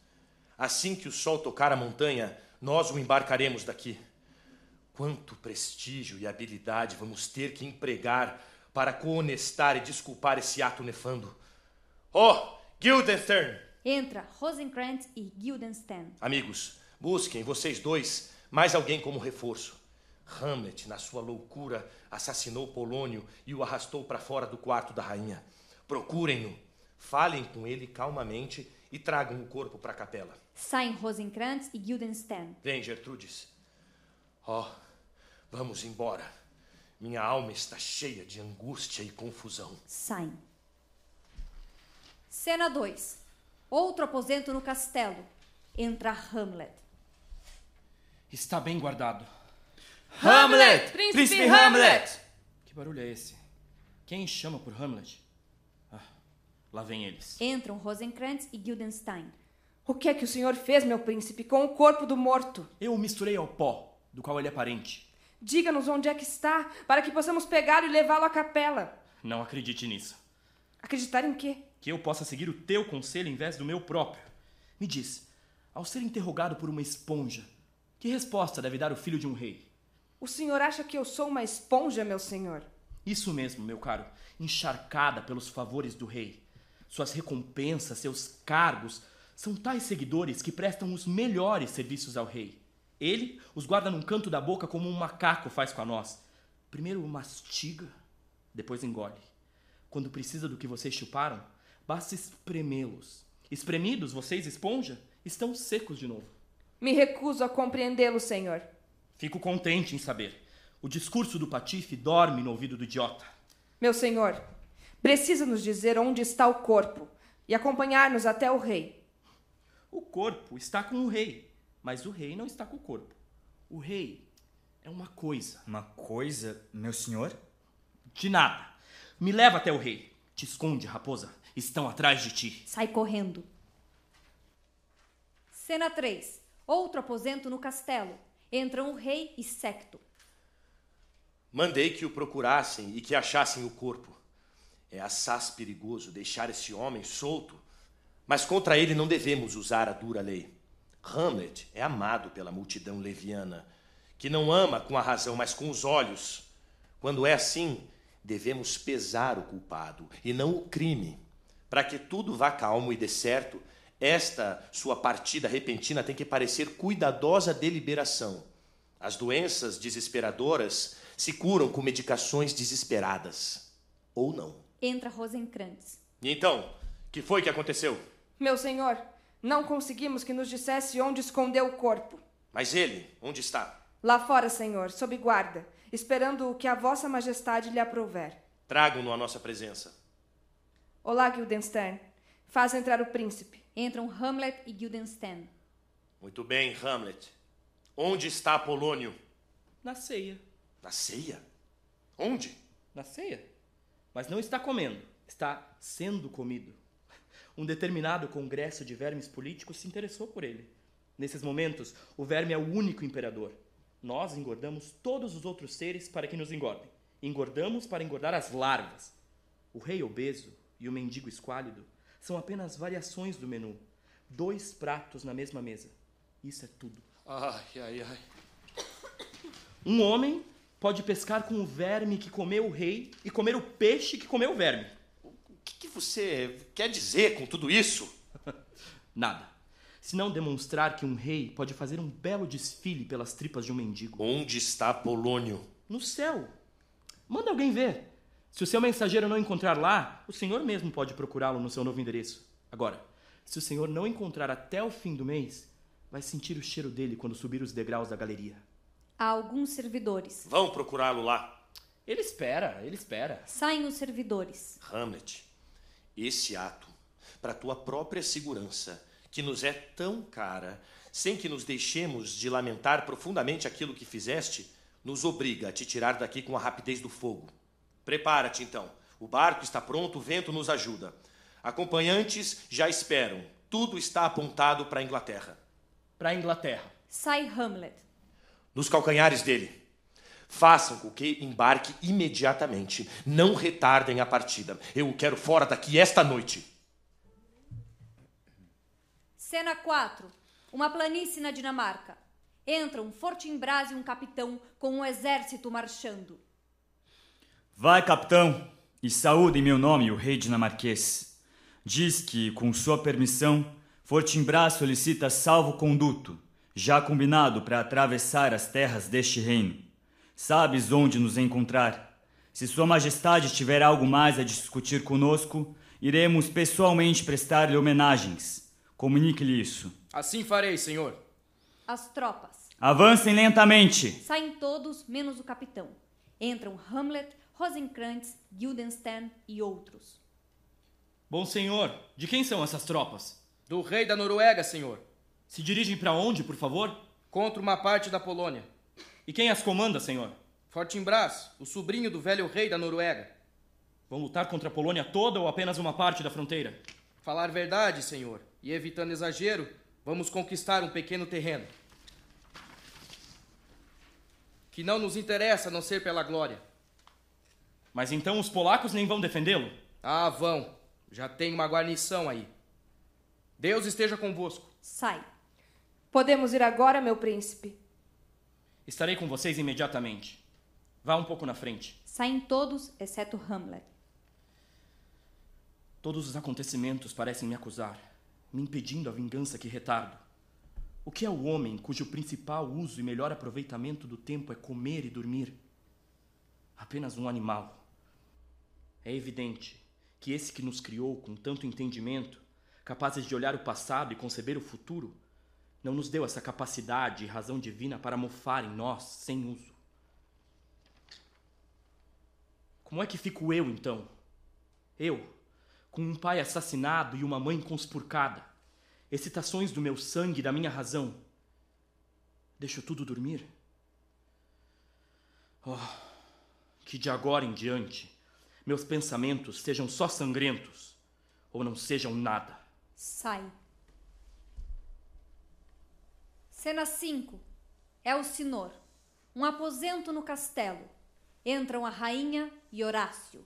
Assim que o sol tocar a montanha, nós o embarcaremos daqui. Quanto prestígio e habilidade vamos ter que empregar para cohonestar e desculpar esse ato nefando. Oh, Guildenstern! Entra Rosenkrantz e Guildenstern. Amigos, busquem, vocês dois, mais alguém como reforço. Hamlet, na sua loucura, assassinou Polônio e o arrastou para fora do quarto da rainha. Procurem-no, falem com ele calmamente e tragam o corpo para a capela. Saem Rosenkrantz e Guildenstern. Vem, Gertrudes. Oh, vamos embora. Minha alma está cheia de angústia e confusão. Saem. Cena 2. Outro aposento no castelo. Entra Hamlet. Está bem guardado. Hamlet! Príncipe, Príncipe Hamlet! Que barulho é esse? Quem chama por Hamlet? Ah, lá vem eles. Entram Rosenkrantz e Guildenstein. O que é que o senhor fez, meu príncipe, com o corpo do morto? Eu o misturei ao pó, do qual ele é parente. Diga-nos onde é que está, para que possamos pegá-lo e levá-lo à capela. Não acredite nisso. Acreditar em quê? Que eu possa seguir o teu conselho em vez do meu próprio. Me diz, ao ser interrogado por uma esponja, que resposta deve dar o filho de um rei? O senhor acha que eu sou uma esponja, meu senhor? Isso mesmo, meu caro, encharcada pelos favores do rei. Suas recompensas, seus cargos, são tais seguidores que prestam os melhores serviços ao rei. Ele os guarda num canto da boca como um macaco faz com a nós. Primeiro mastiga, depois engole. Quando precisa do que vocês chuparam, basta espremê-los. Espremidos, vocês, esponja, estão secos de novo. Me recuso a compreendê-lo, senhor. Fico contente em saber. O discurso do patife dorme no ouvido do idiota. Meu senhor, precisa nos dizer onde está o corpo e acompanhar-nos até o rei. O corpo está com o rei, mas o rei não está com o corpo. O rei é uma coisa. Uma coisa, meu senhor? De nada. Me leva até o rei. Te esconde, raposa. Estão atrás de ti. Sai correndo. Cena 3. Outro aposento no castelo. Entram o rei e Secto. Mandei que o procurassem e que achassem o corpo. É assaz perigoso deixar esse homem solto, mas contra ele não devemos usar a dura lei. Hamlet é amado pela multidão leviana, que não ama com a razão, mas com os olhos. Quando é assim, devemos pesar o culpado e não o crime. Para que tudo vá calmo e dê certo, esta sua partida repentina tem que parecer cuidadosa deliberação. As doenças desesperadoras se curam com medicações desesperadas. Ou não. Entra Rosenkrantz. E então, que foi que aconteceu? Meu senhor, não conseguimos que nos dissesse onde escondeu o corpo. Mas ele, onde está? Lá fora, senhor, sob guarda, esperando o que a vossa majestade lhe aprouver. Tragam-no à nossa presença. Olá, Guildenstern. Faz entrar o príncipe. Entram Hamlet e Guildenstern. Muito bem, Hamlet. Onde está Apolônio? Na ceia. Na ceia? Onde? Na ceia. Mas não está comendo, está sendo comido. Um determinado congresso de vermes políticos se interessou por ele. Nesses momentos, o verme é o único imperador. Nós engordamos todos os outros seres para que nos engordem. Engordamos para engordar as larvas. O rei obeso e o mendigo esquálido são apenas variações do menu. Dois pratos na mesma mesa. Isso é tudo. Ai, ai, ai. Um homem pode pescar com o verme que comeu o rei e comer o peixe que comeu o verme. O que, que você quer dizer com tudo isso? Nada. Se não demonstrar que um rei pode fazer um belo desfile pelas tripas de um mendigo. Onde está Polônio? No céu. Manda alguém ver. Se o seu mensageiro não encontrar lá, o senhor mesmo pode procurá-lo no seu novo endereço. Agora, se o senhor não encontrar até o fim do mês, vai sentir o cheiro dele quando subir os degraus da galeria. Há alguns servidores. Vão procurá-lo lá. Ele espera, ele espera. Saem os servidores. Hamlet, esse ato, para tua própria segurança, que nos é tão cara, sem que nos deixemos de lamentar profundamente aquilo que fizeste, nos obriga a te tirar daqui com a rapidez do fogo. Prepara-te então. O barco está pronto, o vento nos ajuda. Acompanhantes já esperam. Tudo está apontado para a Inglaterra. Para a Inglaterra. Sai Hamlet. Nos calcanhares dele. Façam com que embarque imediatamente. Não retardem a partida. Eu o quero fora daqui esta noite. Cena 4. Uma planície na Dinamarca. Entram Fortinbras e um capitão com um exército marchando. Vai, capitão, e saúde em meu nome o rei dinamarquês. Diz que, com sua permissão, Fortinbras solicita salvo-conduto, já combinado para atravessar as terras deste reino. Sabes onde nos encontrar. Se Sua Majestade tiver algo mais a discutir conosco, iremos pessoalmente prestar-lhe homenagens. Comunique-lhe isso. Assim farei, senhor. As tropas. Avancem lentamente. Saem todos, menos o capitão. Entram Hamlet, Rosenkrantz, Guildenstern e outros. Bom senhor, de quem são essas tropas? Do rei da Noruega, senhor. Se dirigem para onde, por favor? Contra uma parte da Polônia. E quem as comanda, senhor? Fortinbras, o sobrinho do velho rei da Noruega. Vão lutar contra a Polônia toda ou apenas uma parte da fronteira? Falar verdade, senhor, e evitando exagero, vamos conquistar um pequeno terreno. Que não nos interessa a não ser pela glória. Mas então os polacos nem vão defendê-lo? Ah, vão. Já tem uma guarnição aí. Deus esteja convosco. Sai. Podemos ir agora, meu príncipe? Estarei com vocês imediatamente. Vá um pouco na frente. Saem todos, exceto Hamlet. Todos os acontecimentos parecem me acusar, me impedindo a vingança que retardo. O que é o homem cujo principal uso e melhor aproveitamento do tempo é comer e dormir? Apenas um animal. É evidente que esse que nos criou com tanto entendimento, capazes de olhar o passado e conceber o futuro, não nos deu essa capacidade e razão divina para mofar em nós sem uso. Como é que fico eu então? Eu, com um pai assassinado e uma mãe conspurcada, excitações do meu sangue e da minha razão. Deixo tudo dormir? Oh, que de agora em diante meus pensamentos sejam só sangrentos ou não sejam nada. Sai. Cena 5. É o Sinor. Um aposento no castelo. Entram a rainha e Horácio.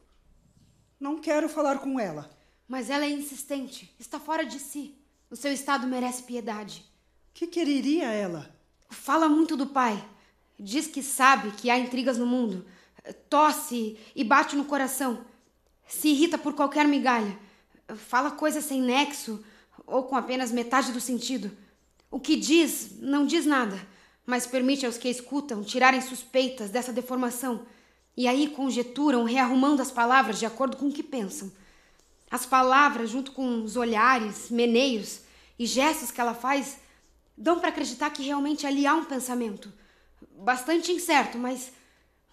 Não quero falar com ela. Mas ela é insistente. Está fora de si. O seu estado merece piedade. Que quereria ela? Fala muito do pai. Diz que sabe que há intrigas no mundo. Tosse e bate no coração. Se irrita por qualquer migalha. Fala coisas sem nexo ou com apenas metade do sentido. O que diz, não diz nada, mas permite aos que escutam tirarem suspeitas dessa deformação e aí conjeturam, rearrumando as palavras de acordo com o que pensam. As palavras, junto com os olhares, meneios e gestos que ela faz, dão para acreditar que realmente ali há um pensamento. Bastante incerto, mas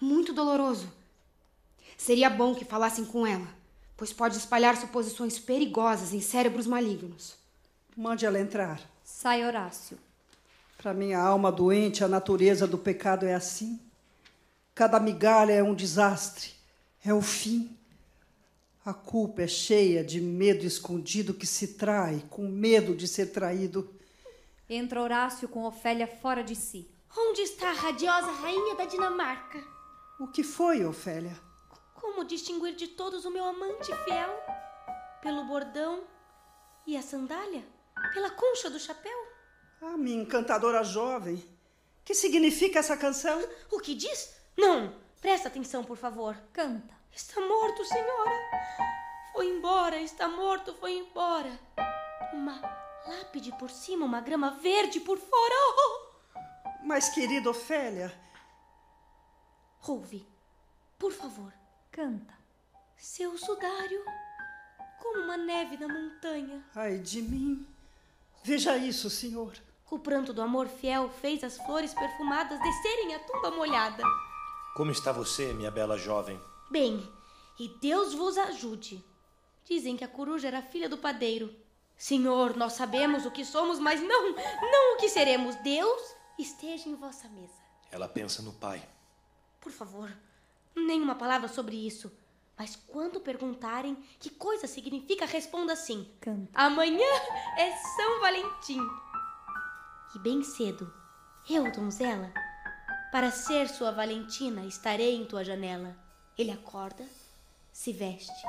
muito doloroso. Seria bom que falassem com ela, pois pode espalhar suposições perigosas em cérebros malignos. Mande ela entrar. Sai Horácio. Para minha alma doente, a natureza do pecado é assim. Cada migalha é um desastre, é o fim. A culpa é cheia de medo escondido que se trai, com medo de ser traído. Entra Horácio com Ofélia fora de si. Onde está a radiosa rainha da Dinamarca? O que foi, Ofélia? Como distinguir de todos o meu amante fiel? Pelo bordão e a sandália? Pela concha do chapéu? Ah, minha encantadora jovem. Que significa essa canção? O que diz? Não! Presta atenção, por favor. Canta. Está morto, senhora. Foi embora, está morto, foi embora. Uma lápide por cima, uma grama verde por fora. Oh! Mas, querida Ofélia. Ouve, por favor. Canta. Seu sudário, como uma neve na montanha. Ai de mim. Veja isso, senhor. O pranto do amor fiel fez as flores perfumadas descerem a tumba molhada. Como está você, minha bela jovem? Bem, e Deus vos ajude. Dizem que a coruja era filha do padeiro. Senhor, nós sabemos o que somos, mas não, não o que seremos. Deus esteja em vossa mesa. Ela pensa no pai. Por favor, nenhuma palavra sobre isso. Mas quando perguntarem que coisa significa, responda assim: Canta. Amanhã é São Valentim. E bem cedo, eu, donzela, para ser sua Valentina, estarei em tua janela. Ele acorda, se veste,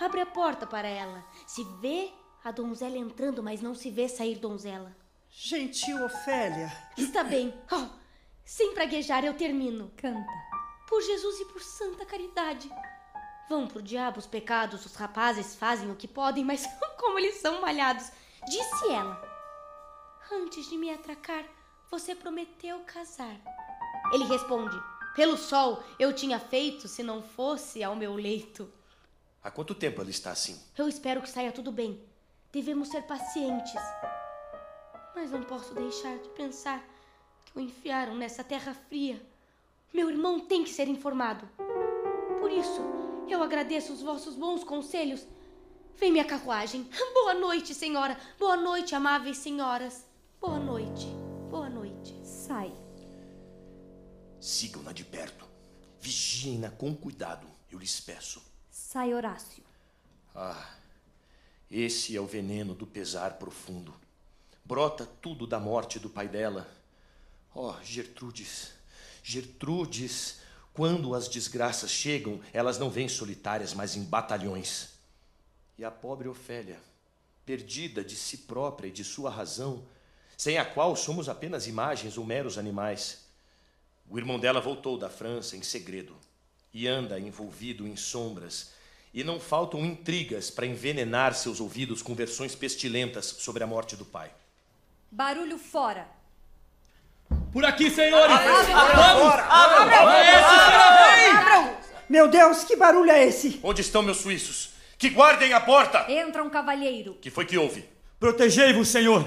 abre a porta para ela, se vê a donzela entrando, mas não se vê sair donzela. Gentil Ofélia. Está bem. Oh, sem praguejar, eu termino. Canta. Por Jesus e por santa caridade. Vão pro diabo os pecados, os rapazes fazem o que podem, mas como eles são malhados. Disse ela. Antes de me atracar, você prometeu casar. Ele responde: Pelo sol eu tinha feito se não fosse ao meu leito. Há quanto tempo ela está assim? Eu espero que saia tudo bem. Devemos ser pacientes. Mas não posso deixar de pensar que o enfiaram nessa terra fria. Meu irmão tem que ser informado. Por isso, eu agradeço os vossos bons conselhos. Vem minha carruagem. Boa noite, senhora. Boa noite, amáveis senhoras. Boa noite. Boa noite. Sai. Sigam-na de perto. Vigiem-na com cuidado, eu lhes peço. Sai Horácio. Ah, esse é o veneno do pesar profundo. Brota tudo da morte do pai dela. Oh, Gertrudes, Gertrudes, quando as desgraças chegam, elas não vêm solitárias, mas em batalhões. E a pobre Ofélia, perdida de si própria e de sua razão, sem a qual somos apenas imagens ou meros animais. O irmão dela voltou da França em segredo e anda envolvido em sombras, E não faltam intrigas para envenenar seus ouvidos com versões pestilentas sobre a morte do pai. Barulho fora. Por aqui, senhores! Vamos! Abram! Meu Deus, que barulho é esse? Onde estão meus suíços? Que guardem a porta! Entra um cavalheiro. Que foi que houve? Protegei-vos, Senhor!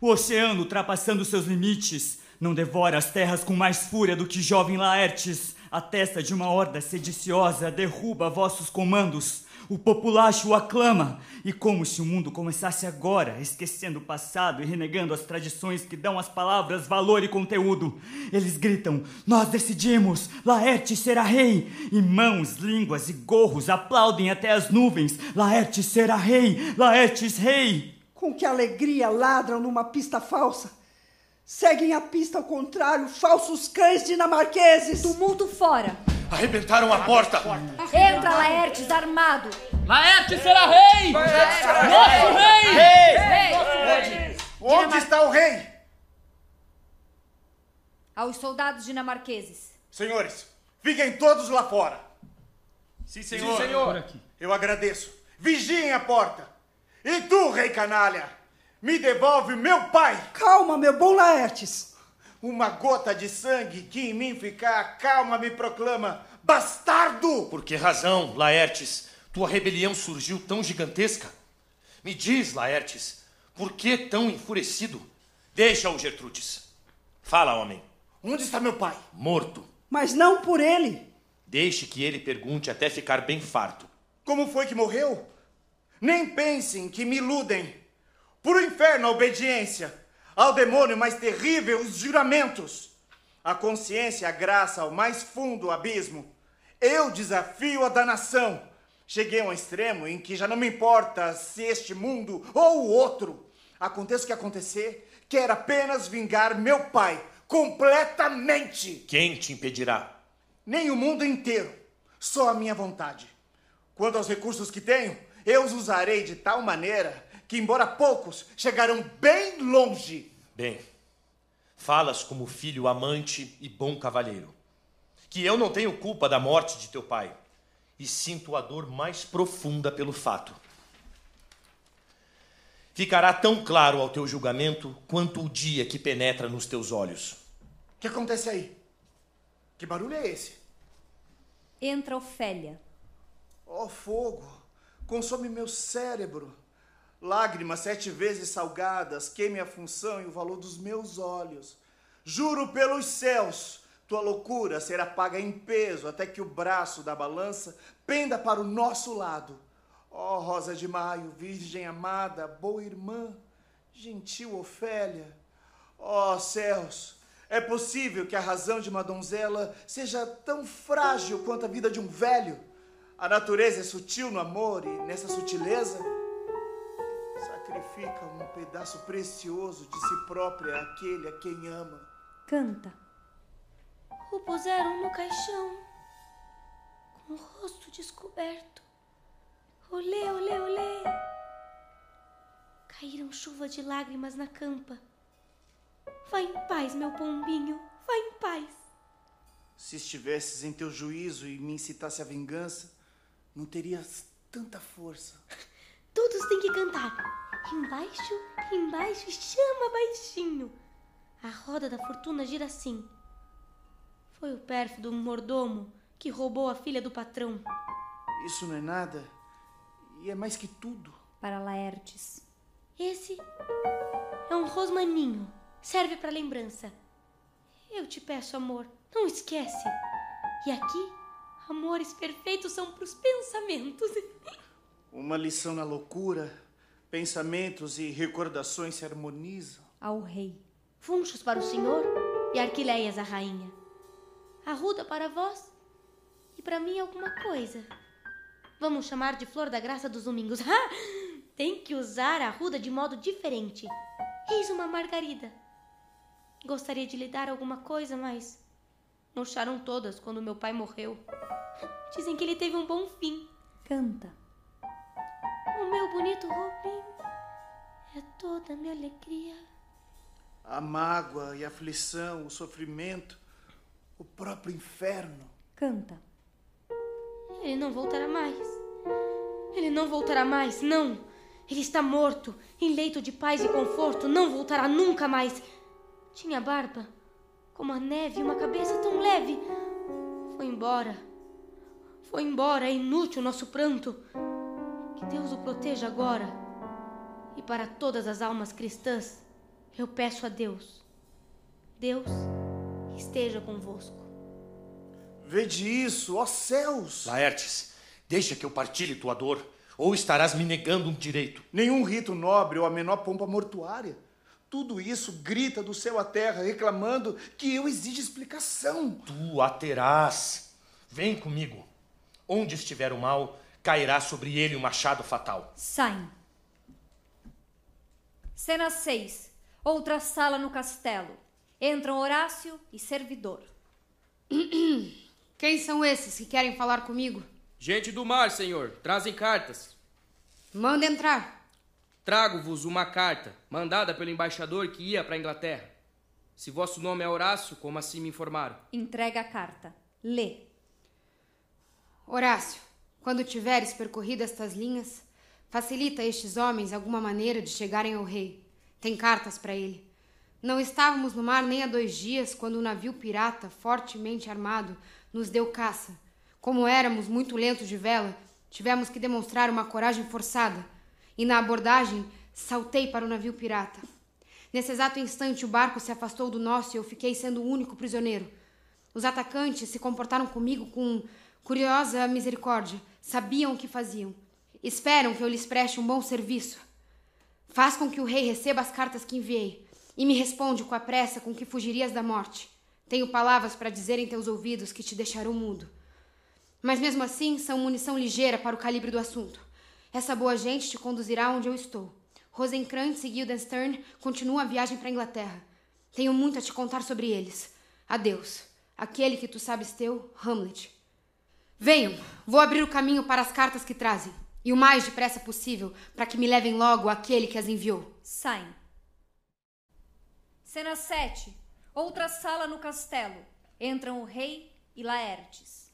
O oceano, ultrapassando seus limites, não devora as terras com mais fúria do que jovem Laertes. A testa de uma horda sediciosa derruba vossos comandos. O populacho o aclama, e como se o mundo começasse agora, esquecendo o passado e renegando as tradições que dão às palavras valor e conteúdo. Eles gritam: Nós decidimos, Laerte será rei! E mãos, línguas e gorros aplaudem até as nuvens: Laerte será rei! Laertes rei! Com que alegria ladram numa pista falsa! Seguem a pista ao contrário, falsos cães dinamarqueses! Tumulto fora! Arrebentaram a porta! Entra Laertes armado! Laertes será rei! Nosso rei! Rei! Onde está o rei? Aos soldados dinamarqueses. Senhores, fiquem todos lá fora. Sim, senhor. Sim, senhor. Eu agradeço. Vigiem a porta. E tu, rei canalha, me devolve meu pai. Calma, meu bom Laertes. Uma gota de sangue que em mim ficar, calma me proclama bastardo. Por que razão, Laertes, tua rebelião surgiu tão gigantesca? Me diz, Laertes, por que tão enfurecido? Deixa-o, Gertrudes. Fala, homem. Onde está meu pai? Morto. Mas não por ele. Deixe que ele pergunte até ficar bem farto. Como foi que morreu? Nem pensem que me iludem. Por o inferno a obediência, ao demônio mais terrível os juramentos, a consciência a graça ao mais fundo abismo. Eu desafio a danação. Cheguei a um extremo em que já não me importa se este mundo ou o outro. Aconteça o que acontecer, quero apenas vingar meu pai completamente. Quem te impedirá? Nem o mundo inteiro, só a minha vontade. Quanto aos recursos que tenho, eu os usarei de tal maneira que, embora poucos, chegarão bem longe. Bem, falas como filho amante e bom cavalheiro. Que eu não tenho culpa da morte de teu pai e sinto a dor mais profunda pelo fato. Ficará tão claro ao teu julgamento quanto o dia que penetra nos teus olhos. O que acontece aí? Que barulho é esse? Entra Ofélia. Ó oh, fogo! Consome meu cérebro. Lágrimas sete vezes salgadas, queime a função e o valor dos meus olhos. Juro pelos céus, tua loucura será paga em peso até que o braço da balança penda para o nosso lado. Ó oh, Rosa de Maio, virgem amada, boa irmã, gentil Ofélia. Ó oh, céus, é possível que a razão de uma donzela seja tão frágil quanto a vida de um velho? A natureza é sutil no amor e nessa sutileza sacrifica um pedaço precioso de si própria àquele a quem ama. Canta. O puseram no caixão, com o rosto descoberto. Olê, olê, olê. Caíram chuva de lágrimas na campa. Vai em paz, meu pombinho, vai em paz. Se estivesses em teu juízo e me incitasse à vingança, não terias tanta força. Todos têm que cantar. Embaixo, embaixo, chama baixinho. A roda da fortuna gira assim. Foi o pérfido mordomo que roubou a filha do patrão. Isso não é nada. E é mais que tudo. Para Laertes. Esse é um rosmaninho. Serve para lembrança. Eu te peço, amor, não esquece. E aqui, amores perfeitos são pros pensamentos. Uma lição na loucura. Pensamentos e recordações se harmonizam. Ao rei. Funchos para o senhor e Arquileias a rainha. Arruda para vós e para mim alguma coisa. Vamos chamar de flor da graça dos domingos. Tem que usar a arruda de modo diferente. Eis uma margarida. Gostaria de lhe dar alguma coisa, mas murcharam todas quando meu pai morreu. Dizem que ele teve um bom fim. Canta. O meu bonito Robinho é toda a minha alegria. A mágoa e a aflição, o sofrimento, o próprio inferno. Canta. Ele não voltará mais. Ele não voltará mais, não. Ele está morto, em leito de paz e conforto, não voltará nunca mais. Tinha barba, como a neve, e uma cabeça tão leve. Foi embora. Foi embora, é inútil o nosso pranto. Que Deus o proteja agora. E para todas as almas cristãs, eu peço a Deus. Deus esteja convosco. Vede isso, ó céus! Laertes, deixa que eu partilhe tua dor, ou estarás me negando um direito. Nenhum rito nobre ou a menor pompa mortuária. Tudo isso grita do céu à terra, reclamando que eu exijo explicação. Tu a terás. Vem comigo. Onde estiver o mal, cairá sobre ele o machado fatal. Saem. Cena 6. Outra sala no castelo. Entram Horácio e servidor. Quem são esses que querem falar comigo? Gente do mar, senhor. Trazem cartas. Manda entrar. Trago-vos uma carta, mandada pelo embaixador que ia para a Inglaterra. Se vosso nome é Horácio, como assim me informaram? Entrega a carta. Lê. Horácio, quando tiveres percorrido estas linhas, facilita a estes homens alguma maneira de chegarem ao rei. Tem cartas para ele. Não estávamos no mar nem há dois dias quando um navio pirata, fortemente armado, nos deu caça. Como éramos muito lentos de vela, tivemos que demonstrar uma coragem forçada e na abordagem saltei para o navio pirata. Nesse exato instante, o barco se afastou do nosso e eu fiquei sendo o único prisioneiro. Os atacantes se comportaram comigo com curiosa misericórdia, sabiam o que faziam. Esperam que eu lhes preste um bom serviço. Faz com que o rei receba as cartas que enviei e me responde com a pressa com que fugirias da morte. Tenho palavras para dizer em teus ouvidos que te deixarão mudo. Mas mesmo assim, são munição ligeira para o calibre do assunto. Essa boa gente te conduzirá onde eu estou. Rosenkrantz e Guildenstern continuam a viagem para a Inglaterra. Tenho muito a te contar sobre eles. Adeus. Aquele que tu sabes teu, Hamlet. Venham, vou abrir o caminho para as cartas que trazem. E o mais depressa possível, para que me levem logo aquele que as enviou. Saem. Cena 7. Outra sala no castelo. Entram o rei e Laertes.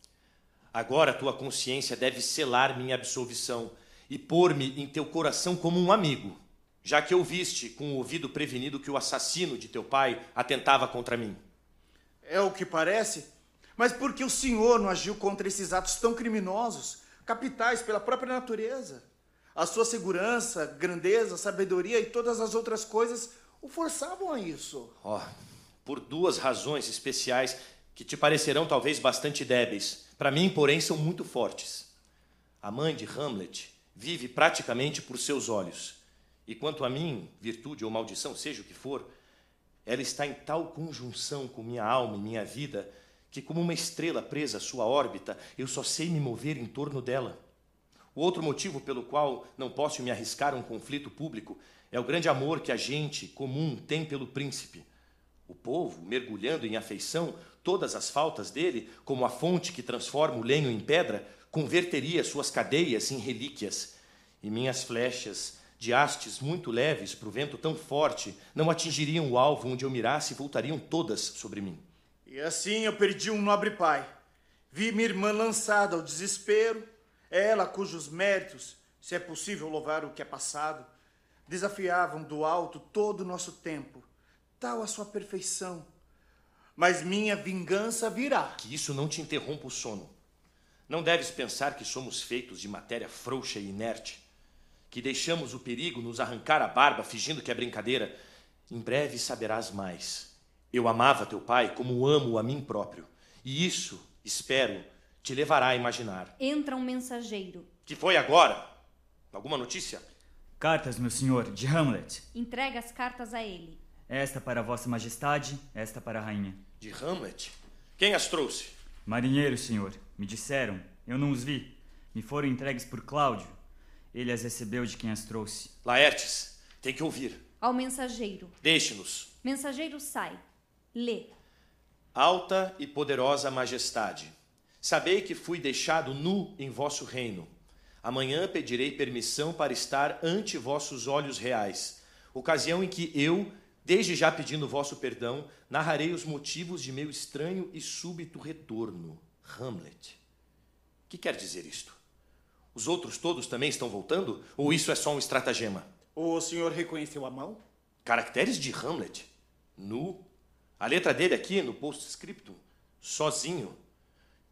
Agora tua consciência deve selar minha absolvição e pôr-me em teu coração como um amigo, já que ouviste com o ouvido prevenido que o assassino de teu pai atentava contra mim. É o que parece, mas por que o senhor não agiu contra esses atos tão criminosos, capitais pela própria natureza? A sua segurança, grandeza, sabedoria e todas as outras coisas o forçavam a isso. Oh, por duas razões especiais que te parecerão talvez bastante débeis. Para mim, porém, são muito fortes. A mãe de Hamlet vive praticamente por seus olhos. E quanto a mim, virtude ou maldição, seja o que for, ela está em tal conjunção com minha alma e minha vida que, como uma estrela presa à sua órbita, eu só sei me mover em torno dela. O outro motivo pelo qual não posso me arriscar a um conflito público é o grande amor que a gente comum tem pelo príncipe. O povo, mergulhando em afeição, todas as faltas dele, como a fonte que transforma o lenho em pedra, converteria suas cadeias em relíquias, e minhas flechas, de hastes muito leves para o vento tão forte, não atingiriam o alvo onde eu mirasse e voltariam todas sobre mim. E assim eu perdi um nobre pai. Vi minha irmã lançada ao desespero, ela cujos méritos, se é possível louvar o que é passado, desafiavam do alto todo o nosso tempo, tal a sua perfeição. Mas minha vingança virá. Que isso não te interrompa o sono. Não deves pensar que somos feitos de matéria frouxa e inerte, que deixamos o perigo nos arrancar a barba fingindo que é brincadeira. Em breve saberás mais. Eu amava teu pai como amo a mim próprio, e isso, espero, te levará a imaginar. Entra um mensageiro. Que foi agora? Alguma notícia? Cartas, meu senhor, de Hamlet. Entrega as cartas a ele. Esta para Vossa Majestade, esta para a rainha. De Hamlet? Quem as trouxe? Marinheiro, senhor. Me disseram. Eu não os vi. Me foram entregues por Cláudio. Ele as recebeu de quem as trouxe. Laertes, tem que ouvir. Ao mensageiro. Deixe-nos. Mensageiro sai. Lê. Alta e poderosa majestade, sabei que fui deixado nu em vosso reino. Amanhã pedirei permissão para estar ante vossos olhos reais, ocasião em que eu, desde já pedindo vosso perdão, narrarei os motivos de meu estranho e súbito retorno. Hamlet. Que quer dizer isto? Os outros todos também estão voltando? Ou isso é só um estratagema? O senhor reconheceu a mão? Caracteres de Hamlet. Nu. A letra dele aqui no postscriptum. Sozinho.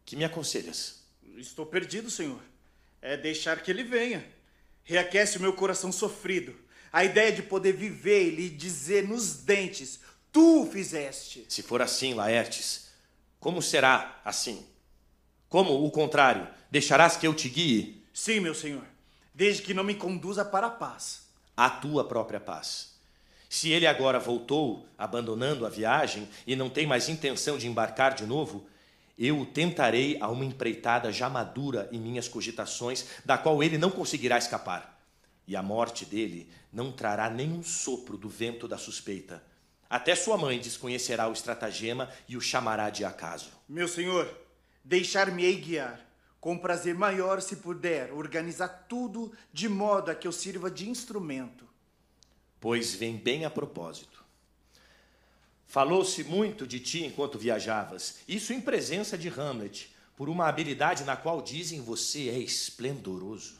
Que me aconselhas? Estou perdido, senhor. É deixar que ele venha. Reaquece o meu coração sofrido. A ideia de poder viver e lhe dizer nos dentes: Tu o fizeste. Se for assim, Laertes, como será assim? Como o contrário? Deixarás que eu te guie? Sim, meu senhor. Desde que não me conduza para a paz. A tua própria paz. Se ele agora voltou, abandonando a viagem, e não tem mais intenção de embarcar de novo, eu o tentarei a uma empreitada já madura em minhas cogitações, da qual ele não conseguirá escapar. E a morte dele não trará nenhum sopro do vento da suspeita. Até sua mãe desconhecerá o estratagema e o chamará de acaso. Meu senhor, deixar-me-ei guiar. Com prazer maior, se puder, organizar tudo de modo a que eu sirva de instrumento. Pois vem bem a propósito. Falou-se muito de ti enquanto viajavas, isso em presença de Hamlet, por uma habilidade na qual dizem você é esplendoroso.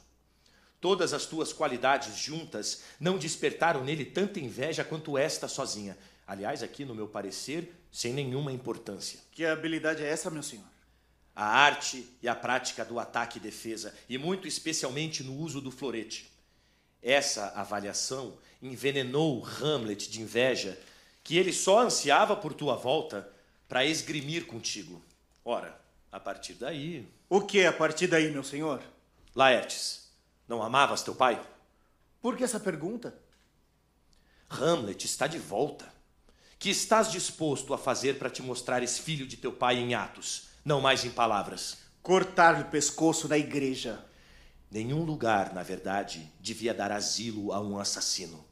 Todas as tuas qualidades juntas não despertaram nele tanta inveja quanto esta sozinha. Aliás, aqui no meu parecer, sem nenhuma importância. Que habilidade é essa, meu senhor? A arte e a prática do ataque e defesa, e muito especialmente no uso do florete. Essa avaliação envenenou Hamlet de inveja que ele só ansiava por tua volta para esgrimir contigo. Ora, a partir daí. O que é a partir daí, meu senhor? Laertes, não amavas teu pai? Por que essa pergunta? Hamlet está de volta. Que estás disposto a fazer para te mostrares filho de teu pai em atos, não mais em palavras? Cortar-lhe o pescoço na igreja. Nenhum lugar, na verdade, devia dar asilo a um assassino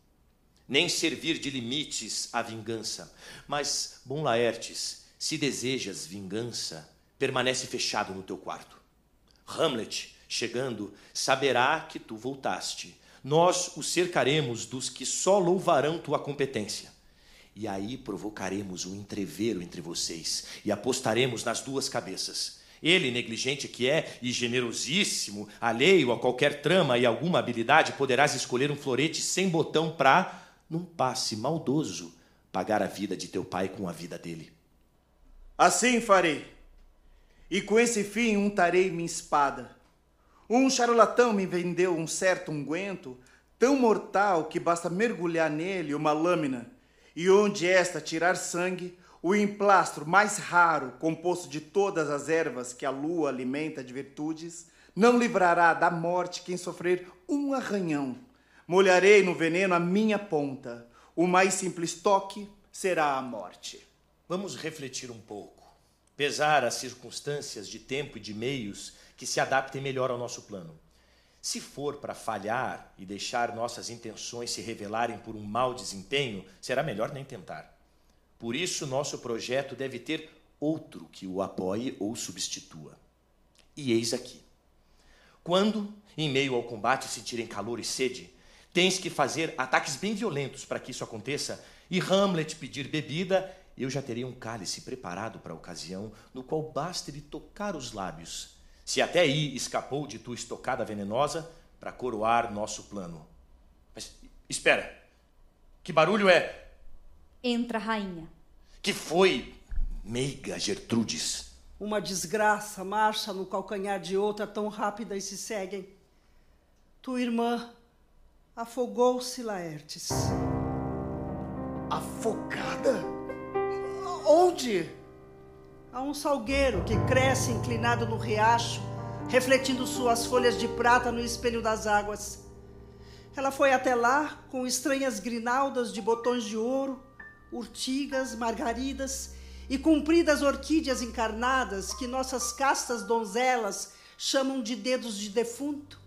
nem servir de limites à vingança. Mas, bom Laertes, se desejas vingança, permanece fechado no teu quarto. Hamlet, chegando, saberá que tu voltaste. Nós o cercaremos dos que só louvarão tua competência. E aí provocaremos um entrevero entre vocês e apostaremos nas duas cabeças. Ele, negligente que é e generosíssimo, alheio a qualquer trama e alguma habilidade, poderás escolher um florete sem botão para num passe maldoso, pagar a vida de teu pai com a vida dele. Assim farei. E com esse fim untarei minha espada. Um charlatão me vendeu um certo unguento, tão mortal que basta mergulhar nele uma lâmina, e onde esta tirar sangue, o emplastro mais raro, composto de todas as ervas que a lua alimenta de virtudes, não livrará da morte quem sofrer um arranhão Molharei no veneno a minha ponta. O mais simples toque será a morte. Vamos refletir um pouco. Pesar as circunstâncias de tempo e de meios que se adaptem melhor ao nosso plano. Se for para falhar e deixar nossas intenções se revelarem por um mau desempenho, será melhor nem tentar. Por isso, nosso projeto deve ter outro que o apoie ou substitua. E eis aqui. Quando, em meio ao combate, sentirem calor e sede, Tens que fazer ataques bem violentos para que isso aconteça. E Hamlet pedir bebida, eu já teria um cálice preparado para a ocasião, no qual basta ele tocar os lábios. Se até aí escapou de tua estocada venenosa, para coroar nosso plano. Mas espera, que barulho é? Entra a rainha. Que foi, meiga Gertrudes? Uma desgraça marcha no calcanhar de outra tão rápida e se seguem. Tua irmã Afogou-se Laertes. Afogada? Onde? Há um salgueiro que cresce inclinado no riacho, refletindo suas folhas de prata no espelho das águas. Ela foi até lá com estranhas grinaldas de botões de ouro, urtigas, margaridas e compridas orquídeas encarnadas que nossas castas donzelas chamam de dedos de defunto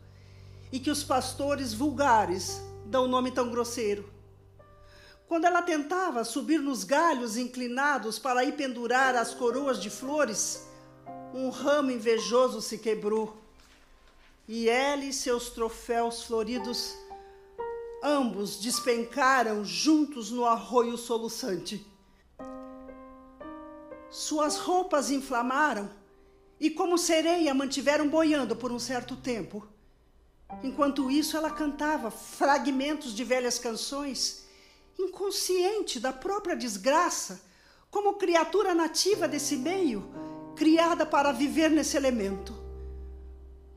e que os pastores vulgares dão nome tão grosseiro. Quando ela tentava subir nos galhos inclinados para ir pendurar as coroas de flores, um ramo invejoso se quebrou. E ela e seus troféus floridos, ambos despencaram juntos no arroio soluçante. Suas roupas inflamaram e, como sereia, mantiveram boiando por um certo tempo Enquanto isso, ela cantava fragmentos de velhas canções, inconsciente da própria desgraça, como criatura nativa desse meio, criada para viver nesse elemento.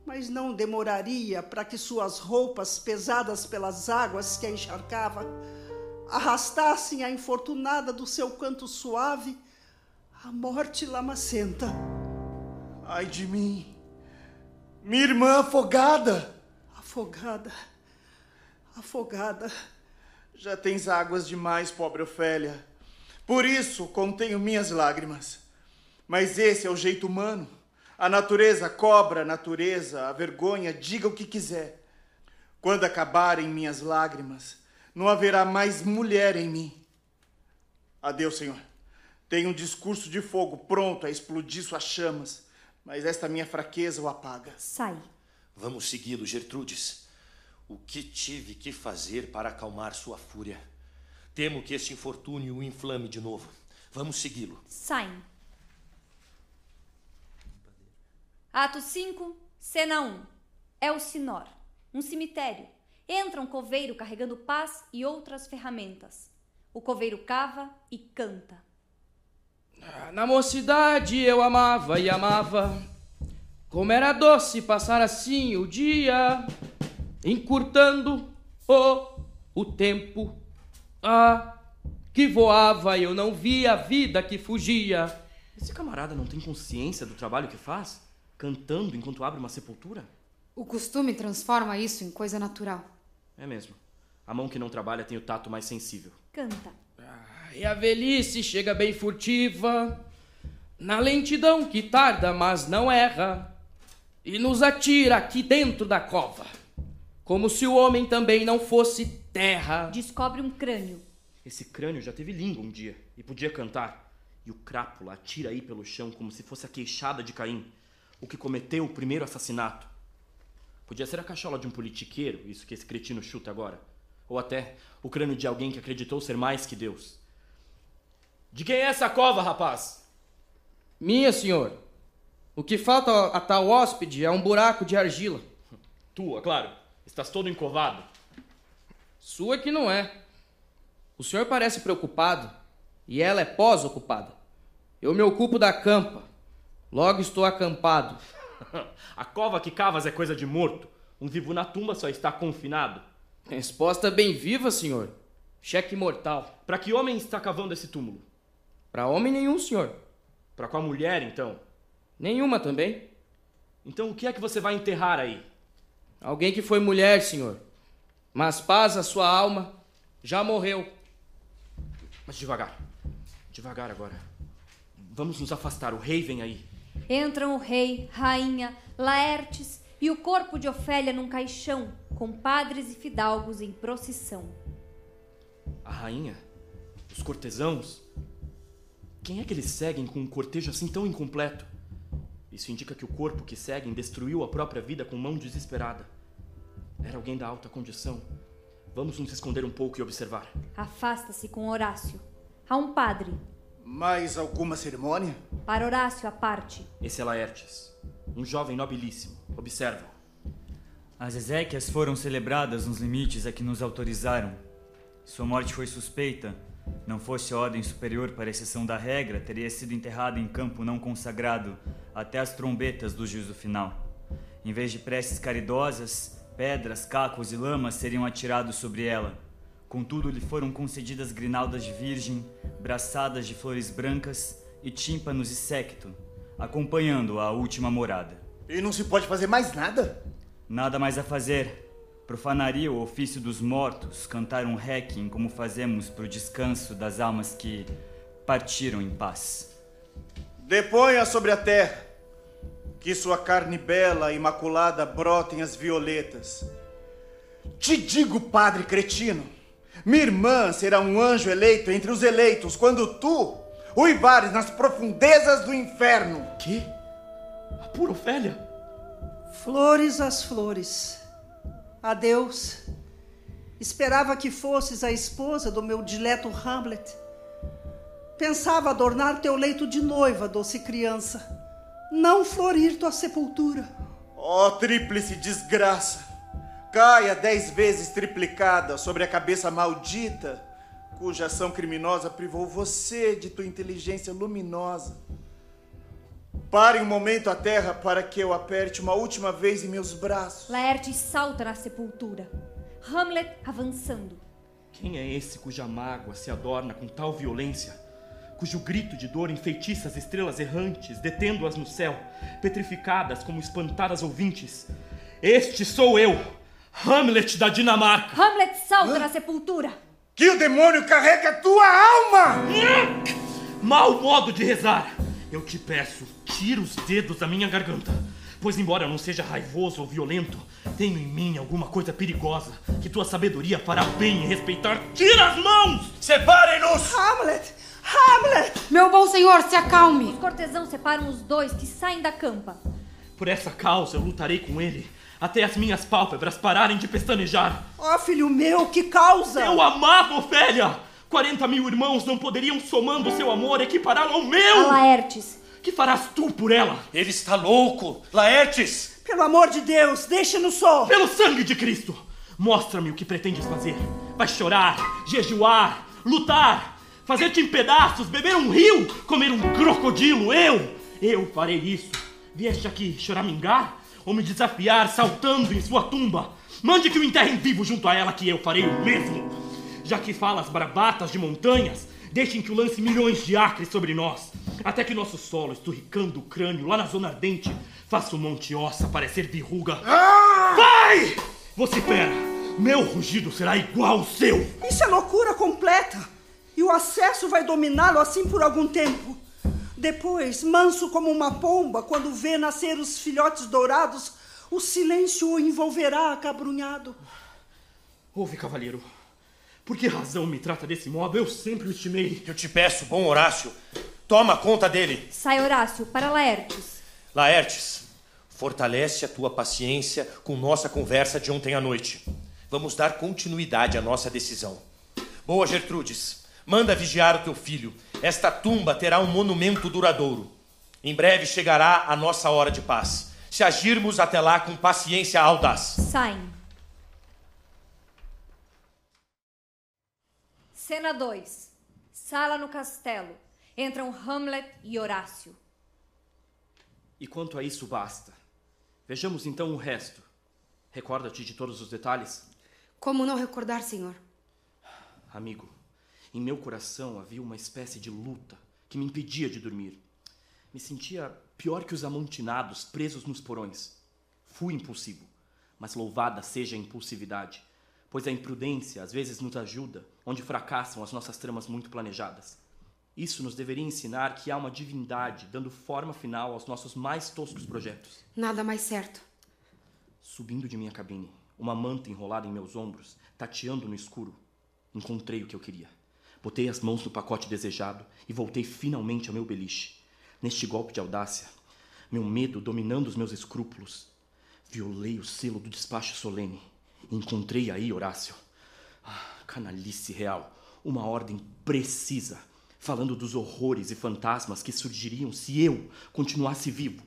Mas não demoraria para que suas roupas, pesadas pelas águas que a encharcava, arrastassem a infortunada do seu canto suave à morte lamacenta. Ai de mim! Minha irmã afogada! Afogada, afogada. Já tens águas demais, pobre Ofélia. Por isso contenho minhas lágrimas. Mas esse é o jeito humano. A natureza cobra a natureza, a vergonha, diga o que quiser. Quando acabarem minhas lágrimas, não haverá mais mulher em mim. Adeus, Senhor. Tenho um discurso de fogo pronto a explodir suas chamas, mas esta minha fraqueza o apaga. Sai. Vamos segui-lo, Gertrudes. O que tive que fazer para acalmar sua fúria? Temo que este infortúnio o inflame de novo. Vamos segui-lo. Saem. Ato 5, cena 1. É o Sinor, um cemitério. Entra um coveiro carregando pás e outras ferramentas. O coveiro cava e canta. Ah, na mocidade eu amava e amava como era doce passar assim o dia, encurtando o, o tempo. Ah, que voava e eu não via a vida que fugia. Esse camarada não tem consciência do trabalho que faz? Cantando enquanto abre uma sepultura? O costume transforma isso em coisa natural. É mesmo. A mão que não trabalha tem o tato mais sensível. Canta. Ah, e a velhice chega bem furtiva, na lentidão que tarda, mas não erra e nos atira aqui dentro da cova, como se o homem também não fosse terra. Descobre um crânio. Esse crânio já teve língua um dia e podia cantar. E o crápula atira aí pelo chão como se fosse a queixada de Caim, o que cometeu o primeiro assassinato. Podia ser a cachola de um politiqueiro, isso que esse cretino chuta agora. Ou até o crânio de alguém que acreditou ser mais que Deus. De quem é essa cova, rapaz? Minha, senhor. O que falta a tal hóspede é um buraco de argila. Tua, claro. Estás todo encovado. Sua que não é. O senhor parece preocupado e ela é pós-ocupada. Eu me ocupo da campa. Logo estou acampado. a cova que cavas é coisa de morto. Um vivo na tumba só está confinado. Resposta bem viva, senhor. Cheque mortal. Para que homem está cavando esse túmulo? Para homem nenhum, senhor. Para qual mulher, então? Nenhuma também. Então o que é que você vai enterrar aí? Alguém que foi mulher, senhor. Mas paz a sua alma já morreu. Mas devagar. Devagar agora. Vamos nos afastar. O rei vem aí. Entram o rei, rainha, Laertes e o corpo de Ofélia num caixão, com padres e fidalgos em procissão. A rainha? Os cortesãos? Quem é que eles seguem com um cortejo assim tão incompleto? Isso indica que o corpo que seguem destruiu a própria vida com mão desesperada. Era alguém da alta condição. Vamos nos esconder um pouco e observar. Afasta-se com Horácio. Há um padre. Mais alguma cerimônia? Para Horácio, a parte. Esse é Laertes, um jovem nobilíssimo. Observa. As exéquias foram celebradas nos limites a que nos autorizaram. Sua morte foi suspeita, não fosse ordem superior para exceção da regra, teria sido enterrado em campo não consagrado até as trombetas do juízo final. Em vez de preces caridosas, pedras, cacos e lamas seriam atirados sobre ela. Contudo, lhe foram concedidas grinaldas de virgem, braçadas de flores brancas e tímpanos e séquito, acompanhando a última morada. E não se pode fazer mais nada? Nada mais a fazer profanaria o ofício dos mortos, cantar um requiem como fazemos para o descanso das almas que partiram em paz. Deponha sobre a terra, que sua carne bela, imaculada, brotem as violetas. Te digo, padre cretino, minha irmã será um anjo eleito entre os eleitos quando tu uivares nas profundezas do inferno. Que? A pura Ofélia? Flores às flores Adeus. Esperava que fosses a esposa do meu dileto Hamlet. Pensava adornar teu leito de noiva, doce criança, não florir tua sepultura. Ó oh, tríplice desgraça! caia dez vezes triplicada sobre a cabeça maldita, cuja ação criminosa privou você de tua inteligência luminosa. Pare um momento a terra para que eu aperte uma última vez em meus braços. Laertes salta na sepultura. Hamlet avançando. Quem é esse cuja mágoa se adorna com tal violência? Cujo grito de dor enfeitiça as estrelas errantes, detendo-as no céu, petrificadas como espantadas ouvintes. Este sou eu, Hamlet da Dinamarca. Hamlet salta na sepultura. Que o demônio carregue a tua alma! Mau modo de rezar! Eu te peço, tira os dedos da minha garganta. Pois, embora eu não seja raivoso ou violento, tenho em mim alguma coisa perigosa que tua sabedoria fará bem em respeitar. Tira as mãos! Separem-nos! Hamlet! Hamlet! Meu bom senhor, se acalme! Os cortesãos separam os dois que saem da campa. Por essa causa eu lutarei com ele, até as minhas pálpebras pararem de pestanejar. Oh, filho meu, que causa! Eu amava Ofélia! 40 mil irmãos não poderiam, somando seu amor, equipará-lo ao meu! A Laertes. Que farás tu por ela? Ele está louco! Laertes! Pelo amor de Deus, deixe-nos só! Pelo sangue de Cristo! Mostra-me o que pretendes fazer. Vai chorar, jejuar, lutar, fazer-te em pedaços, beber um rio, comer um crocodilo. Eu, eu farei isso. Vieste aqui choramingar ou me desafiar saltando em sua tumba? Mande que o enterrem vivo junto a ela, que eu farei o mesmo. Já que falas bravatas de montanhas, deixem que o lance milhões de acres sobre nós, até que nosso solo, esturricando o crânio lá na zona ardente, faça o monte ossa parecer verruga. Ah! Vai! Vocifera! Meu rugido será igual ao seu! Isso é loucura completa! E o acesso vai dominá-lo assim por algum tempo. Depois, manso como uma pomba, quando vê nascer os filhotes dourados, o silêncio o envolverá acabrunhado. Ouve, cavalheiro. Por que razão me trata desse modo? Eu sempre o estimei. Eu te peço, bom Horácio, toma conta dele. Sai, Horácio, para Laertes. Laertes, fortalece a tua paciência com nossa conversa de ontem à noite. Vamos dar continuidade à nossa decisão. Boa Gertrudes, manda vigiar o teu filho. Esta tumba terá um monumento duradouro. Em breve chegará a nossa hora de paz. Se agirmos até lá com paciência audaz. Saem. Cena 2. Sala no castelo. Entram Hamlet e Horácio. E quanto a isso basta. Vejamos então o resto. Recorda-te de todos os detalhes? Como não recordar, senhor? Amigo, em meu coração havia uma espécie de luta que me impedia de dormir. Me sentia pior que os amontinados presos nos porões. Fui impulsivo, mas louvada seja a impulsividade, pois a imprudência às vezes nos ajuda onde fracassam as nossas tramas muito planejadas. Isso nos deveria ensinar que há uma divindade dando forma final aos nossos mais toscos projetos. Nada mais certo. Subindo de minha cabine, uma manta enrolada em meus ombros, tateando no escuro, encontrei o que eu queria. Botei as mãos no pacote desejado e voltei finalmente ao meu beliche. Neste golpe de audácia, meu medo dominando os meus escrúpulos, violei o selo do despacho solene encontrei aí, Horácio, ah, canalice real, uma ordem precisa, falando dos horrores e fantasmas que surgiriam se eu continuasse vivo.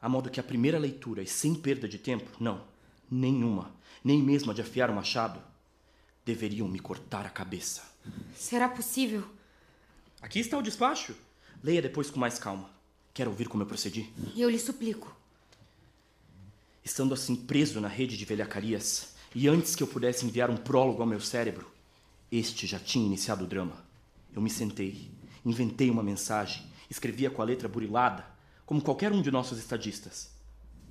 A modo que a primeira leitura, e sem perda de tempo, não, nenhuma, nem mesmo a de afiar o machado, deveriam me cortar a cabeça. Será possível? Aqui está o despacho. Leia depois com mais calma. Quer ouvir como eu procedi? Eu lhe suplico. Estando assim preso na rede de velhacarias, e antes que eu pudesse enviar um prólogo ao meu cérebro, este já tinha iniciado o drama. Eu me sentei, inventei uma mensagem, escrevia com a letra burilada, como qualquer um de nossos estadistas.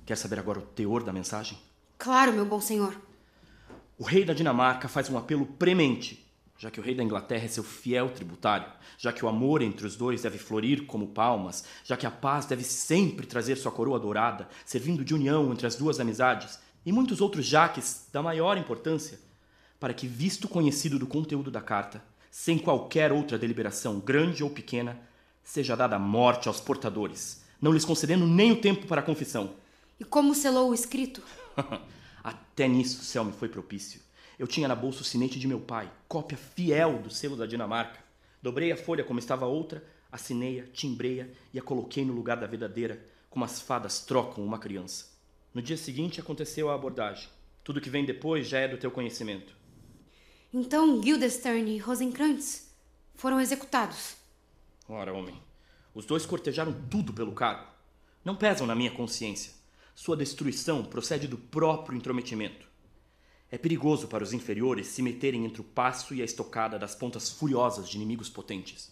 Quer saber agora o teor da mensagem? Claro, meu bom senhor. O rei da Dinamarca faz um apelo premente, já que o rei da Inglaterra é seu fiel tributário, já que o amor entre os dois deve florir como palmas, já que a paz deve sempre trazer sua coroa dourada, servindo de união entre as duas amizades, e muitos outros jaques da maior importância, para que, visto conhecido do conteúdo da carta, sem qualquer outra deliberação, grande ou pequena, seja dada a morte aos portadores, não lhes concedendo nem o tempo para a confissão. E como selou o escrito? Até nisso o céu me foi propício. Eu tinha na bolsa o sinete de meu pai, cópia fiel do selo da Dinamarca. Dobrei a folha como estava a outra, assinei-a, timbrei-a e a coloquei no lugar da verdadeira, como as fadas trocam uma criança. No dia seguinte aconteceu a abordagem. Tudo que vem depois já é do teu conhecimento. Então Guildenstern e Rosenkrantz foram executados. Ora, homem, os dois cortejaram tudo pelo cargo. Não pesam na minha consciência. Sua destruição procede do próprio intrometimento. É perigoso para os inferiores se meterem entre o passo e a estocada das pontas furiosas de inimigos potentes.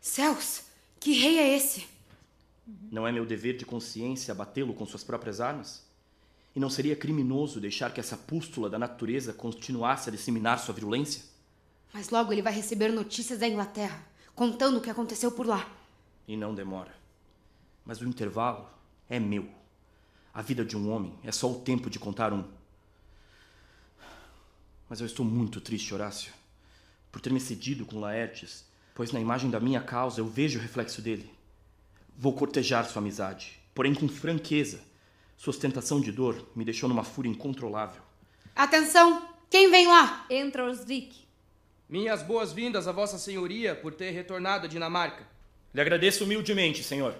Céus! Que rei é esse? Não é meu dever de consciência abatê-lo com suas próprias armas? E não seria criminoso deixar que essa pústula da natureza continuasse a disseminar sua virulência? Mas logo ele vai receber notícias da Inglaterra, contando o que aconteceu por lá. E não demora. Mas o intervalo é meu. A vida de um homem é só o tempo de contar um. Mas eu estou muito triste, Horácio, por ter me cedido com Laertes, pois na imagem da minha causa eu vejo o reflexo dele. Vou cortejar sua amizade, porém com franqueza. Sua ostentação de dor me deixou numa fúria incontrolável. Atenção! Quem vem lá? Entra Osric. Minhas boas-vindas a Vossa Senhoria por ter retornado à Dinamarca. Lhe agradeço humildemente, senhor.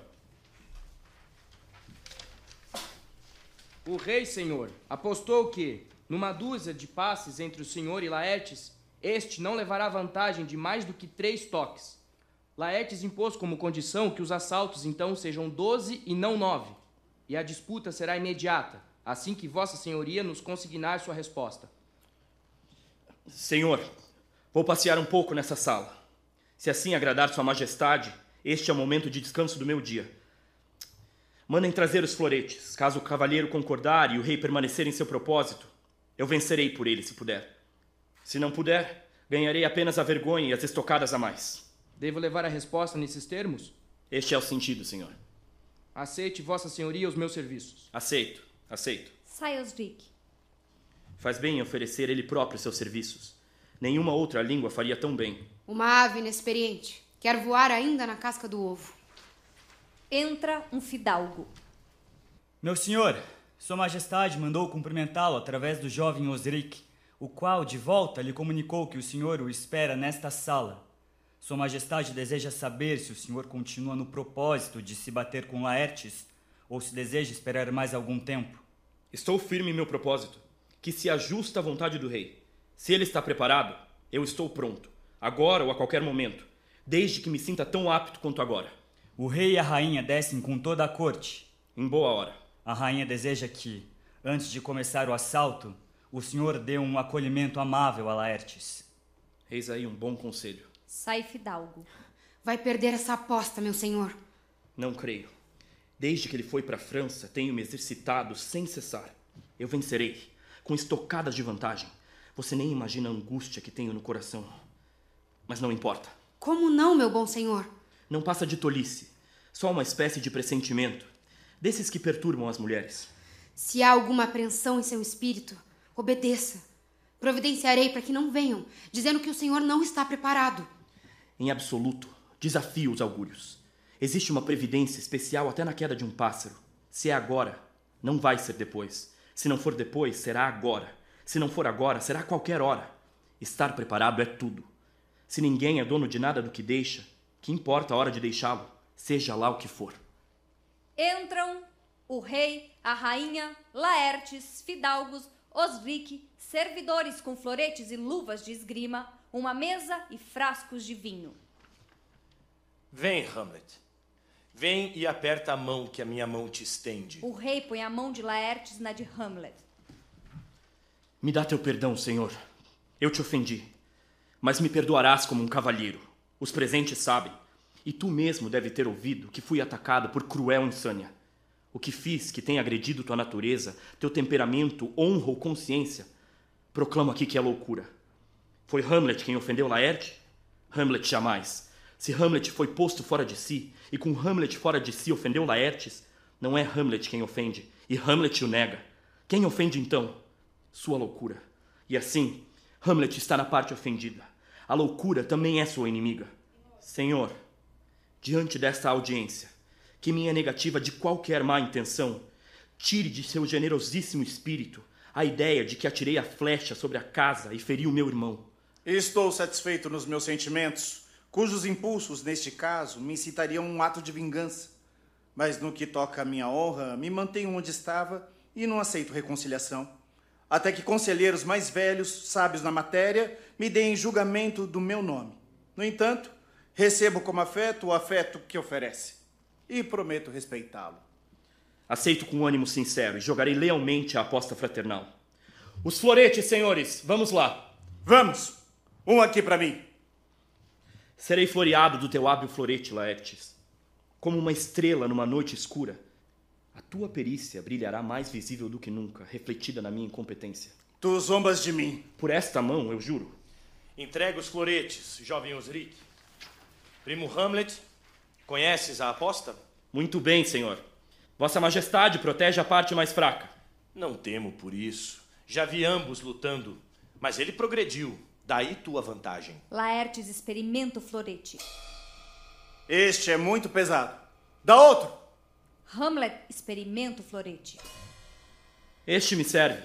O rei, senhor, apostou que, numa dúzia de passes entre o senhor e Laertes, este não levará vantagem de mais do que três toques. Laertes impôs como condição que os assaltos então sejam doze e não nove, e a disputa será imediata, assim que Vossa Senhoria nos consignar sua resposta. Senhor, vou passear um pouco nessa sala. Se assim agradar Sua Majestade, este é o momento de descanso do meu dia. Mandem trazer os floretes. Caso o cavalheiro concordar e o rei permanecer em seu propósito, eu vencerei por ele se puder. Se não puder, ganharei apenas a vergonha e as estocadas a mais. Devo levar a resposta nesses termos? Este é o sentido, senhor. Aceite, Vossa Senhoria, os meus serviços. Aceito, aceito. Sai Osric. Faz bem em oferecer ele próprio seus serviços. Nenhuma outra língua faria tão bem. Uma ave inexperiente. Quer voar ainda na casca do ovo. Entra um fidalgo. Meu senhor, Sua Majestade mandou cumprimentá-lo através do jovem Osric, o qual, de volta, lhe comunicou que o senhor o espera nesta sala. Sua Majestade deseja saber se o senhor continua no propósito de se bater com Laertes ou se deseja esperar mais algum tempo. Estou firme em meu propósito, que se ajusta à vontade do rei. Se ele está preparado, eu estou pronto, agora ou a qualquer momento, desde que me sinta tão apto quanto agora. O rei e a rainha descem com toda a corte. Em boa hora. A rainha deseja que, antes de começar o assalto, o senhor dê um acolhimento amável a Laertes. Eis aí um bom conselho. Sai fidalgo. Vai perder essa aposta, meu senhor. Não creio. Desde que ele foi para a França, tenho me exercitado sem cessar. Eu vencerei, com estocadas de vantagem. Você nem imagina a angústia que tenho no coração. Mas não importa. Como não, meu bom senhor? Não passa de tolice. Só uma espécie de pressentimento. Desses que perturbam as mulheres. Se há alguma apreensão em seu espírito, obedeça. Providenciarei para que não venham, dizendo que o senhor não está preparado. Em absoluto, desafio os augúrios. Existe uma previdência especial até na queda de um pássaro. Se é agora, não vai ser depois. Se não for depois, será agora. Se não for agora, será qualquer hora. Estar preparado é tudo. Se ninguém é dono de nada do que deixa, que importa a hora de deixá-lo, seja lá o que for. Entram o rei, a rainha, Laertes, fidalgos, Osric, servidores com floretes e luvas de esgrima, uma mesa e frascos de vinho. Vem, Hamlet. Vem e aperta a mão que a minha mão te estende. O rei põe a mão de Laertes na de Hamlet. Me dá teu perdão, senhor. Eu te ofendi. Mas me perdoarás como um cavalheiro. Os presentes sabem. E tu mesmo deve ter ouvido que fui atacado por cruel insânia. O que fiz que tenha agredido tua natureza, teu temperamento, honra ou consciência, proclamo aqui que é loucura. Foi Hamlet quem ofendeu Laerte? Hamlet jamais. Se Hamlet foi posto fora de si, e com Hamlet fora de si ofendeu Laertes, não é Hamlet quem ofende, e Hamlet o nega. Quem ofende então? Sua loucura. E assim, Hamlet está na parte ofendida. A loucura também é sua inimiga. Senhor, diante desta audiência, que minha negativa de qualquer má intenção tire de seu generosíssimo espírito a ideia de que atirei a flecha sobre a casa e feri o meu irmão. Estou satisfeito nos meus sentimentos, cujos impulsos, neste caso, me incitariam a um ato de vingança. Mas no que toca à minha honra, me mantenho onde estava e não aceito reconciliação. até que conselheiros mais velhos, sábios na matéria, me deem julgamento do meu nome. No entanto, recebo como afeto o afeto que oferece e prometo respeitá-lo. Aceito com ânimo sincero e jogarei lealmente a aposta fraternal. Os floretes, senhores, vamos lá. Vamos! Um aqui para mim. Serei floreado do teu hábil florete, Laertes. Como uma estrela numa noite escura, a tua perícia brilhará mais visível do que nunca, refletida na minha incompetência. Tu zombas de mim. Por esta mão, eu juro. Entrega os floretes, jovem Osric. Primo Hamlet, conheces a aposta? Muito bem, senhor. Vossa Majestade protege a parte mais fraca. Não temo por isso. Já vi ambos lutando, mas ele progrediu. Daí tua vantagem. Laertes experimenta o florete. Este é muito pesado. Dá outro! Hamlet experimenta o florete. Este me serve.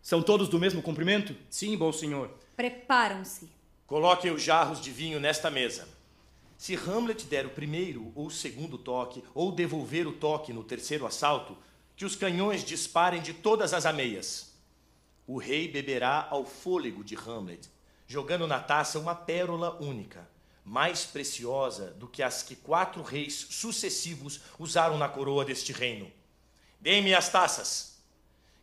São todos do mesmo comprimento? Sim, bom senhor. Preparam-se. Coloquem os jarros de vinho nesta mesa. Se Hamlet der o primeiro ou o segundo toque, ou devolver o toque no terceiro assalto, que os canhões disparem de todas as ameias. O rei beberá ao fôlego de Hamlet, jogando na taça uma pérola única, mais preciosa do que as que quatro reis sucessivos usaram na coroa deste reino. Deem-me as taças.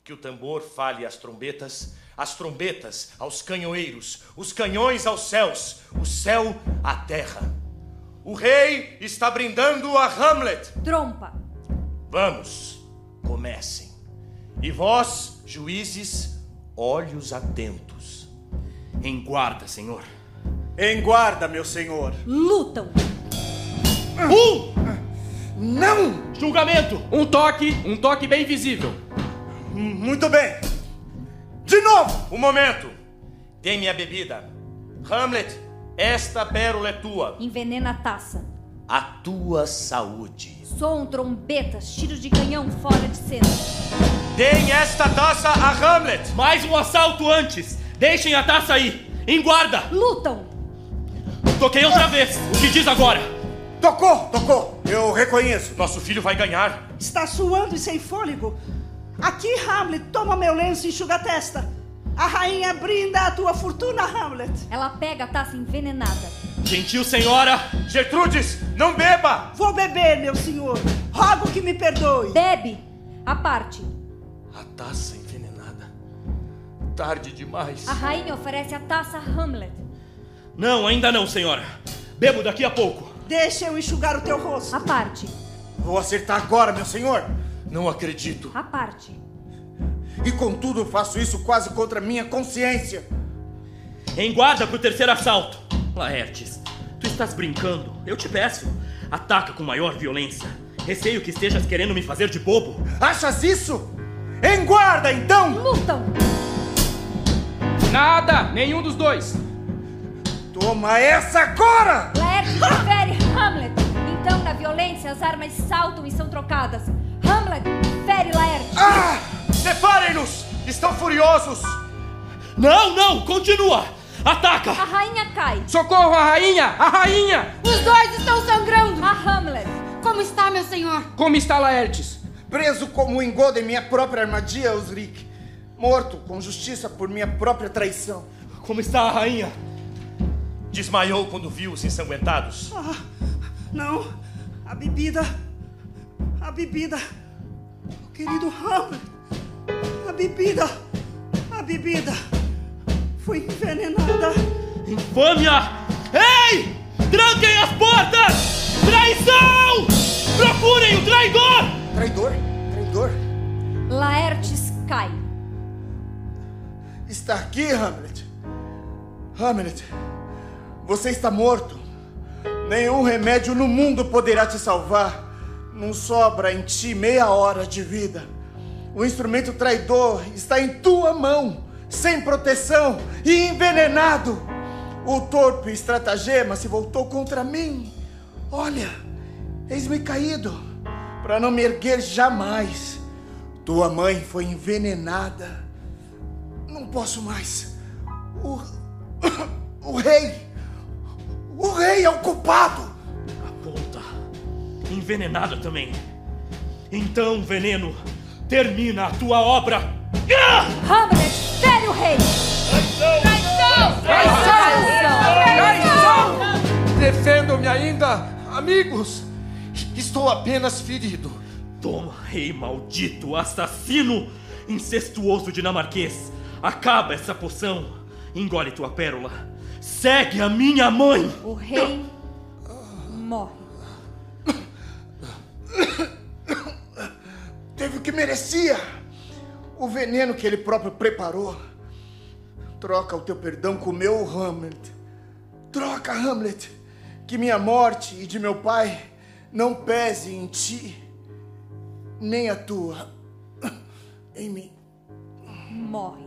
Que o tambor fale às trombetas, as trombetas aos canhoeiros, os canhões aos céus, o céu à terra. O rei está brindando a Hamlet. Trompa. Vamos, comecem. E vós, juízes, olhos atentos. Em guarda, senhor. Em guarda, meu senhor. Lutam. Um! Não! Julgamento! Um toque, um toque bem visível. Muito bem. De novo! Um momento. Dê-me a bebida. Hamlet, esta pérola é tua. Envenena a taça. A tua saúde. Soam trombetas, tiros de canhão fora de cena. Deem esta taça a Hamlet. Mais um assalto antes. Deixem a taça aí. Em guarda. Lutam. Toquei outra vez. O que diz agora? Tocou, tocou. Eu reconheço. Nosso filho vai ganhar. Está suando e sem fôlego. Aqui, Hamlet, toma meu lenço e enxuga a testa. A rainha brinda a tua fortuna, Hamlet. Ela pega a taça envenenada. Gentil senhora. Gertrudes, não beba! Vou beber, meu senhor. Rogo que me perdoe. Bebe. A parte. A taça envenenada. Tarde demais. A rainha oferece a taça a Hamlet. Não, ainda não, senhora. Bebo daqui a pouco. Deixa eu enxugar o teu rosto. A parte. Vou acertar agora, meu senhor. Não acredito. A parte. E contudo faço isso quase contra minha consciência. Em guarda pro terceiro assalto. Laertes, tu estás brincando. Eu te peço. Ataca com maior violência. Receio que estejas querendo me fazer de bobo. Achas isso? Em guarda, então! Lutam! Nada! Nenhum dos dois! Toma essa agora! Laertes fere Hamlet. Então, na violência, as armas saltam e são trocadas. Hamlet fere Laertes. Ah! Separem-nos! Estão furiosos! Não, não! Continua! Ataca! A rainha cai. Socorro, a rainha! A rainha! Os dois estão sangrando! A Hamlet. Como está, meu senhor? Como está Laertes? Preso como um engodo em minha própria armadilha, Osric. Morto com justiça por minha própria traição. Como está a rainha? Desmaiou quando viu os ensanguentados. Ah, não. A bebida. A bebida. O querido Hamlet. A bebida. A bebida. Foi envenenada. Infâmia! Ei! Tranquem as portas! Traição! Procurem o traidor! Traidor? Traidor? Laertes cai. Está aqui, Hamlet. Hamlet, você está morto. Nenhum remédio no mundo poderá te salvar. Não sobra em ti meia hora de vida. O instrumento traidor está em tua mão, sem proteção e envenenado. O torpe estratagema se voltou contra mim. Olha, eis-me caído, para não me erguer jamais. Tua mãe foi envenenada. Não posso mais. O. O rei! O rei é o culpado! A ponta. Envenenada também. Então, veneno, termina a tua obra. Hamlet, fere o rei! Traição! Traição! Traição! Defendam-me ainda, amigos! Estou apenas ferido. Toma, rei maldito, assassino, incestuoso dinamarquês. Acaba essa poção. Engole tua pérola. Segue a minha mãe. O rei morre. Teve o que merecia. O veneno que ele próprio preparou. Troca o teu perdão com o meu, Hamlet. Troca, Hamlet. Que minha morte e de meu pai não pese em ti, nem a tua em mim. Morre.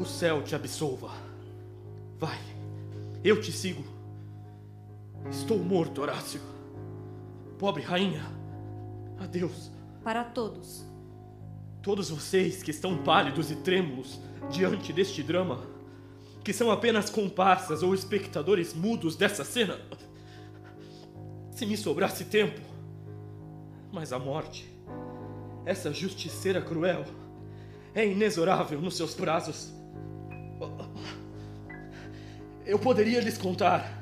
O céu te absolva. Vai, eu te sigo. Estou morto, Horácio. Pobre rainha, adeus. Para todos. Todos vocês que estão pálidos e trêmulos diante deste drama, que são apenas comparsas ou espectadores mudos dessa cena. Se me sobrasse tempo, mas a morte, essa justiceira cruel, é inexorável nos seus prazos. Eu poderia lhes contar,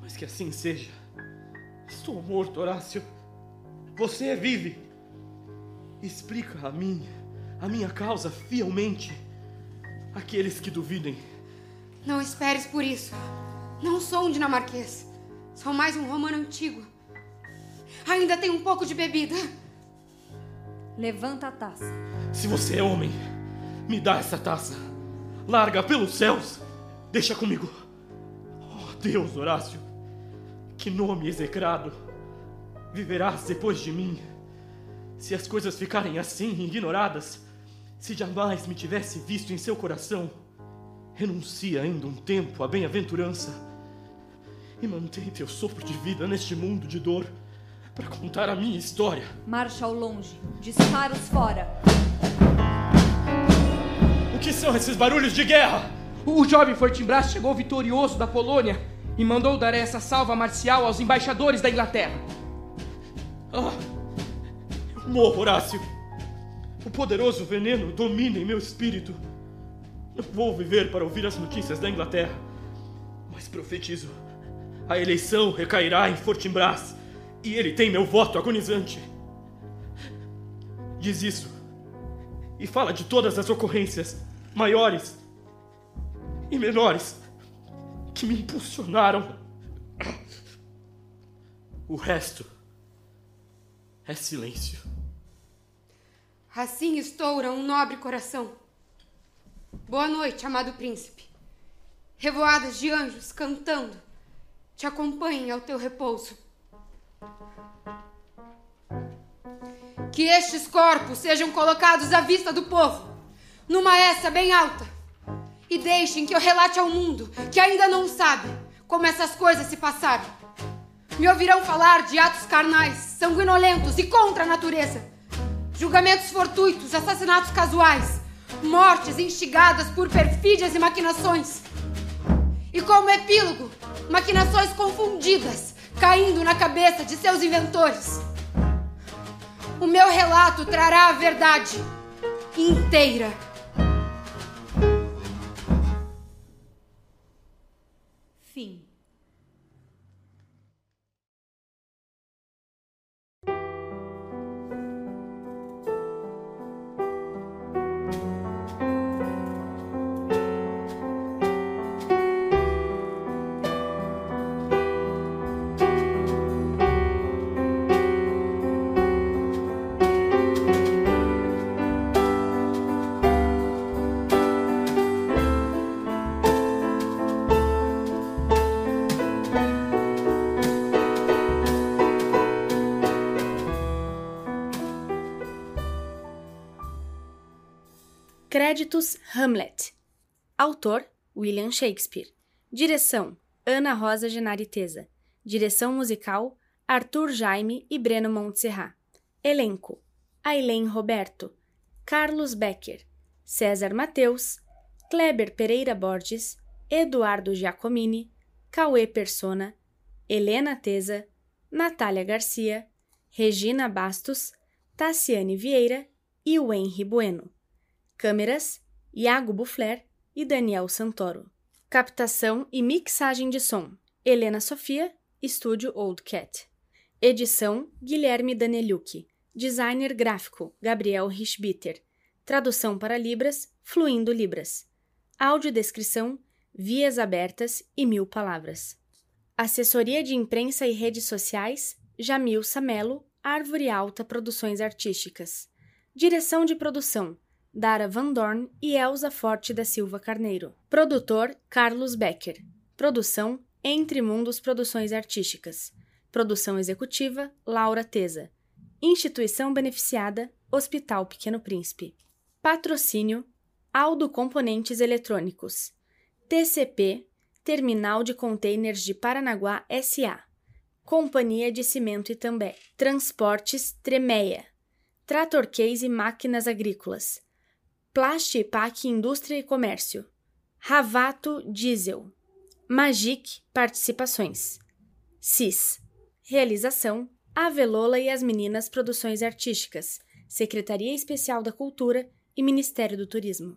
mas que assim seja. Estou morto, Horácio. Você vive. Explica a mim, a minha causa fielmente. Aqueles que duvidem. Não esperes por isso. Não sou um dinamarquês. Sou mais um romano antigo. Ainda tem um pouco de bebida. Levanta a taça. Se você é homem, me dá essa taça. Larga pelos céus. Deixa comigo. Oh, Deus, Horácio. Que nome execrado. Viverás depois de mim. Se as coisas ficarem assim, ignoradas, se jamais me tivesse visto em seu coração, renuncia ainda um tempo à bem-aventurança e mantém teu sopro de vida neste mundo de dor para contar a minha história. Marcha ao longe, disparos fora. O que são esses barulhos de guerra? O jovem Fortinbras chegou vitorioso da Polônia e mandou dar essa salva marcial aos embaixadores da Inglaterra. Ah, eu morro, Horácio. O poderoso veneno domina em meu espírito. Não vou viver para ouvir as notícias da Inglaterra, mas profetizo: a eleição recairá em Fortinbras e ele tem meu voto agonizante. Diz isso e fala de todas as ocorrências, maiores e menores, que me impulsionaram. O resto é silêncio. Assim estoura um nobre coração. Boa noite, amado príncipe. Revoadas de anjos cantando te acompanhem ao teu repouso. Que estes corpos sejam colocados à vista do povo, numa essa bem alta, e deixem que eu relate ao mundo que ainda não sabe como essas coisas se passaram. Me ouvirão falar de atos carnais, sanguinolentos e contra a natureza, julgamentos fortuitos, assassinatos casuais, mortes instigadas por perfídias e maquinações. E como epílogo, maquinações confundidas caindo na cabeça de seus inventores. O meu relato trará a verdade inteira. Fim. Créditos Hamlet. Autor William Shakespeare. Direção Ana Rosa Genariteza. Direção musical Arthur Jaime e Breno Montserrat. Elenco: Aileen Roberto, Carlos Becker, César Mateus, Kleber Pereira Borges, Eduardo Giacomini, Cauê Persona, Helena Teza, Natália Garcia, Regina Bastos, Tassiane Vieira e o Henry Bueno. Câmeras: Iago Buffler e Daniel Santoro. Captação e mixagem de som: Helena Sofia, Estúdio Old Cat. Edição: Guilherme Daneliuk. Designer gráfico: Gabriel Richbitter. Tradução para Libras: Fluindo Libras. Audiodescrição: Vias abertas e mil palavras. Assessoria de imprensa e redes sociais: Jamil Samelo, Árvore Alta Produções Artísticas. Direção de produção: Dara Van Dorn e Elza Forte da Silva Carneiro. Produtor: Carlos Becker. Produção: Entre Mundos Produções Artísticas. Produção executiva: Laura Teza. Instituição beneficiada: Hospital Pequeno Príncipe. Patrocínio: Aldo Componentes Eletrônicos. TCP Terminal de Containers de Paranaguá SA. Companhia de Cimento Itambé. Transportes Tremeia. Trator Case Máquinas Agrícolas. Plastipac Indústria e Comércio. Ravato Diesel. Magic Participações. CIS. Realização: Avelola e as Meninas Produções Artísticas, Secretaria Especial da Cultura e Ministério do Turismo.